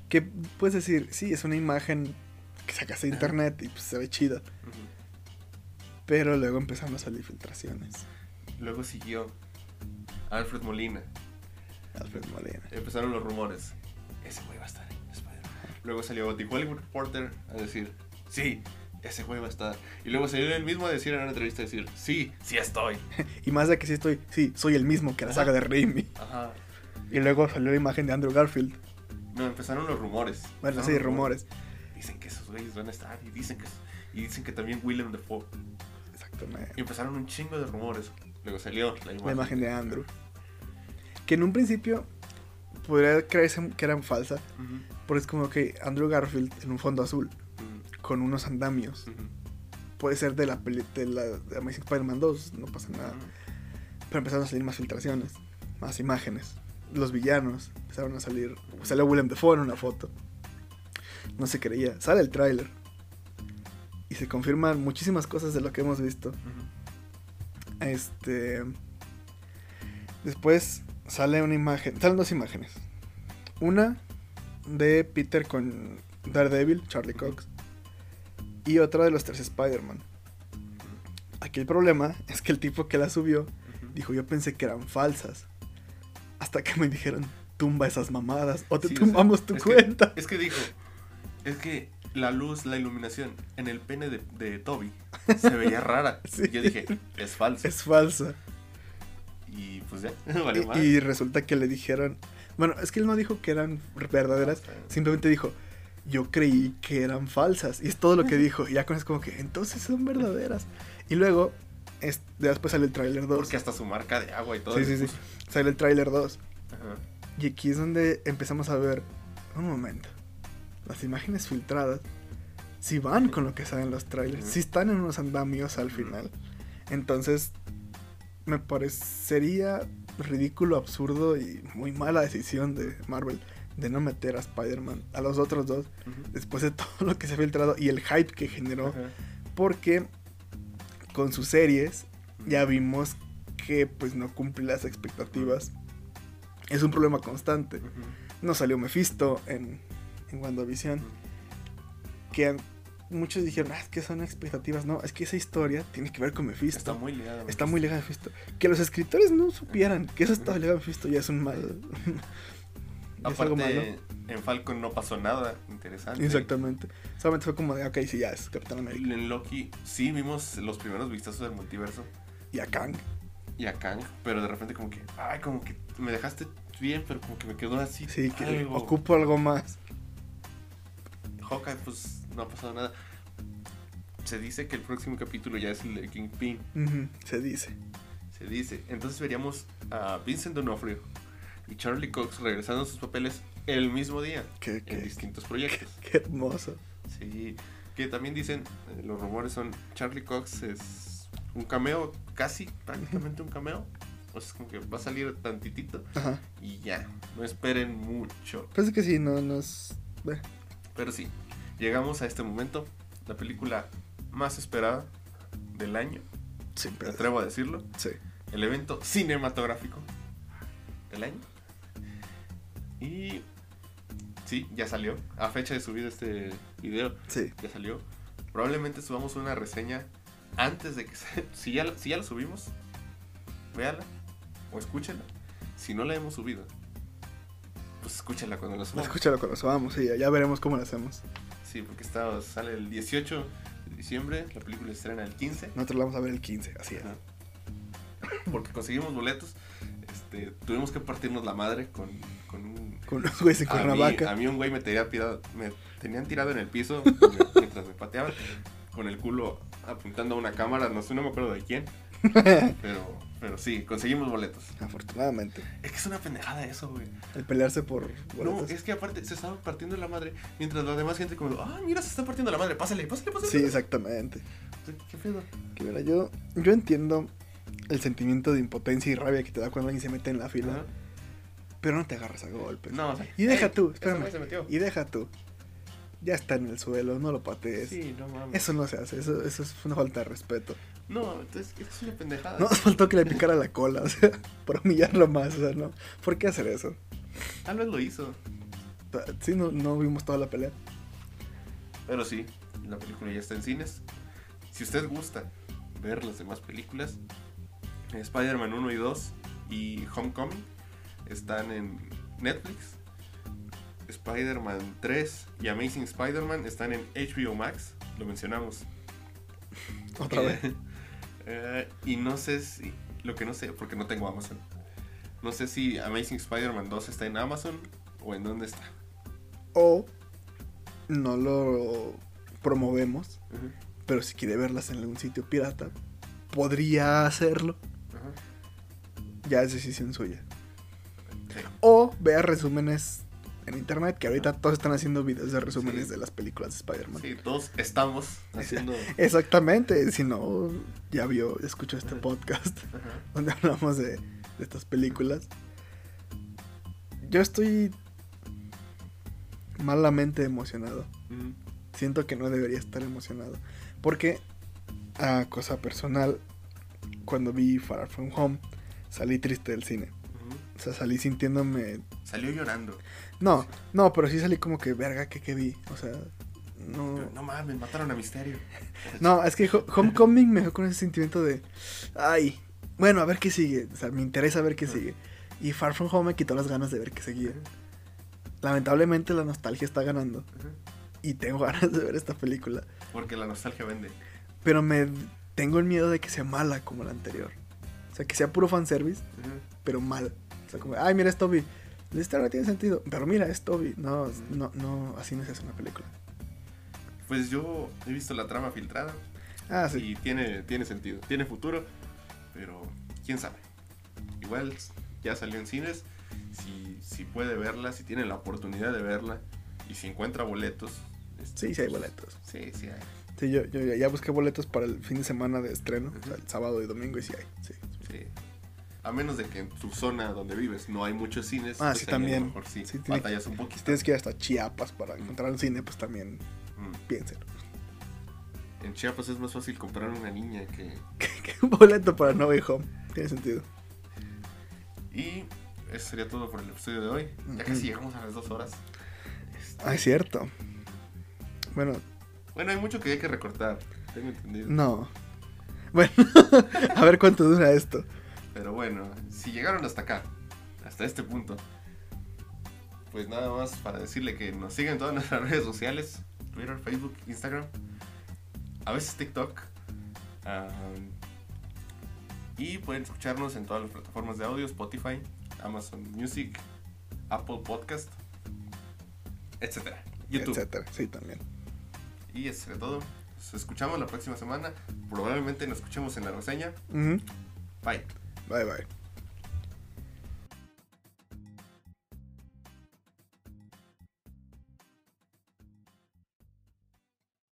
Que puedes decir, sí, es una imagen que sacas de internet y pues se ve chida. Pero luego empezaron a salir filtraciones. Luego siguió Alfred Molina. Alfred Molina. Empezaron los rumores. Ese güey va a estar. Luego salió The Hollywood Reporter a decir, sí, ese güey va a estar. Y luego salió él mismo a decir en una entrevista, decir, sí, sí estoy. Y más de que sí estoy, sí, soy el mismo que la saga de Raimi. Ajá. Y luego salió la imagen de Andrew Garfield. No, empezaron los rumores. Bueno, sí, rumores. Dicen que esos güeyes van a estar y dicen que, y dicen que también Willem Dafoe. Y Exactamente. empezaron un chingo de rumores. Luego salió la imagen, La imagen de Andrew. Que en un principio podría creerse que eran falsas. Ujú, Porque es como que Andrew Garfield en un fondo azul con unos andamios. Puede ser de la, peli- de la de Amazing Spider-Man 2, no pasa nada. Pero empezaron a salir más filtraciones, más imágenes. Los villanos empezaron a salir. Salió Willem Dafoe en una foto. No se creía. Sale el tráiler. Y se confirman muchísimas cosas de lo que hemos visto. Este. Después sale una imagen. Salen dos imágenes. Una de Peter con Daredevil, Charlie Cox. Y otra de los tres Spider-Man. Aquí el problema es que el tipo que la subió dijo: Yo pensé que eran falsas. Hasta que me dijeron: Tumba esas mamadas. O te Sí, o sea, tumbamos tu es que- cuenta. es que dijo, es que la luz, la iluminación en el pene de, de Toby se veía rara. Sí. Y yo dije, es falso. Es falsa. Y pues ya, valió Y, y resulta que le dijeron. Bueno, es que él no dijo que eran verdaderas. Simplemente dijo, yo creí que eran falsas. Y es todo lo que dijo. Y ya con eso es como que, entonces son verdaderas. Y luego, es, después sale el tráiler 2. Porque hasta su marca de agua y todo. Sí, sí, sí. Sale el tráiler 2. Ajá. Y aquí es donde empezamos a ver, un momento, las imágenes filtradas, si van con lo que salen los trailers, si están en unos andamios al final. Entonces, me parecería ridículo, absurdo y muy mala decisión de Marvel de no meter a Spider-Man, a los otros dos, después de todo lo que se ha filtrado y el hype que generó, porque con sus series ya vimos que pues no cumple las expectativas. Es un problema constante. No salió Mephisto en, en WandaVision. Que muchos dijeron, ah, es que son expectativas. No, es que esa historia tiene que ver con Mephisto. Está muy ligado. Está muy ligada a Mephisto. Que los escritores no supieran que eso estaba ligado a Mephisto ya es un mal. es algo malo. En Falcon no pasó nada interesante. Exactamente. Solamente fue como de, ok, sí, ya es Capitán América. En Loki sí vimos los primeros vistazos del multiverso Y a Kang. y a Kang, pero de repente como que, ay, como que me dejaste bien, pero como que me quedó así. Sí, que algo. ocupo algo más. Hawkeye, pues no ha pasado nada. Se dice que el próximo capítulo ya es el de Kingpin. Se dice. Se dice. Entonces veríamos a Vincent D'Onofrio y Charlie Cox regresando a sus papeles el mismo día Qué, en qué, distintos proyectos. qué hermoso. Sí, que también dicen, eh, los rumores son, Charlie Cox es un cameo, casi prácticamente un cameo. O sea, es como que va a salir tantitito Ajá. y ya, no esperen mucho. Es que sí, no nos. ve. Pero sí, llegamos a este momento, la película más esperada del año, Sí, me atrevo a decirlo, sí. el evento cinematográfico del año. Y sí, ya salió. A fecha de subir este video, Sí. ya salió. Probablemente subamos una reseña antes de que se... Si ya, la- si ya la subimos, véala o escúchenla. Si no la hemos subido, pues escúchenla cuando la subamos. Escúchalo cuando subamos, sí, ya veremos cómo lo hacemos. Sí, porque está, sale el 18 de diciembre, la película estrena el 15. Nosotros la vamos a ver el 15, así es. Ajá. Porque conseguimos boletos. Este, tuvimos que partirnos la madre con, con un... Con los güeyes de A mí, Cuernavaca. a mí un güey me, tenía tirado, me tenían tirado en el piso mientras me pateaban, con el culo apuntando a una cámara, no sé, no me acuerdo de quién, pero, pero sí, conseguimos boletos. Afortunadamente. Es que es una pendejada eso, güey. El pelearse por No, boletos. es que aparte se estaba partiendo la madre. Mientras la demás gente como, ah, mira, se está partiendo la madre. Pásale, pásale, pásale. Sí, exactamente. ¿Qué pedo? Que mira, yo, yo entiendo el sentimiento de impotencia y rabia que te da cuando alguien se mete en la fila, Ajá. pero no te agarras a golpes. No, o sea, Y deja ey, tú, espérame. güey se metió. Y deja tú. Ya está en el suelo, no lo patees. Sí, no mames. Eso no se hace, eso, eso es una falta de respeto. No, entonces es una pendejada. No faltó que le picara la cola, o sea, por humillarlo más, o sea, no. ¿Por qué hacer eso? Tal vez lo hizo. Sí, no, no vimos toda la pelea. Pero sí, la película ya está en cines. Si usted gusta ver las demás películas, Spider-Man 1 y 2 y Homecoming están en Netflix. Spider-Man 3 y Amazing Spider-Man están en HBO Max. Lo mencionamos. Otra vez. Eh, y no sé si. Lo que no sé, porque no tengo Amazon. No sé si Amazing Spider-Man 2 está en Amazon o en dónde está. O no lo promovemos, Ujú, pero si quiere verlas en algún sitio pirata, podría hacerlo. ajá. Ya es decisión suya. Sí. O vea resúmenes en internet, que ahorita todos están haciendo videos de resúmenes Sí. de las películas de Spider-Man. Sí, todos estamos haciendo. Exactamente, si no, ya vio, escuchó este podcast Ajá. donde hablamos de, de estas películas. Yo estoy malamente emocionado. Siento que no debería estar emocionado. Porque, a cosa personal, cuando vi Far From Home, salí triste del cine. O sea, salí sintiéndome... Salió llorando. No, no, pero sí salí como que, verga, que, que vi. O sea, no... No mames, mataron a Misterio. No, es que Ho- Homecoming me dejó con ese sentimiento de, ay, bueno, a ver qué sigue. O sea, me interesa ver qué sigue. Y Far From Home me quitó las ganas de ver qué seguía. Lamentablemente la nostalgia está ganando. Y tengo ganas de ver esta película. Porque la nostalgia vende. Pero me tengo el miedo de que sea mala como la anterior. O sea, que sea puro fanservice, Ujú. pero mal. O sea, como, ay, mira, es Toby. La historia no tiene sentido. Pero mira, es Toby. No, no, no, así no se hace una película. Pues yo he visto la trama filtrada Ah, sí. y tiene, tiene sentido, tiene futuro, pero quién sabe. Igual ya salió en cines, si, si puede verla, si tiene la oportunidad de verla y si encuentra boletos. este, Sí, sí hay boletos. Sí, sí hay. Sí, yo, yo ya- busqué boletos para el fin de semana de estreno, o sea, el sábado y domingo, y sí hay. Sí. Sí. A menos de que en tu zona donde vives no hay muchos cines. Ah, pues sí, también. A lo mejor sí, Sí, tiene- batallas un poquito. Si tienes que ir hasta Chiapas para encontrar un cine, pues también Mm. piensen. En Chiapas es más fácil comprar una niña que... Que un boleto para No Way Home. Tiene sentido. Y eso sería todo por el episodio de hoy. Ya casi llegamos a las dos horas. Este, Ah, es cierto. Bueno, Bueno, hay mucho que hay que recortar. Tengo entendido. no. Bueno, a ver cuánto dura esto. Pero bueno, si llegaron hasta acá, hasta este punto, pues nada más para decirle que nos sigan en todas nuestras redes sociales, Twitter, Facebook, Instagram, a veces TikTok. am, y pueden escucharnos en todas las plataformas de audio, Spotify, Amazon Music, Apple Podcast, etcétera, YouTube. Etcétera. Sí, también. Y eso sería todo. Nos escuchamos la próxima semana. Probablemente nos escuchemos en la reseña. Bye. Bye, bye.